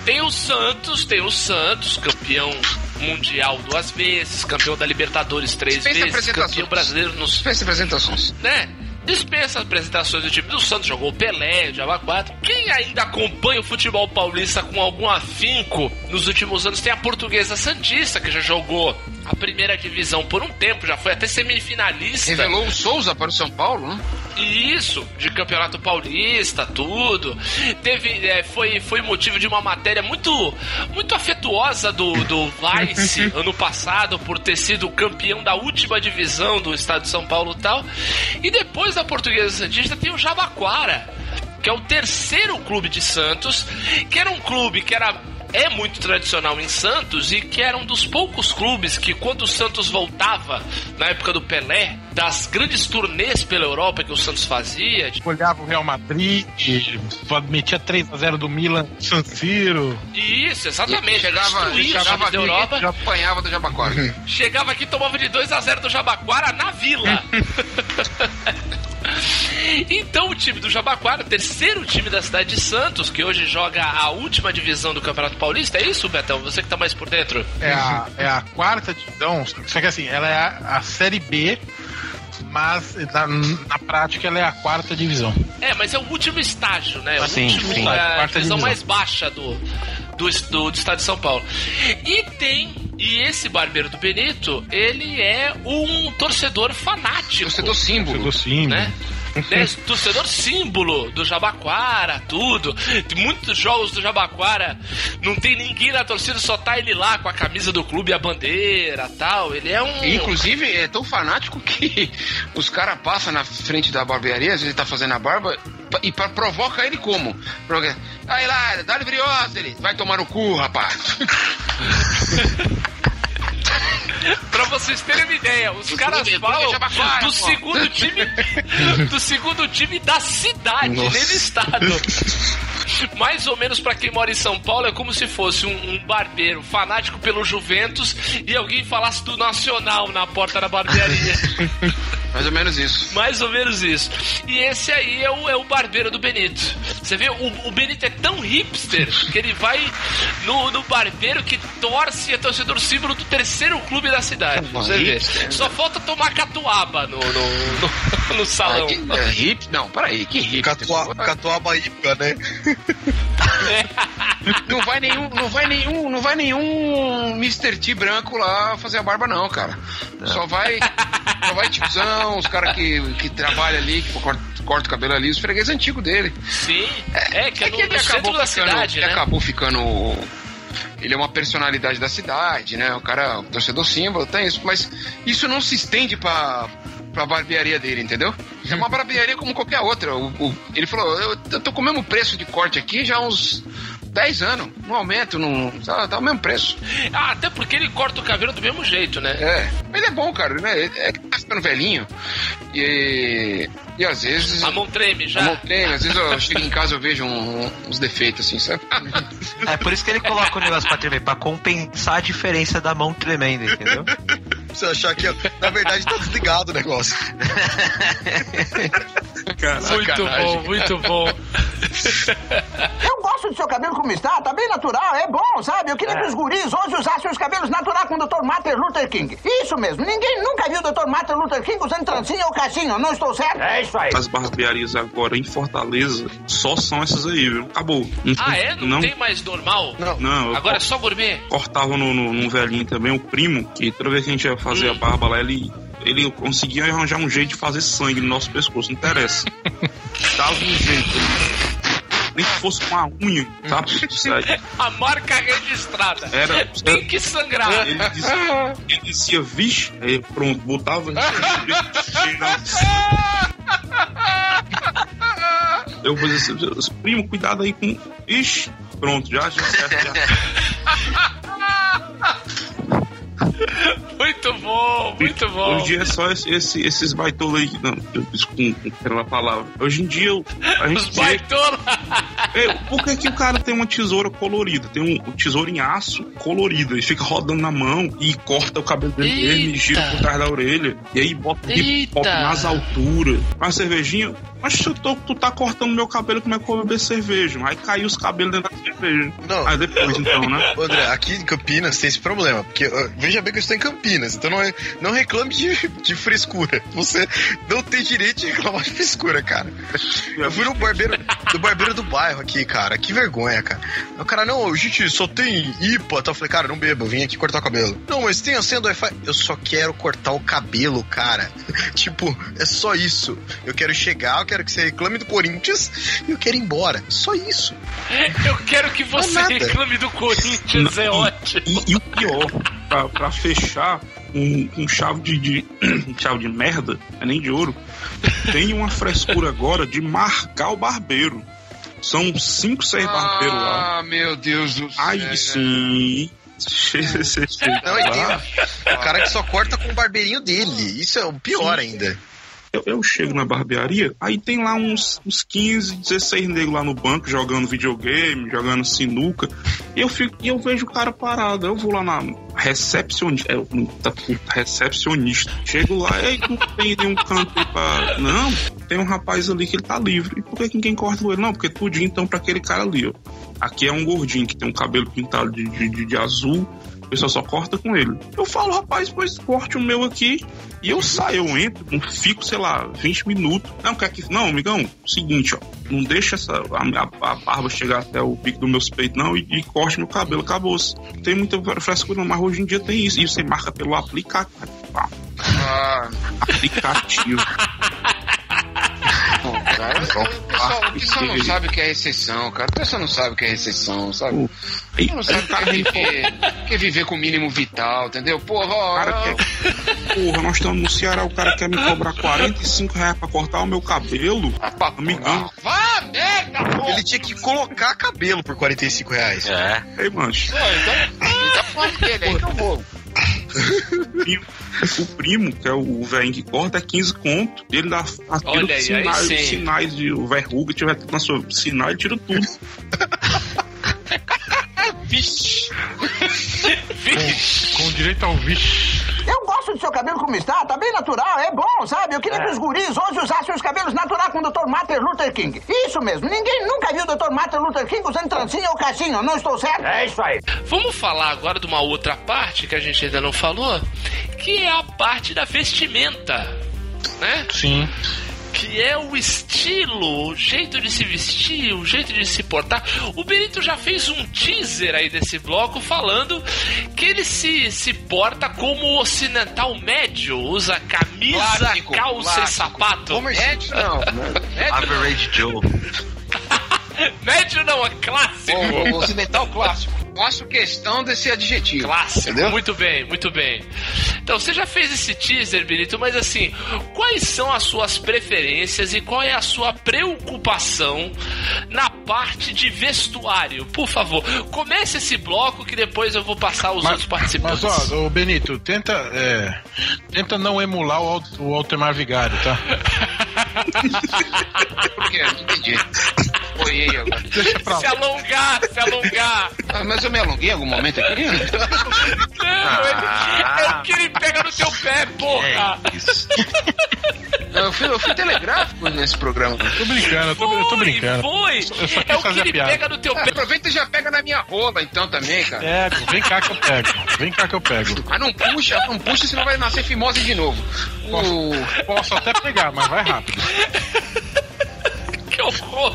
Speaker 5: tem o Santos, tem o Santos, campeão mundial duas vezes, campeão da Libertadores três
Speaker 2: Dispensa
Speaker 5: vezes, campeão brasileiro nos
Speaker 2: Dispensa apresentações.
Speaker 5: né? Dispensa as apresentações do time do Santos, jogou o Pelé, o Java 4. Quem ainda acompanha o futebol paulista com algum afinco nos últimos anos tem a portuguesa Santista, que já jogou a primeira divisão por um tempo, já foi até semifinalista.
Speaker 2: Revelou o Souza para o São Paulo, né?
Speaker 5: Isso, de campeonato paulista, tudo. Teve, é, foi, foi motivo de uma matéria muito, muito afetuosa do, do Vice ano passado por ter sido campeão da última divisão do estado de São Paulo e tal. E depois da Portuguesa Santista tem o Jabaquara, que é o terceiro clube de Santos, que era um clube que era é muito tradicional em Santos e que era um dos poucos clubes que, quando o Santos voltava, na época do Pelé, das grandes turnês pela Europa que o Santos fazia,
Speaker 1: Olhava o Real Madrid, metia 3x0 do Milan, San Siro.
Speaker 5: Isso, exatamente.
Speaker 2: Chegava, chegava
Speaker 5: da Europa.
Speaker 2: já apanhava do Jabacora.
Speaker 5: Chegava aqui e tomava de 2 a 0 do Jabaquara na vila. então o time do Jabaquara, terceiro time da cidade de Santos, que hoje joga a última divisão do Campeonato Paulista, é isso, Betão? Você que tá mais por dentro?
Speaker 1: É a, é a quarta divisão, só que assim, ela é a, a Série B, mas na, na prática ela é a quarta divisão.
Speaker 5: É, mas é o último estágio, né? O
Speaker 6: Sim,
Speaker 5: último,
Speaker 6: sim.
Speaker 5: é a
Speaker 1: Quarta
Speaker 5: divisão
Speaker 1: divisão.
Speaker 5: mais baixa do, do, do, do estado de São Paulo. E tem. E esse barbeiro do Benito, ele é um torcedor fanático.
Speaker 2: Torcedor símbolo.
Speaker 1: Chegou sim,
Speaker 5: né? Né? Torcedor símbolo do Jabaquara, tudo. Muitos jogos do Jabaquara, não tem ninguém na torcida, só tá ele lá com a camisa do clube e a bandeira tal. Ele é um.
Speaker 2: Inclusive, é tão fanático que os caras passam na frente da barbearia, às vezes ele tá fazendo a barba, e pra, provoca ele como? Provoca, Aí lá, dá-lhe briose, ele vai tomar no cu, rapaz.
Speaker 5: Pra vocês terem uma ideia, os caras falam do
Speaker 2: pô.
Speaker 5: segundo time do segundo time da cidade, nem do estado. Mais ou menos pra quem mora em São Paulo é como se fosse um, um barbeiro fanático pelo Juventus e alguém falasse do Nacional na porta da barbearia.
Speaker 2: Mais ou menos isso.
Speaker 5: Mais ou menos isso. E esse aí é o, é o barbeiro do Benito. Você vê, o, o Benito é tão hipster que ele vai no, no barbeiro que torce, é torcedor símbolo do terceiro clube da cidade. Você vê. Só falta tomar catuaba no, no, no, no
Speaker 2: Ah,
Speaker 5: salão.
Speaker 2: que, é, hip? Não, peraí, que hip?
Speaker 7: Catua, catuaba ípica, né?
Speaker 2: Não vai nenhum, não vai nenhum, não vai nenhum Mr. T branco lá fazer a barba não, cara. Só vai, só vai tiozão, os caras que, que trabalham ali, que corta, corta o cabelo ali, os fregueses antigos dele.
Speaker 5: Sim. É, que é, no,
Speaker 2: ele
Speaker 5: da
Speaker 2: ficando,
Speaker 5: cidade,
Speaker 2: ele
Speaker 5: né?
Speaker 2: acabou ficando ele é uma personalidade da cidade, né? O cara, o torcedor símbolo, tem isso, mas isso não se estende pra, pra barbearia dele, entendeu? É uma barbearia como qualquer outra. O- o- ele falou, eu, eu tô com o mesmo preço de corte aqui já há uns 10 anos. Não aumento, não. Tá, tá o mesmo preço.
Speaker 5: Ah, até porque ele corta o cabelo do mesmo jeito, né?
Speaker 2: É. Mas ele é bom, cara, né? É que tá ficando velhinho. E. E às vezes.
Speaker 5: A mão treme já.
Speaker 2: a mão treme, às vezes eu chego em casa eu vejo um- uns defeitos, assim, sabe?
Speaker 6: É por isso que ele coloca o negócio pra tremer, pra compensar a diferença da mão tremenda, entendeu?
Speaker 7: Você achar que, na verdade, tá desligado o negócio.
Speaker 5: Muito bom, muito bom.
Speaker 8: Eu gosto do seu cabelo como está, tá bem natural, é bom, sabe? Eu queria que os guris hoje usassem os cabelos naturais com o Dr. Martin Luther King. Isso mesmo, ninguém nunca viu o Dr. Martin Luther King usando trancinha ou cachinho, não estou certo? É isso aí.
Speaker 3: As barbearias agora em Fortaleza só são essas aí, viu? Acabou. Não,
Speaker 5: Ah, é? Não,
Speaker 3: não,
Speaker 5: tem mais normal?
Speaker 3: não, eu
Speaker 5: Agora é só gourmet?
Speaker 3: cortava no, no, num velhinho também, o primo, que toda vez que a gente ia fazer a barba lá, ele, ele conseguia arranjar um jeito de fazer sangue no nosso pescoço, não interessa. Dava um jeito. Nem que fosse com a unha, sabe?
Speaker 5: A marca registrada.
Speaker 3: Era-
Speaker 5: Tem que sangrar.
Speaker 3: Ele dizia, ele dizia vixe, aí pronto, botava. Eu fazia assim, primo, cuidado aí com. Ixi, pronto, já, já, certo, já.
Speaker 5: Muito bom, muito bom.
Speaker 3: Hoje em dia é só esse, esse- esses baitolos aí. Não, eu desculpa pela palavra. Hoje em dia eu- a gente
Speaker 5: Os
Speaker 3: vê.
Speaker 5: baitola.
Speaker 3: É, por que, que o cara tem uma tesoura colorida? Tem um, um tesouro em aço colorido. E fica rodando na mão e corta o cabelo dele mesmo e gira por trás da orelha. E aí bota hip hop nas alturas. Uma cervejinha. Mas se eu tô, tu tá cortando meu cabelo, como é que eu vou beber cerveja? Aí caiu os cabelos dentro da cerveja.
Speaker 7: Não.
Speaker 3: Aí depois, então, né?
Speaker 7: Ô, André, aqui em Campinas tem esse problema, porque ó, veja bem que eu estou em Campinas, então não, não reclame de, de frescura. Você não tem direito de reclamar de frescura, cara. Eu fui no barbeiro, do barbeiro do bairro aqui, cara. Que vergonha, cara. O cara, não, a gente só tem IPA. Então eu falei, cara, não beba, eu vim aqui cortar o cabelo. Não, mas tem a senha do Wi-Fi. Eu só quero cortar o cabelo, cara. tipo, é só isso. Eu quero chegar, eu quero que você reclame do Corinthians e eu quero ir embora. Só isso.
Speaker 5: Eu quero que você
Speaker 7: é nada.
Speaker 5: reclame do Corinthians, é ótimo.
Speaker 3: E, e o pior, pra, pra fechar um, um chave de, de- um chave de merda, é nem de ouro, tem uma frescura agora de marcar o barbeiro. São cinco, seis barbeiros lá.
Speaker 2: Ah, meu Deus do céu.
Speaker 3: Aí sim.
Speaker 7: Não, e tem o cara que só corta com o barbeirinho dele. Isso é o pior ainda.
Speaker 3: Eu, chego na barbearia, aí tem lá uns, uns 15, 16 negros lá no banco jogando videogame, jogando sinuca. E eu, fico, e eu vejo o cara parado. Eu vou lá na recepcionista. É, puta, puta, recepcionista. Chego lá, e não tem nenhum canto pra. Não, tem um rapaz ali que ele tá livre. E por que ninguém corta ele? Não, porque tudinho então pra aquele cara ali, ó. Aqui é um gordinho que tem um cabelo pintado de, de- de azul. O pessoal só corta com ele. Eu falo, rapaz, pois corte o meu aqui. E eu saio, eu entro, fico, sei lá, 20 minutos. Não, quer que. Não, amigão, seguinte, ó. Não deixa essa, a, a- a barba chegar até o pico dos meus peitos, não, e, e corte meu cabelo, acabou-se. Tem muita frescura, mas hoje em dia tem isso. E você marca pelo aplicativo.
Speaker 2: Ah,
Speaker 3: Aplicativo.
Speaker 2: Cara, o pessoal, o pessoal não sabe o que é recessão, cara. O pessoal não sabe o que é recessão, sabe? O não sabe o que é viver, quer viver com o mínimo vital, entendeu? Porra, ó,
Speaker 3: cara
Speaker 2: ó,
Speaker 3: quer. Porra, nós estamos no Ceará, o cara quer me cobrar 45 reais pra cortar o meu cabelo. Amigão.
Speaker 2: Vá, merda, porra!
Speaker 7: Ele tinha que colocar cabelo por 45 reais.
Speaker 6: É.
Speaker 3: Ei, mancho.
Speaker 2: Pô, então, então dele aí que eu vou.
Speaker 3: O primo, que é o velho que corta, é 15 conto. Ele dá aquilo
Speaker 5: aí,
Speaker 3: sinais,
Speaker 5: aí
Speaker 3: sinais de o verruga tiver tudo na sua sinal, ele tira tudo.
Speaker 2: Vixe.
Speaker 1: Com direito ao vixe.
Speaker 8: Eu gosto do seu cabelo como está, tá bem natural, é bom, sabe? Eu queria que os guris hoje usassem os cabelos naturais com o Dr. Martin Luther King. Isso mesmo, ninguém nunca viu o Dr. Martin Luther King usando trancinha ou caixinha, não estou certo? É isso aí.
Speaker 5: Vamos falar agora de uma outra parte que a gente ainda não falou, que é a parte da vestimenta, né?
Speaker 1: Sim.
Speaker 5: Que é o estilo, o jeito de se vestir, o jeito de se portar. O Benito já fez um teaser aí desse bloco falando que ele se, se porta como ocidental médio, usa camisa,
Speaker 2: Clássico,
Speaker 5: calça e sapato.
Speaker 2: Médio não, médio não.
Speaker 6: Average Joe.
Speaker 5: Médio não, é clássico.
Speaker 2: O, o ocidental clássico. Faço questão desse adjetivo.
Speaker 5: Clássico,
Speaker 2: Entendeu?
Speaker 5: muito bem, muito bem. Então, você já fez esse teaser, Benito, mas assim, quais são as suas preferências e qual é a sua preocupação na parte de vestuário? Por favor, comece esse bloco que depois eu vou passar os outros participantes.
Speaker 1: Mas, ó, ô Benito, tenta, é, tenta não emular o, o Altemar Vigário, tá?
Speaker 2: Por quê? Não entendi. Boiei agora.
Speaker 1: Deixa pra
Speaker 5: Se
Speaker 1: lá.
Speaker 5: alongar, se alongar.
Speaker 2: Ah, mas eu me alonguei em algum momento aqui?
Speaker 5: Não, ele, é o que ele pega no teu pé, porra.
Speaker 6: É isso.
Speaker 2: Eu fui, eu fui telegráfico nesse programa.
Speaker 1: Tô brincando, eu tô, eu tô
Speaker 5: Foi,
Speaker 1: brincando.
Speaker 5: Foi,
Speaker 1: Eu só quis
Speaker 5: é o que ele
Speaker 1: piada.
Speaker 5: pega no teu
Speaker 2: Ah,
Speaker 5: pé.
Speaker 2: aproveita e já pega na minha rola então também, cara.
Speaker 1: Pego, vem cá que eu pego. Vem cá que eu pego.
Speaker 2: Mas não puxa, não puxa, senão vai nascer fimose de novo. O,
Speaker 1: Posso até pegar, mas vai rápido.
Speaker 5: Que horror.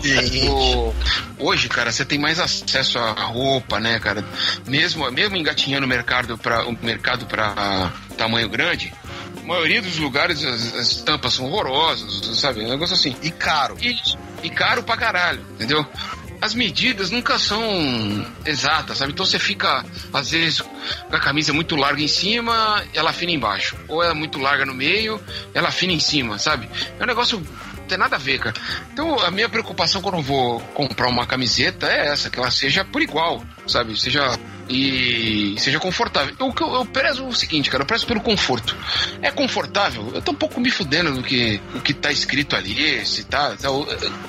Speaker 2: o- hoje, cara, você tem mais acesso à roupa, né, cara? Mesmo, mesmo engatinhando o mercado para o mercado para tamanho grande, a maioria dos lugares as, as estampas são horrorosas, sabe? Um negócio assim.
Speaker 7: E caro.
Speaker 2: E, e caro pra caralho, entendeu? As medidas nunca são exatas, sabe? Então você fica, às vezes, com a camisa muito larga em cima, ela fina embaixo. Ou ela muito larga no meio, ela fina em cima, sabe? É um negócio. Tem nada a ver, cara. Então a minha preocupação quando eu vou comprar uma camiseta é essa, que ela seja por igual, sabe? Seja e seja confortável. Eu, eu, eu prezo o seguinte, cara, eu prezo pelo conforto. É confortável? Eu tô um pouco me fudendo do que, o que tá escrito ali, se tá. tá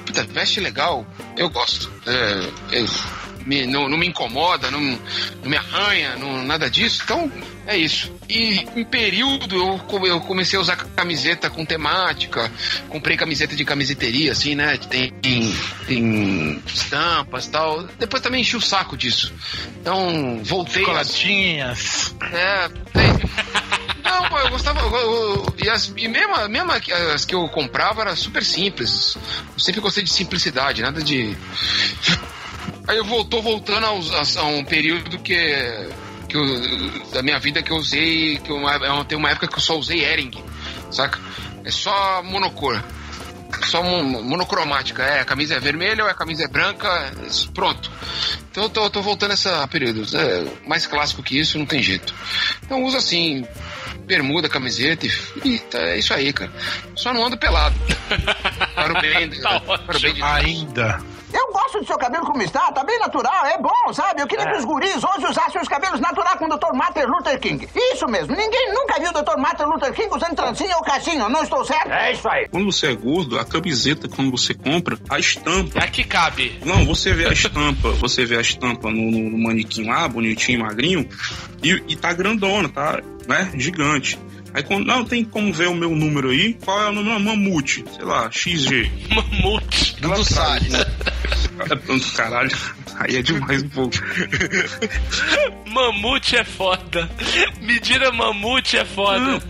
Speaker 2: puta, veste legal, eu gosto. É, é, me, não, não me incomoda, não, não me arranha, não, nada disso. Então, é isso. E em período eu, eu comecei a usar camiseta com temática, comprei camiseta de camiseteria, assim, né? Tem, tem estampas e tal. Depois também enchi o saco disso. Então, voltei. a-
Speaker 1: Chocolatinhas.
Speaker 2: é, tem. Não, pô, eu gostava. eu- eu- e, as, e mesmo, mesmo as que eu comprava era super simples. Eu sempre gostei de simplicidade, nada de. Aí eu voltou voltando aos- a, a um período que. Que eu- da minha vida que eu usei. Que eu, eu tenho uma época que eu só usei Ering, saca? É só monocor. Só mon- monocromática. É, a camisa é vermelha ou a camisa é branca. é- Pronto. Então eu tô, tô voltando a esse período. É, mais clássico que isso, não tem jeito. Então uso assim, bermuda, camiseta e, tá, é isso aí, cara. Só não ando pelado. para o bem,
Speaker 5: Tá
Speaker 2: para o bem de
Speaker 1: Ainda.
Speaker 8: Eu gosto do seu cabelo como está, tá bem natural, é bom, sabe? Eu queria que os guris hoje usassem os cabelos naturais com o Dr. Martin Luther King. Isso mesmo, ninguém nunca viu o Dr. Martin Luther King usando trancinha ou caixinha, não estou certo? É isso aí.
Speaker 3: Quando você é gordo, a camiseta, quando você compra, a estampa.
Speaker 5: Aqui cabe.
Speaker 3: Não, você vê a estampa, você vê a estampa no, no- no manequim lá, bonitinho, magrinho, e, e tá grandona, tá, né, gigante. Aí quando, não, tem como ver o meu número aí, qual é o número? Mamute, sei lá, XG.
Speaker 5: Mamute.
Speaker 7: Do Salles.
Speaker 3: É, Caralho, aí é demais um pouco.
Speaker 5: Mamute é foda. Medida mamute é foda.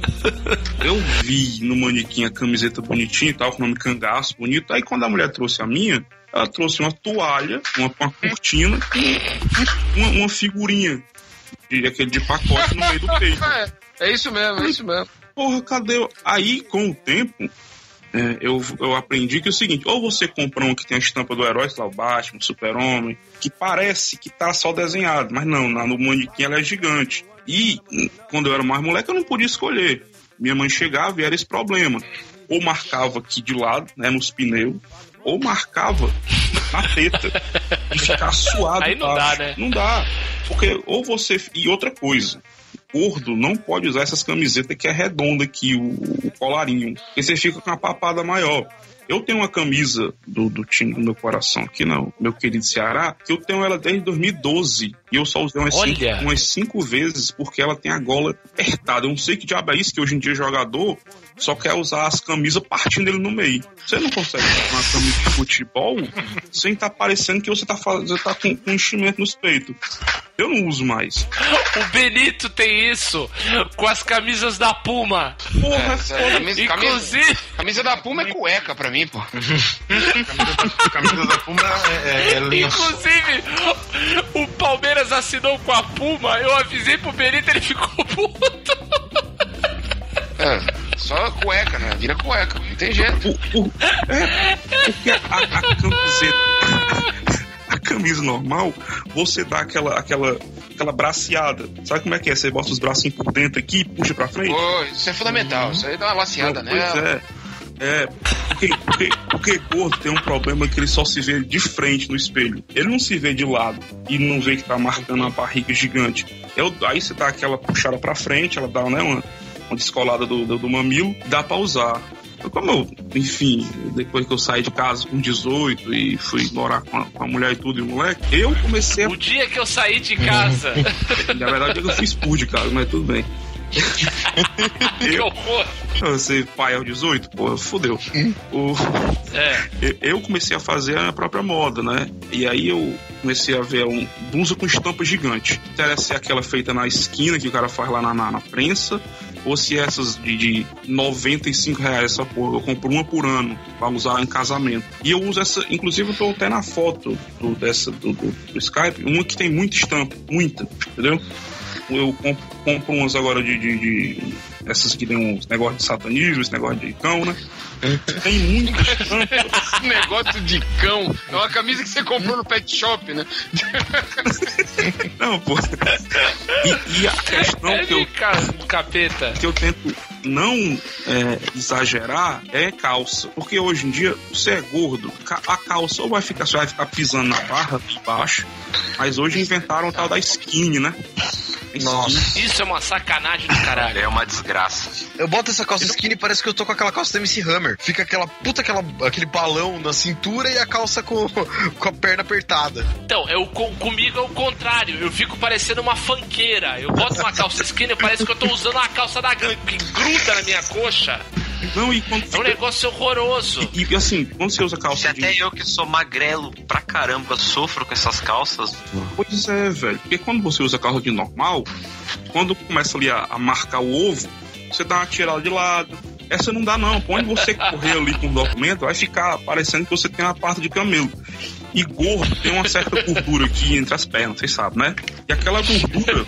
Speaker 3: Eu vi no manequim a camiseta bonitinha e tal, com o nome cangaço, bonito. Aí quando a mulher trouxe a minha, ela trouxe uma toalha, uma, uma cortina e uma, uma figurinha. De, aquele de pacote no meio do peito.
Speaker 2: É, isso mesmo, é isso mesmo.
Speaker 3: Porra, cadê? Aí, com o tempo, é, eu, eu aprendi que é o seguinte: ou você compra um que tem a estampa do herói, sei lá, o Batman, o Super-Homem, que parece que tá só desenhado, mas não, na- no manequim ela é gigante. E quando eu era mais moleque, eu não podia escolher. Minha mãe chegava e era esse problema. Ou marcava aqui de lado, né, nos pneus, ou marcava na teta e ficar suado.
Speaker 5: Aí não
Speaker 3: embaixo.
Speaker 5: dá, né?
Speaker 3: Não dá. Porque ou você. E outra coisa, gordo não pode usar essas camisetas que é redonda aqui, o, o colarinho. Porque você fica com a papada maior. Eu tenho uma camisa do, do time do meu coração aqui, não, meu querido Ceará, que eu tenho ela desde 2012. E eu só usei umas cinco, umas cinco vezes porque ela tem a gola apertada. Eu não sei que diabo é isso, que hoje em dia jogador só quer usar as camisas partindo ele no meio. Você não consegue usar uma camisa de futebol sem estar parecendo que você tá, faz- você tá com, com enchimento nos peitos. Eu não uso mais.
Speaker 5: O Benito tem isso com as camisas da Puma.
Speaker 3: Porra,
Speaker 2: É,
Speaker 3: é
Speaker 2: camisa, camisa,
Speaker 5: Inclusive,
Speaker 2: camisa da Puma é cueca pra mim, pô.
Speaker 1: A camisa da Puma é, é, é
Speaker 5: inclusive, o Palmeiras assinou com a Puma. Eu avisei pro Benito, ele ficou puto.
Speaker 2: É, só cueca, né? Vira cueca, não tem jeito.
Speaker 3: O- é, a, a camiseta. A camisa normal, você dá aquela, aquela, aquela braceada. Sabe como é que é? Você bota os bracinhos por dentro aqui e puxa pra frente?
Speaker 2: Pô, isso é fundamental. Isso aí dá uma laceada, né?
Speaker 3: Pois é. É, porque, porque, porque gordo tem um problema que ele só se vê de frente no espelho. Ele não se vê de lado e não vê que tá marcando uma barriga gigante. Eu, aí você dá aquela puxada pra frente, ela dá né, uma descolada do, do, do mamilo, dá pra usar. Como eu, enfim, depois que eu saí de casa com 18 e fui morar com a, com a mulher e tudo e o moleque, eu comecei a.
Speaker 5: O dia que eu saí de casa.
Speaker 3: Na verdade, eu fui expulso de casa, mas tudo bem.
Speaker 5: horror.
Speaker 3: Você, pai aos 18, pô, fodeu. O,
Speaker 5: É.
Speaker 3: eu- eu comecei a fazer a própria moda, né? E aí eu comecei a ver um blusa com estampa gigante. Interessa se é aquela feita na esquina que o cara faz lá na, na, na prensa, ou se essas de, de 95 reais essa porra. Eu compro uma por ano pra usar em casamento. E eu uso essa, inclusive eu tô até na foto do, dessa, do, do, do Skype, uma que tem muita estampa, muita, entendeu? Eu compro, compro umas agora de, de, de- essas que tem uns negócios de satanismo, esse negócio de cão, né? Tem estampa.
Speaker 2: Esse negócio de cão. É uma camisa que você comprou no pet shop, né?
Speaker 3: Não, pô. E, e a questão
Speaker 5: É
Speaker 3: que eu,
Speaker 5: capeta.
Speaker 3: que eu tento não é, exagerar é calça. Porque hoje em dia, você é gordo, a calça ou vai ficar, você vai ficar pisando na barra de baixo, mas hoje inventaram o tal da skinny, né?
Speaker 7: Nossa.
Speaker 5: Isso é uma sacanagem do caralho.
Speaker 6: É uma desgraça.
Speaker 7: Eu boto essa calça skinny e parece que eu tô com aquela calça da MC Hammer. Fica aquela puta, aquela, aquele balão na cintura e a calça com, com a perna apertada.
Speaker 5: Então, eu, com- comigo é o contrário. Eu fico parecendo uma fanqueira. Eu boto uma calça skinny, parece que eu tô usando uma calça da gangue, que gruda na minha coxa.
Speaker 3: Não, e quando
Speaker 5: É um negócio horroroso.
Speaker 3: E, e, assim, quando você usa
Speaker 6: Se
Speaker 3: calça
Speaker 6: até
Speaker 3: jeans.
Speaker 6: eu que sou magrelo pra caramba sofro com essas calças,
Speaker 3: Pois é, velho. Porque quando você usa calça de normal, quando começa ali a, a marcar o ovo, você dá uma tirada de lado. Essa não dá, não. Quando você correr ali com o documento, vai ficar parecendo que você tem uma parte de camelo. E gordo tem uma certa gordura aqui entre as pernas, vocês sabem, né? E aquela gordura,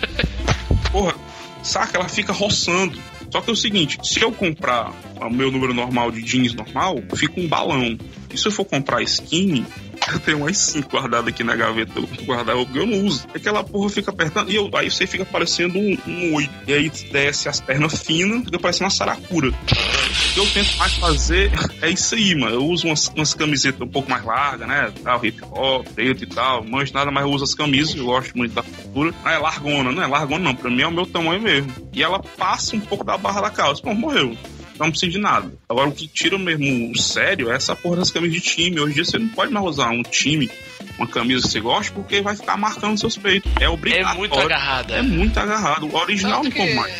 Speaker 3: porra, saca? Ela fica roçando. Só que é o seguinte, se eu comprar o meu número normal de jeans normal, fica um balão. E se eu for comprar skinny, eu tenho umas 5 guardadas aqui na gaveta do guarda-roupa que eu não uso. Aquela porra fica apertando e eu, aí você fica parecendo um, um oito. E aí desce as pernas finas, fica parecendo uma saracura. O que eu tento mais fazer é isso aí, mano. Eu uso umas, umas camisetas um pouco mais largas, né? Tal, hip hop, preto e tal. Manjo nada, mas eu uso as camisas, eu gosto muito da cultura. É largona, não é largona não. Pra mim é o meu tamanho mesmo. E ela passa um pouco da barra da calça. Pô, morreu. Não precisa de nada. Agora, o que tira mesmo o sério é essa porra das camisas de time. Hoje em dia você não pode mais usar um time, uma camisa que você gosta, porque vai ficar marcando seus peitos. É
Speaker 5: É
Speaker 3: obrigatório.
Speaker 5: muito agarrada.
Speaker 3: É muito agarrado. O original
Speaker 2: Tanto
Speaker 3: não
Speaker 2: que,
Speaker 3: mais.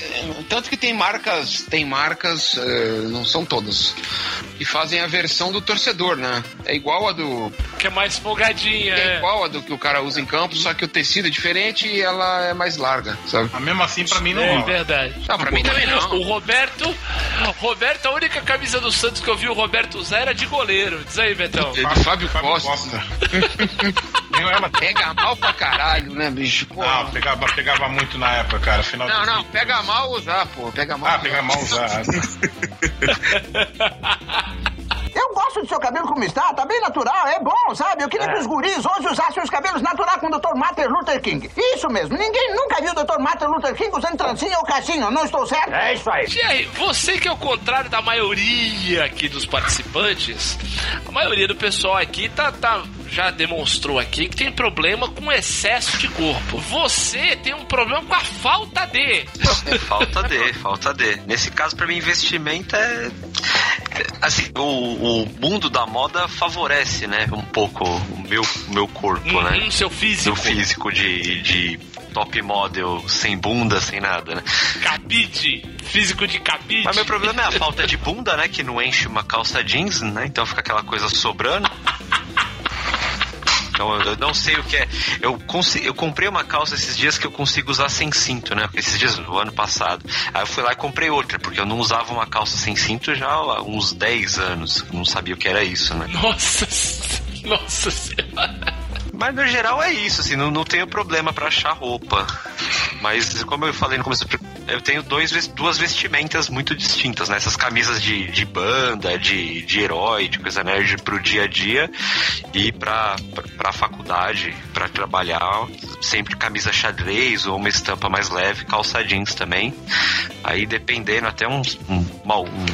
Speaker 2: tanto que tem marcas, tem marcas, eh, não são todas, que fazem a versão do torcedor, né? É igual a do.
Speaker 5: Que é mais folgadinha.
Speaker 2: É
Speaker 5: É.
Speaker 2: igual a do que o cara usa em campo, só que o tecido é diferente e ela é mais larga, sabe?
Speaker 1: Mas mesmo assim, pra mim, não
Speaker 5: É
Speaker 1: rola.
Speaker 5: verdade.
Speaker 2: Não, pra mim também não.
Speaker 5: O Roberto, Roberto, a única camisa do Santos que eu vi o Roberto usar era de goleiro. Diz aí, Betão.
Speaker 2: É do Fábio Costa.
Speaker 1: Nem ela
Speaker 2: Pega mal pra caralho, né, bicho? Pô,
Speaker 1: Não, pegava, pegava muito na época, cara. Final
Speaker 2: não, não, pega mal usar, pô. Pega mal.
Speaker 1: Ah,
Speaker 2: usar.
Speaker 1: pegar mal usado.
Speaker 8: Eu gosto do seu cabelo como está, tá bem natural, é bom, sabe? Eu queria que os guris hoje usassem os cabelos naturais com o Dr. Martin Luther King. Isso mesmo, ninguém nunca viu o Dr. Martin Luther King usando trancinha ou caixinha, não estou certo?
Speaker 10: É isso aí.
Speaker 5: Thierry, você que é o contrário da maioria aqui dos participantes, a maioria do pessoal aqui tá, tá- já demonstrou aqui que tem problema com excesso de corpo. Você tem um problema com a falta de.
Speaker 6: Falta de, falta de. Nesse caso, pra mim, investimento é. é, Assim, o, o mundo da moda favorece, né? Um pouco o meu, o meu corpo, né?
Speaker 5: Hum, seu físico.
Speaker 6: Meu físico de, de top model, sem bunda, sem nada, né?
Speaker 5: Cabide. Físico de cabide.
Speaker 6: Mas meu problema é a falta de bunda, né? Que não enche uma calça jeans, né? Então fica aquela coisa sobrando. Então eu eu não sei o que é. Eu, eu comprei uma calça esses dias que eu consigo usar sem cinto, né? Esses dias, o ano passado. Aí eu fui lá e comprei outra, porque eu não usava uma calça sem cinto já há uns 10 anos. Não sabia o que era isso, né?
Speaker 5: Nossa, nossa senhora.
Speaker 6: Mas no geral é isso, assim, não, não tenho problema pra achar roupa. Mas como eu falei no começo, eu tenho dois, duas vestimentas muito distintas, né? Essas camisas de, de banda, de, de herói, de coisa nerd pro dia a dia e pra, pra, pra faculdade, pra trabalhar, sempre camisa xadrez ou uma estampa mais leve, calça jeans também. Aí dependendo até um, um, um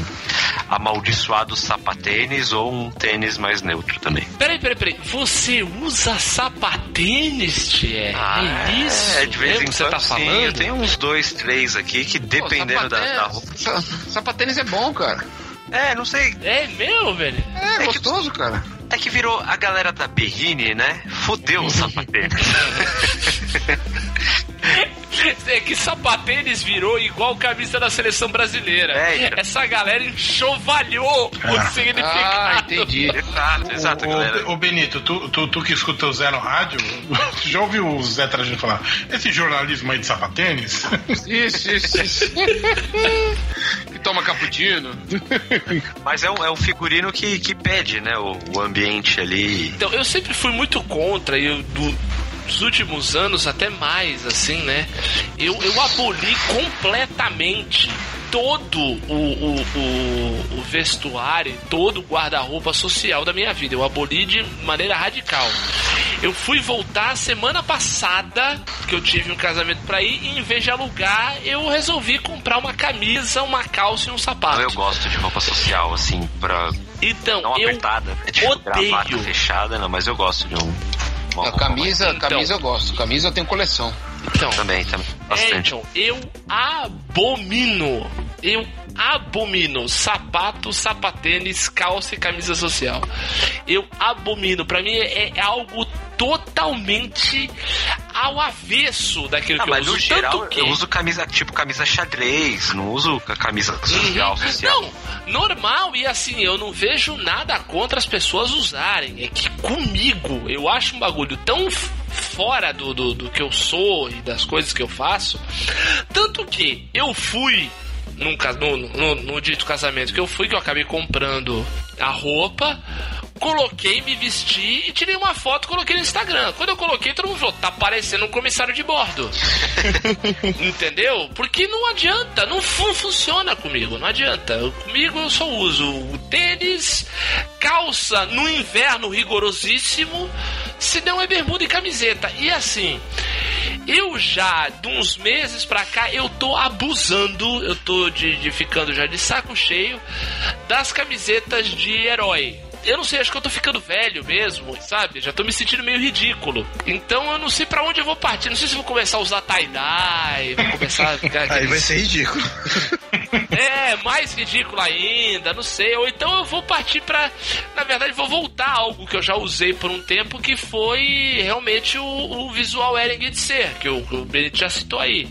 Speaker 6: amaldiçoado sapatênis ou um tênis mais neutro também.
Speaker 5: Peraí, peraí, peraí. Você usa sapatênis, Thierry? é isso?
Speaker 6: É, de vez
Speaker 5: mesmo
Speaker 6: em
Speaker 5: que você
Speaker 6: quando
Speaker 5: tá
Speaker 6: sim.
Speaker 5: falando?
Speaker 6: Eu tenho uns dois, três aqui que
Speaker 2: Pô,
Speaker 6: dependendo da,
Speaker 2: sapatênis-
Speaker 6: da roupa.
Speaker 2: sa- Sapatênis é bom, cara.
Speaker 6: É, não sei.
Speaker 5: É meu, velho?
Speaker 2: É,
Speaker 6: que-
Speaker 2: gostoso, cara.
Speaker 6: É que virou a galera da Berrine, né? Fudeu o sapatênis.
Speaker 5: É que sapatênis virou igual camisa da seleção brasileira.
Speaker 6: É, então.
Speaker 5: Essa galera enxovalhou o significado.
Speaker 2: Ah, entendi.
Speaker 6: exato, exato,
Speaker 1: Ô,
Speaker 6: galera.
Speaker 1: ô, Benito, tu, tu, tu que escuta o Zé no rádio, tu já ouviu o Zé Trajano falar? Esse jornalismo aí de sapatênis?
Speaker 2: Isso, isso, isso. que toma cappuccino.
Speaker 6: Mas é um, é um figurino que, que pede, né? O, o ambiente ali.
Speaker 5: Então, eu sempre fui muito contra, e eu, do, dos últimos anos até mais, assim, né? Eu, eu aboli completamente todo o, o, o, o vestuário, todo o guarda-roupa social da minha vida. Eu aboli de maneira radical. Eu fui voltar semana passada, que eu tive um casamento pra ir, e em vez de alugar, eu resolvi comprar uma camisa, uma calça e um sapato.
Speaker 6: Eu gosto de roupa social, assim, pra.
Speaker 5: Então,
Speaker 6: não
Speaker 5: eu
Speaker 6: apertada. É tipo
Speaker 5: odeio.
Speaker 6: gravata fechada, não, mas eu gosto de um. Uma
Speaker 2: A camisa,
Speaker 5: Então.
Speaker 2: camisa eu gosto. Camisa eu tenho coleção.
Speaker 5: Então,
Speaker 6: Também, também.
Speaker 5: É,
Speaker 6: Bastante.
Speaker 5: então, eu abomino. Eu abomino sapato, sapatênis, calça e camisa social. Eu abomino. Pra mim é, é algo totalmente ao avesso daquilo
Speaker 6: Ah,
Speaker 5: que eu
Speaker 6: mas
Speaker 5: uso.
Speaker 6: no geral,
Speaker 5: Tanto que...
Speaker 6: eu uso camisa, tipo, camisa xadrez, não uso camisa social, social.
Speaker 5: Uhum. Não, normal e assim, eu não vejo nada contra as pessoas usarem. É que comigo, eu acho um bagulho tão fora do, do, do que eu sou e das coisas que eu faço. Tanto que eu fui num, no, no, no dito casamento que eu fui, que eu acabei comprando a roupa. Coloquei, me vesti e tirei uma foto coloquei no Instagram. Quando eu coloquei, todo mundo falou: tá parecendo um comissário de bordo. Entendeu? Porque não adianta, não fu- funciona comigo, não adianta. Eu- Comigo eu só uso o tênis, calça no inverno rigorosíssimo, se não é bermuda e camiseta. E assim, eu já, de uns meses pra cá, eu tô abusando, eu tô de, de ficando já de saco cheio das camisetas de herói. Eu não sei, acho que eu tô ficando velho mesmo, sabe? Já tô me sentindo meio ridículo. Então eu não sei pra onde eu vou partir. Não sei se eu vou começar a usar tie-dye, vou começar a ficar.
Speaker 7: Aí vai
Speaker 5: aqueles-
Speaker 7: ser ridículo.
Speaker 5: é, mais ridículo ainda, não sei. Ou então eu vou partir pra. Na verdade, vou voltar a algo que eu já usei por um tempo, que foi realmente o, o visual Ering de ser, que o, que o Benito já citou aí.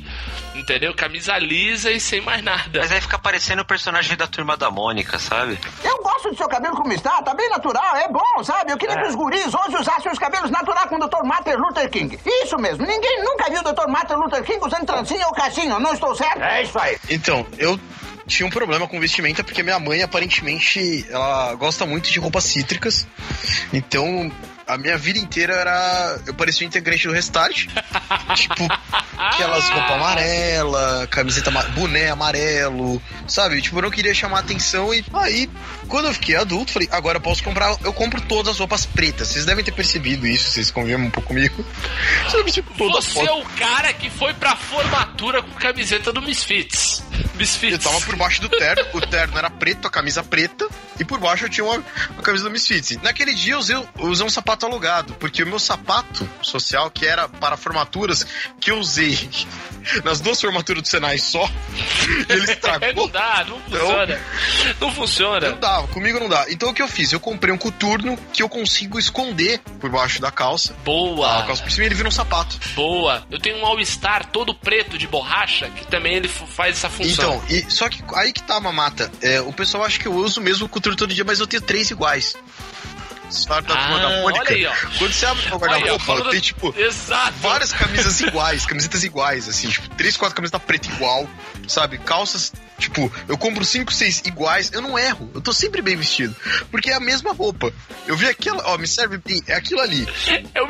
Speaker 5: Entendeu? Camisa lisa e sem mais nada.
Speaker 6: Mas aí fica parecendo o personagem da turma da Mônica, sabe?
Speaker 8: Eu gosto do seu cabelo como está, tá bem natural, é bom, sabe? Eu queria que os guris hoje usassem os cabelos naturais com o Dr. Martin Luther King. Isso mesmo, ninguém nunca viu o Dr. Martin Luther King usando trancinha ou cachinho, não estou certo? É isso aí.
Speaker 7: Então, eu tinha um problema com vestimenta porque minha mãe aparentemente ela gosta muito de roupas cítricas. Então, a minha vida inteira era eu parecia um integrante do Restart. tipo, aquelas roupas amarela, camiseta, boné amarelo, sabe? Tipo, eu não queria chamar atenção e aí quando eu fiquei adulto, falei, agora eu posso comprar, eu compro todas as roupas pretas. Vocês devem ter percebido isso, vocês convivem um pouco comigo. Tipo,
Speaker 5: Você é o cara que foi pra formatura com camiseta do Misfits. Misfits.
Speaker 7: Eu tava por baixo do terno, o terno era preto, a camisa preta, e por baixo eu tinha uma, uma camisa do Misfits. Naquele dia eu usei, eu usei um sapato alugado, porque o meu sapato social, que era para formaturas, que eu usei nas duas formaturas do Senai só, ele
Speaker 5: não
Speaker 7: estragou.
Speaker 5: dá, não funciona. Não funciona.
Speaker 7: Não dava, comigo não dá. Então o que eu fiz? Eu comprei um coturno que eu consigo esconder por baixo da calça.
Speaker 5: Boa.
Speaker 7: A calça por cima ele vira um sapato.
Speaker 5: Boa. Eu tenho um All-Star todo preto de borracha que também ele faz essa função.
Speaker 7: Então, e, só que aí que tá, Mamata. É, o pessoal acha que eu uso mesmo o coturno todo dia, mas eu tenho três iguais. História da turma
Speaker 5: Ah,
Speaker 7: da Mônica.
Speaker 5: aí, ó.
Speaker 7: Quando você abre o guarda-roupa, tem tipo
Speaker 5: Exato.
Speaker 7: várias camisas iguais, camisetas iguais, assim, tipo, três, quatro camisetas preta igual, sabe? Calças, tipo, eu compro cinco, seis iguais, eu não erro, eu tô sempre bem vestido. Porque é a mesma roupa. Eu vi aquela, ó, me serve bem, é aquilo ali.
Speaker 5: É o,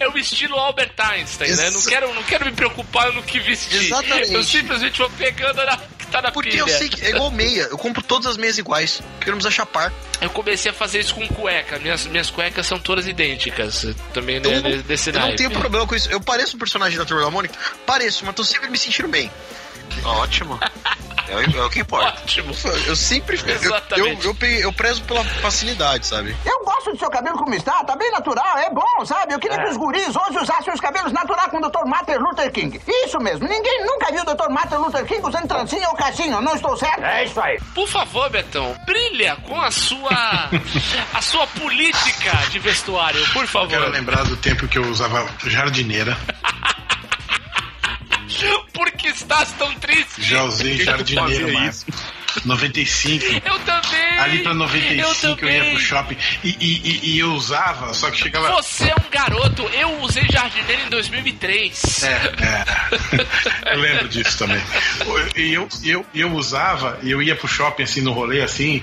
Speaker 5: é o estilo Albert Einstein, né? Não quero, não quero me preocupar no que vestir.
Speaker 7: Exatamente.
Speaker 5: Eu simplesmente vou pegando na que tá na
Speaker 7: Porque
Speaker 5: pilha.
Speaker 7: eu sei que é igual meia, eu compro todas as meias iguais, porque eu não precisa chapar.
Speaker 5: Eu comecei a fazer isso com cueca. Minhas, minhas cuecas são todas idênticas. Também
Speaker 7: Eu,
Speaker 5: né,
Speaker 7: não-
Speaker 5: desse
Speaker 7: eu não
Speaker 5: naipe.
Speaker 7: tenho problema com isso. Eu pareço um personagem da Turma da Mônica? Pareço, mas tô sempre me sentindo bem.
Speaker 6: Ótimo. É, o- é o que importa.
Speaker 5: Ótimo.
Speaker 7: Eu sempre. Eu, eu,
Speaker 5: Exatamente.
Speaker 7: eu, pe- eu prezo pela facilidade, sabe?
Speaker 8: Eu gosto do seu cabelo como está, tá bem natural, é bom, sabe? Eu queria que os guris hoje usassem os cabelos naturais com o Dr. Martin Luther King. Isso mesmo, ninguém nunca viu o Dr. Martin Luther King usando trancinha ou cachinho, não estou certo? É isso aí.
Speaker 5: Por favor, Betão, brilha com a sua a sua política de vestuário, por favor.
Speaker 1: Quero lembrar do tempo que eu usava jardineira.
Speaker 5: Estás tão triste?
Speaker 1: Já usei
Speaker 3: que tu
Speaker 1: jardineira,
Speaker 3: fazia
Speaker 1: mas 95.
Speaker 5: Eu também.
Speaker 1: Ali pra
Speaker 5: eu
Speaker 1: 95 eu,
Speaker 5: também.
Speaker 1: ia pro shopping e, e, e- eu usava, só que chegava.
Speaker 5: Você é um garoto. Eu usei jardineira em 2003.
Speaker 1: É, é. Eu lembro disso também. E eu, eu, eu usava, eu ia pro shopping assim no rolê assim,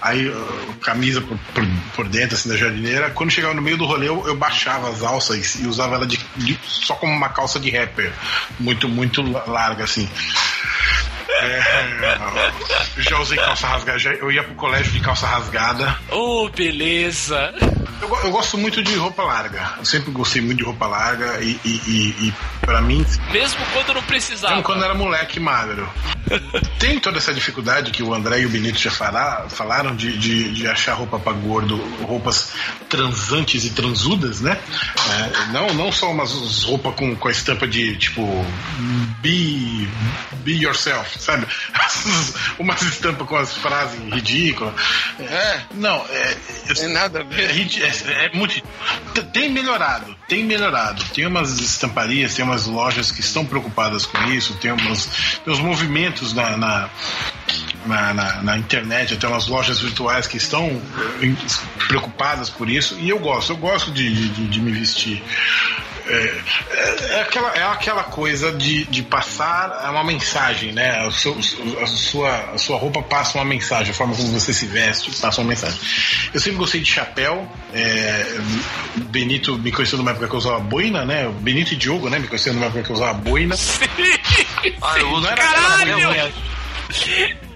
Speaker 1: aí uh, camisa por, por, por dentro assim da jardineira. Quando chegava no meio do rolê, eu, eu baixava as alças e usava ela de, de- só como uma calça de rapper. Muito, muito la- larga assim. É, já usei calça rasgada, já- eu ia pro colégio de calça rasgada.
Speaker 5: Oh, beleza.
Speaker 1: Eu, eu gosto muito de roupa larga. Eu sempre gostei muito de roupa larga e, e, e, e pra mim,
Speaker 5: Mesmo quando não precisava.
Speaker 1: mesmo quando era moleque magro. Tem toda essa dificuldade que o André e o Benito já fala- falaram de, de, de achar roupa pra gordo, roupas transantes e transudas, né? É, não, não só umas roupas com, com a estampa de tipo be, be yourself, sabe? umas estampas com as frases ridículas.
Speaker 2: É,
Speaker 1: Não, é,
Speaker 2: tem nada a
Speaker 1: é,
Speaker 2: ver.
Speaker 1: rid- é- é muito. Tem melhorado, tem melhorado. Tem umas estamparias, tem umas lojas que estão preocupadas com isso, tem, umas, movimentos na, na, na, na- na internet, até umas lojas virtuais que estão preocupadas por isso, e eu gosto, eu gosto de, de, de me vestir. É, é- é aquela, é aquela coisa de, de passar uma mensagem, né? Seu- a, sua, a sua roupa passa uma mensagem, a forma como você se veste passa uma mensagem. Eu sempre gostei de chapéu. é, o Benito me conheceu numa época que eu usava boina, né? O Benito e Diogo, né? Me conheceram numa época que eu usava boina.
Speaker 6: Ah, eu uso
Speaker 1: Não era
Speaker 5: Caralho!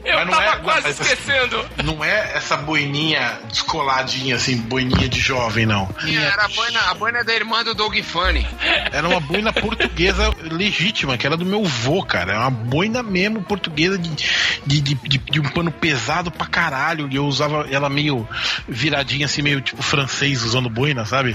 Speaker 5: Eu
Speaker 1: Mas não
Speaker 5: tava
Speaker 1: é-
Speaker 5: quase
Speaker 1: mas-
Speaker 5: esquecendo.
Speaker 1: Não é essa boininha descoladinha, assim, boininha de jovem, não.
Speaker 2: Era a boina, a boina da irmã do Doug Funny.
Speaker 1: Era uma boina portuguesa legítima, que era do meu vô, cara. Era uma boina mesmo portuguesa de, de, de, de- de um pano pesado pra caralho. E eu usava ela meio viradinha, assim, meio tipo francês usando boina, sabe?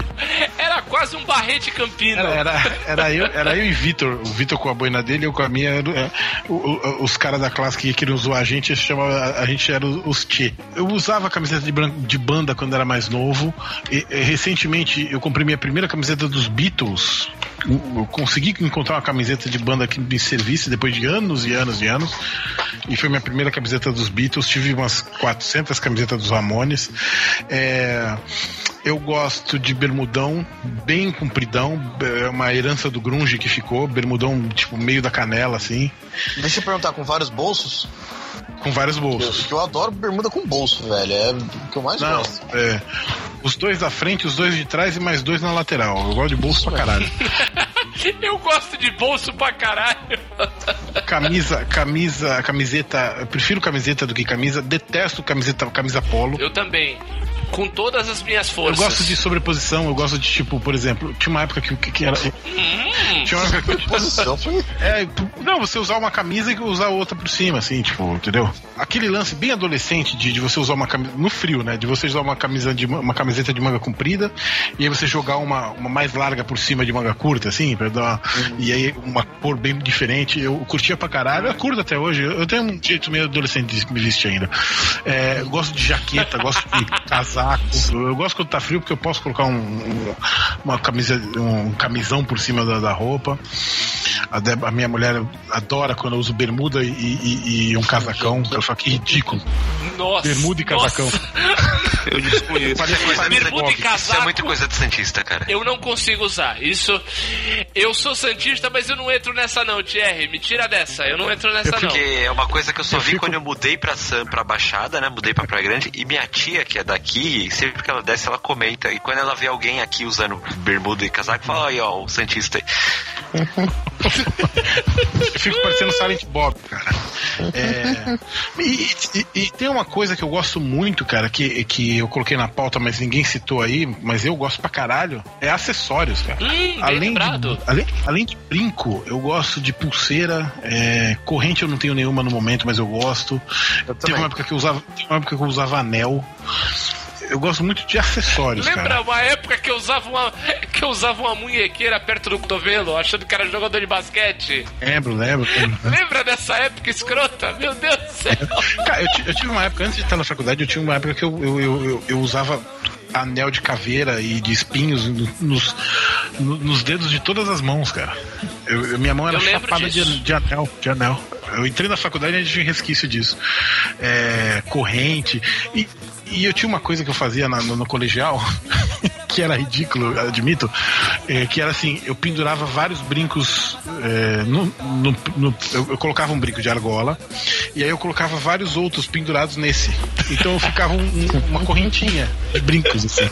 Speaker 5: Era quase um barrete campino.
Speaker 1: Era, era, era eu, era eu e Vitor. O Vitor com a boina dele, eu com a minha. era- é, o- o- os caras da classe que queriam zoar a gente, chamava, a gente era os Tchê. Eu usava camiseta de, de banda quando era mais novo. E, recentemente eu comprei minha primeira camiseta dos Beatles. Eu consegui encontrar uma camiseta de banda que me servisse depois de anos e anos e anos. E foi minha primeira camiseta dos Beatles. Tive umas 400 camisetas dos Ramones. É, eu gosto de bermudão bem compridão, é uma herança do grunge que ficou, bermudão tipo meio da canela assim,
Speaker 7: Deixa eu perguntar, com vários bolsos?
Speaker 1: Com vários
Speaker 7: Eu,
Speaker 1: bolsos.
Speaker 7: que eu adoro bermuda com bolso, velho. É o que eu mais
Speaker 1: Não,
Speaker 7: gosto.
Speaker 1: é, os dois da frente, os dois de trás e mais dois na lateral. Eu gosto de bolso pra caralho.
Speaker 5: Eu gosto de bolso pra caralho.
Speaker 1: Camisa, camisa, camiseta, eu prefiro camiseta do que camisa, detesto camiseta, camisa polo.
Speaker 5: Eu também. Com todas as minhas
Speaker 1: Eu
Speaker 5: forças.
Speaker 1: gosto de sobreposição, eu gosto de tipo, por exemplo, tinha uma época que, que, que era.
Speaker 5: Hum,
Speaker 1: Tinha uma época que
Speaker 7: Posição foi.
Speaker 1: É, tu- não, você usar uma camisa e usar outra por cima, assim, tipo, entendeu? Aquele lance bem adolescente de, de você usar uma camisa. No frio, né? De você usar uma camisa de ma- uma camiseta de manga comprida e aí você jogar uma, uma mais larga por cima de manga curta, assim, pra dar uma, E aí uma cor bem diferente. Eu curtia pra caralho, eu curto até hoje. Eu tenho um jeito meio adolescente de me vestir ainda. É, eu gosto de jaqueta, gosto de casaco. Eu gosto quando tá frio porque eu posso colocar um, um- uma camisa, um camisão por cima da, da roupa. A, Deb- a minha mulher adora quando eu uso bermuda e, e- e um casacão. Ela fala que ridículo.
Speaker 5: nossa.
Speaker 1: Bermuda e casacão.
Speaker 3: Eu desconheço.
Speaker 1: Parece
Speaker 6: Coisa
Speaker 5: Bermuda e
Speaker 6: Isso
Speaker 5: casaco.
Speaker 6: é muito coisa de Santista, cara.
Speaker 5: Eu não consigo usar. Isso. Eu sou Santista, mas eu não entro nessa, não, Thierry. Me tira dessa. Eu não entro nessa, não.
Speaker 6: Porque é uma coisa que eu só
Speaker 1: Eu
Speaker 6: vi
Speaker 1: fico-
Speaker 6: quando eu mudei pra, Sam, pra Baixada, né? Mudei pra Praia Grande. E minha tia, que é daqui, sempre que ela desce, ela comenta. E quando ela vê alguém aqui usando bermuda e casaco, fala, aí, ó, o Santista aí.
Speaker 1: Eu fico parecendo Silent Bob, cara. É, e, e- e tem uma coisa que eu gosto muito, cara, que, que eu coloquei na pauta, mas ninguém citou aí, mas eu gosto pra caralho, é acessórios, cara.
Speaker 5: Hum,
Speaker 1: Além de, além, além de brinco, eu gosto de pulseira, é, corrente eu não tenho nenhuma no momento, mas eu gosto.
Speaker 7: Eu também.
Speaker 1: uma época que eu usava, teve uma época que eu usava anel. Eu gosto muito de acessórios,
Speaker 5: Lembra
Speaker 1: cara.
Speaker 5: uma época que eu usava uma que eu usava uma munhequeira perto do cotovelo, achando que era jogador de basquete?
Speaker 1: Lembro, lembro.
Speaker 5: Lembra dessa época escrota? Meu Deus do céu.
Speaker 1: Cara, eu, eu tive uma época, antes de estar na faculdade, eu tinha uma época que eu, eu, eu, eu- eu usava anel de caveira e de espinhos no- nos, no- nos dedos de todas as mãos, cara. Eu, eu- minha mão era chapada de, de anel, de anel. Eu entrei na faculdade e a gente tinha resquício disso. É, corrente. E, e eu tinha uma coisa que eu fazia na- no, no colegial, que era ridículo, eu admito, é, que era assim, eu pendurava vários brincos é, no, no- no- eu, eu colocava um brinco de argola e aí eu colocava vários outros pendurados nesse. Então ficava um- um- uma correntinha de brincos, assim.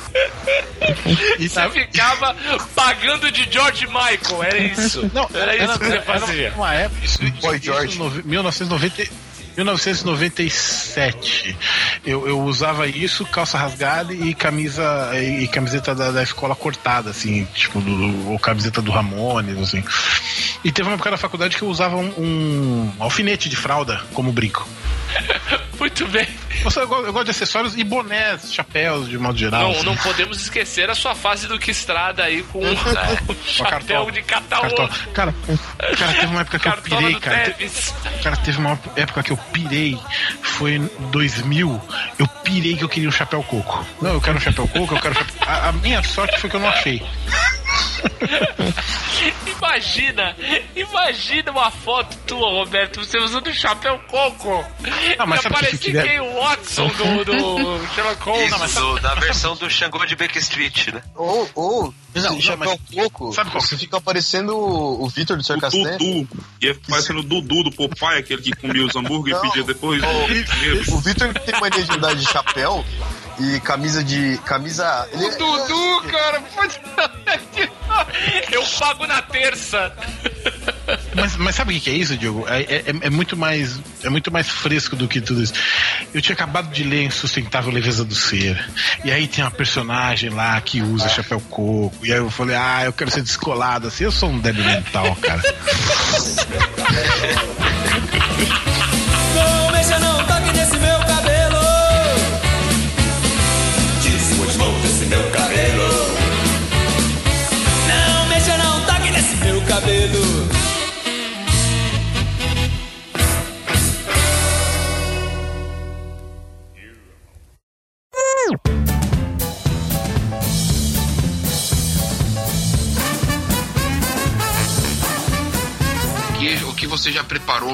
Speaker 1: E
Speaker 5: Você ficava pagando de George Michael, era isso.
Speaker 1: Não,
Speaker 5: era isso que você
Speaker 1: era
Speaker 5: fazia.
Speaker 1: uma época, isso,
Speaker 7: Boy
Speaker 1: isso,
Speaker 7: George.
Speaker 1: isso, nove- 1990, 1997. Eu, eu usava isso, calça rasgada e camisa e camiseta da, da escola cortada, assim, tipo, do, ou camiseta do Ramones, assim. E teve uma época da faculdade que eu usava um, um alfinete de fralda como brinco.
Speaker 5: Muito bem.
Speaker 1: Nossa, eu, gosto, eu de acessórios e bonés, chapéus, de modo geral.
Speaker 5: Não,
Speaker 1: assim.
Speaker 5: não podemos esquecer a sua fase do que estrada aí com o chapéu
Speaker 1: cartola.
Speaker 5: de cataú.
Speaker 1: Cartola. Cara, cara, teve uma época que eu
Speaker 5: Cartola
Speaker 1: pirei,
Speaker 5: do
Speaker 1: cara.
Speaker 5: Teves.
Speaker 1: Cara, teve uma época que eu pirei, foi em 2000, eu pirei que eu queria um chapéu coco. Não, eu quero um chapéu coco, eu quero um chapéu... A, a minha sorte foi que eu não achei.
Speaker 5: Imagina, imagina uma foto tua, Roberto, você usando um chapéu coco.
Speaker 1: Ah, mas o que que
Speaker 5: quem o Watson do, do Sherlock Holmes.
Speaker 6: Isso, do- da versão do Xangô de Baker Street, né?
Speaker 10: Ou, ou
Speaker 1: Não,
Speaker 10: se chapéu coco,
Speaker 1: sabe qual-
Speaker 10: você fica parecendo o o Vitor do Sr.
Speaker 3: O
Speaker 10: Castanho.
Speaker 3: Dudu. Ia parecendo o Dudu do Popeye, aquele que comia os hambúrguer e
Speaker 10: Não.
Speaker 3: pedia depois.
Speaker 10: O Vitor tem mania de andar de chapéu e camisa de. camisa. Ele,
Speaker 2: O Dudu, cara, pode.
Speaker 5: Eu pago na terça.
Speaker 1: Mas, mas sabe o que que é isso, Diogo? É, é- é muito mais, é muito mais fresco do que tudo isso. Eu tinha acabado de ler Insustentável Leveza do Ser. E aí tem uma personagem lá que usa chapéu coco. E aí eu falei, ah, eu quero ser descolado assim. Eu sou um débil mental, cara.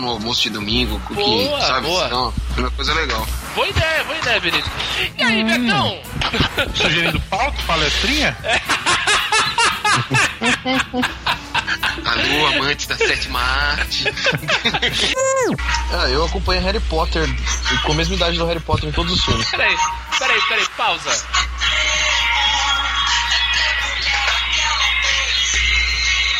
Speaker 2: no almoço de domingo? O que,
Speaker 5: Boa,
Speaker 2: sabe?
Speaker 5: boa.
Speaker 2: Não, foi uma coisa legal.
Speaker 5: Boa ideia, boa ideia, Benito. E aí, Betão?
Speaker 1: Sugerindo pauta, palestrinha?
Speaker 2: Alô, amantes da sétima arte.
Speaker 10: Ah, eu acompanho Harry Potter com a mesma idade do Harry Potter em todos os filmes.
Speaker 5: Peraí, peraí, peraí, pausa.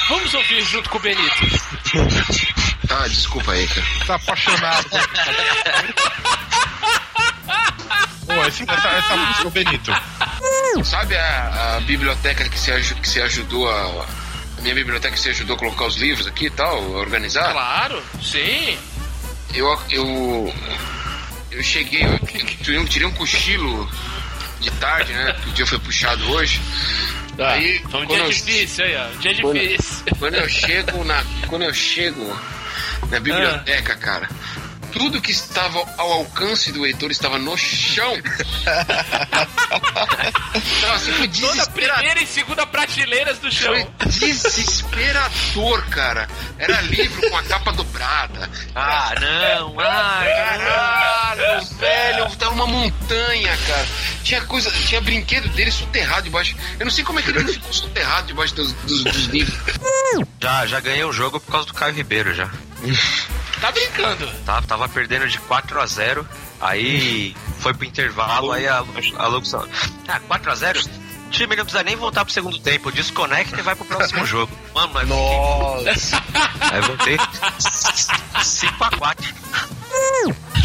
Speaker 5: Vamos ouvir junto com o Benito.
Speaker 2: Ah, desculpa aí, cara.
Speaker 1: Tá apaixonado. Pô, esse- essa, essa música, ô, Benito.
Speaker 2: Sabe a, a biblioteca que você, aju- que você ajudou a. A minha biblioteca que você ajudou a colocar os livros aqui e tal, a organizar?
Speaker 5: Claro, sim.
Speaker 2: Eu. Eu. Eu cheguei, eu, tirei um- tirei um cochilo de tarde, né? Que o dia foi puxado hoje. Aí,
Speaker 5: Foi um dia
Speaker 2: eu-
Speaker 5: difícil aí, ó. Dia
Speaker 2: Quando-
Speaker 5: difícil.
Speaker 2: Quando eu chego na. Quando eu chego na biblioteca, cara, tudo que estava ao alcance do Heitor estava no chão. então, assim, foi
Speaker 5: Toda a
Speaker 2: desesperador.
Speaker 5: primeira e segunda prateleiras do chão.
Speaker 2: Foi desesperador, cara. Era livro com a capa dobrada.
Speaker 6: Ah, não, ai,
Speaker 2: Caralho, velho, tava uma montanha, cara. Tinha coisa, tinha brinquedo dele soterrado debaixo. Eu não sei como é que ele não ficou soterrado debaixo dos, dos, dos livros.
Speaker 6: Já, já ganhei o jogo por causa do Caio Ribeiro já.
Speaker 5: Tá brincando.
Speaker 6: Tá, tava perdendo de 4 a 0 aí foi pro intervalo, aí a, a locução. Ah, 4 a 0 O time não precisa nem voltar pro segundo tempo, desconecta e vai pro próximo jogo. Mano, mas
Speaker 10: Nossa!
Speaker 6: aí voltei 5 a 4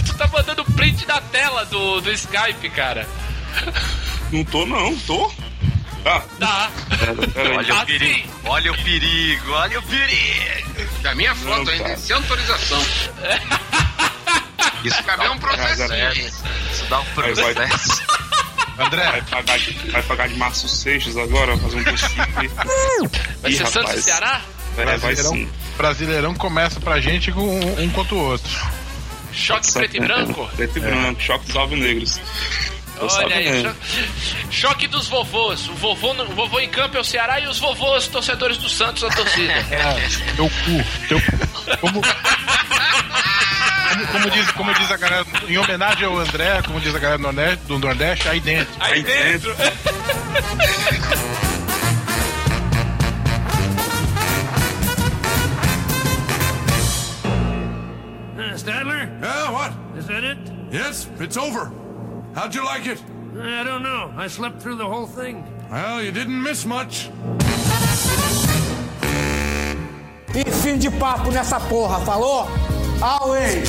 Speaker 5: Tu tá mandando print da tela do, do Skype, cara.
Speaker 3: Não tô, não, tô. Ah,
Speaker 5: Tá.
Speaker 3: aí.
Speaker 6: Olha o
Speaker 5: Assim.
Speaker 6: perigo, olha o perigo, olha o perigo.
Speaker 2: Da minha foto
Speaker 3: Não,
Speaker 2: ainda,
Speaker 3: cara.
Speaker 2: sem autorização.
Speaker 6: Isso
Speaker 2: Cabelo é um processo.
Speaker 6: Isso dá um
Speaker 3: Vai, vai.
Speaker 6: processo.
Speaker 1: André,
Speaker 3: Vai pagar, de, vai pagar de Márcio Seixas agora, fazer um desfile.
Speaker 5: Vai
Speaker 3: Ih,
Speaker 5: ser Santos e
Speaker 3: rapaz.
Speaker 5: Ceará?
Speaker 3: É, vai
Speaker 1: Brasileirão,
Speaker 3: sim.
Speaker 1: Brasileirão começa pra gente com um, um contra o outro.
Speaker 5: Choque preto e branco?
Speaker 3: Preto e branco, choque dos alvinegros. Tô
Speaker 5: Olha aí,
Speaker 3: sabendo.
Speaker 5: cho- choque dos vovôs. O vovô, no- o vovô em campo é o Ceará e os vovôs torcedores do Santos a torcida.
Speaker 1: Teu cu, teu cu. Como, como, como diz, como diz a galera, em homenagem ao André, como diz a galera do Nordeste, do Nordeste aí dentro.
Speaker 5: Aí dentro.
Speaker 11: Stadler?
Speaker 12: Yeah, what?
Speaker 11: Is that it?
Speaker 12: Yes, it's over. How'd you like it?
Speaker 11: I don't know. I slept through the whole thing.
Speaker 12: Well, you didn't miss much.
Speaker 8: E fim de papo nessa porra, falou? Away!